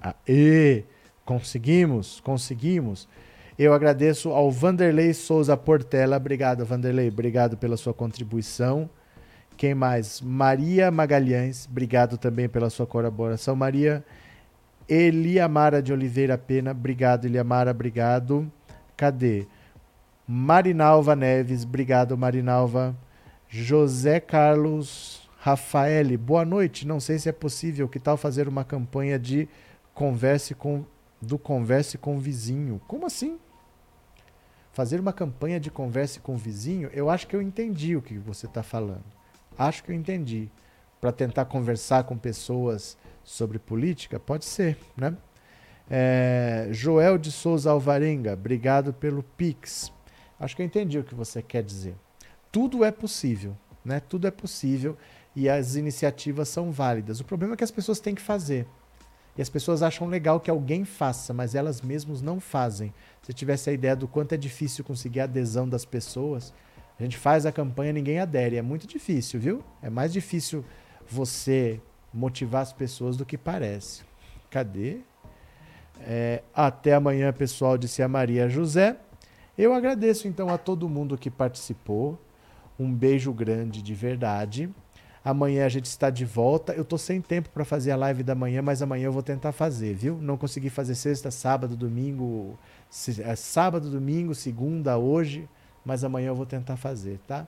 Aê! Conseguimos, conseguimos. Eu agradeço ao Vanderlei Souza Portela. Obrigado, Vanderlei. Obrigado pela sua contribuição. Quem mais? Maria Magalhães. Obrigado também pela sua colaboração, Maria. Eliamara de Oliveira Pena. Obrigado, Eliamara. Obrigado. Cadê? Marinalva Neves. Obrigado, Marinalva. José Carlos Rafael. Boa noite. Não sei se é possível. Que tal fazer uma campanha de converse com do converse com o vizinho. Como assim? Fazer uma campanha de converse com o vizinho? Eu acho que eu entendi o que você está falando. Acho que eu entendi. Para tentar conversar com pessoas sobre política? Pode ser, né? É, Joel de Souza Alvarenga, obrigado pelo Pix. Acho que eu entendi o que você quer dizer. Tudo é possível, né? Tudo é possível e as iniciativas são válidas. O problema é que as pessoas têm que fazer. E as pessoas acham legal que alguém faça, mas elas mesmas não fazem. Se tivesse a ideia do quanto é difícil conseguir a adesão das pessoas, a gente faz a campanha ninguém adere. É muito difícil, viu? É mais difícil você motivar as pessoas do que parece. Cadê? É, até amanhã, pessoal, disse a Maria José. Eu agradeço então a todo mundo que participou. Um beijo grande de verdade. Amanhã a gente está de volta. Eu tô sem tempo para fazer a live da manhã, mas amanhã eu vou tentar fazer, viu? Não consegui fazer sexta, sábado, domingo, é, sábado, domingo, segunda, hoje, mas amanhã eu vou tentar fazer, tá?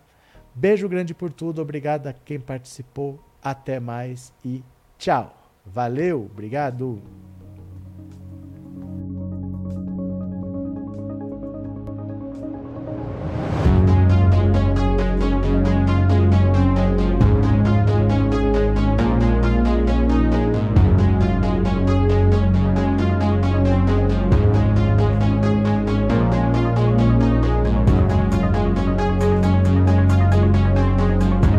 Beijo grande por tudo, obrigado a quem participou. Até mais e tchau. Valeu, obrigado.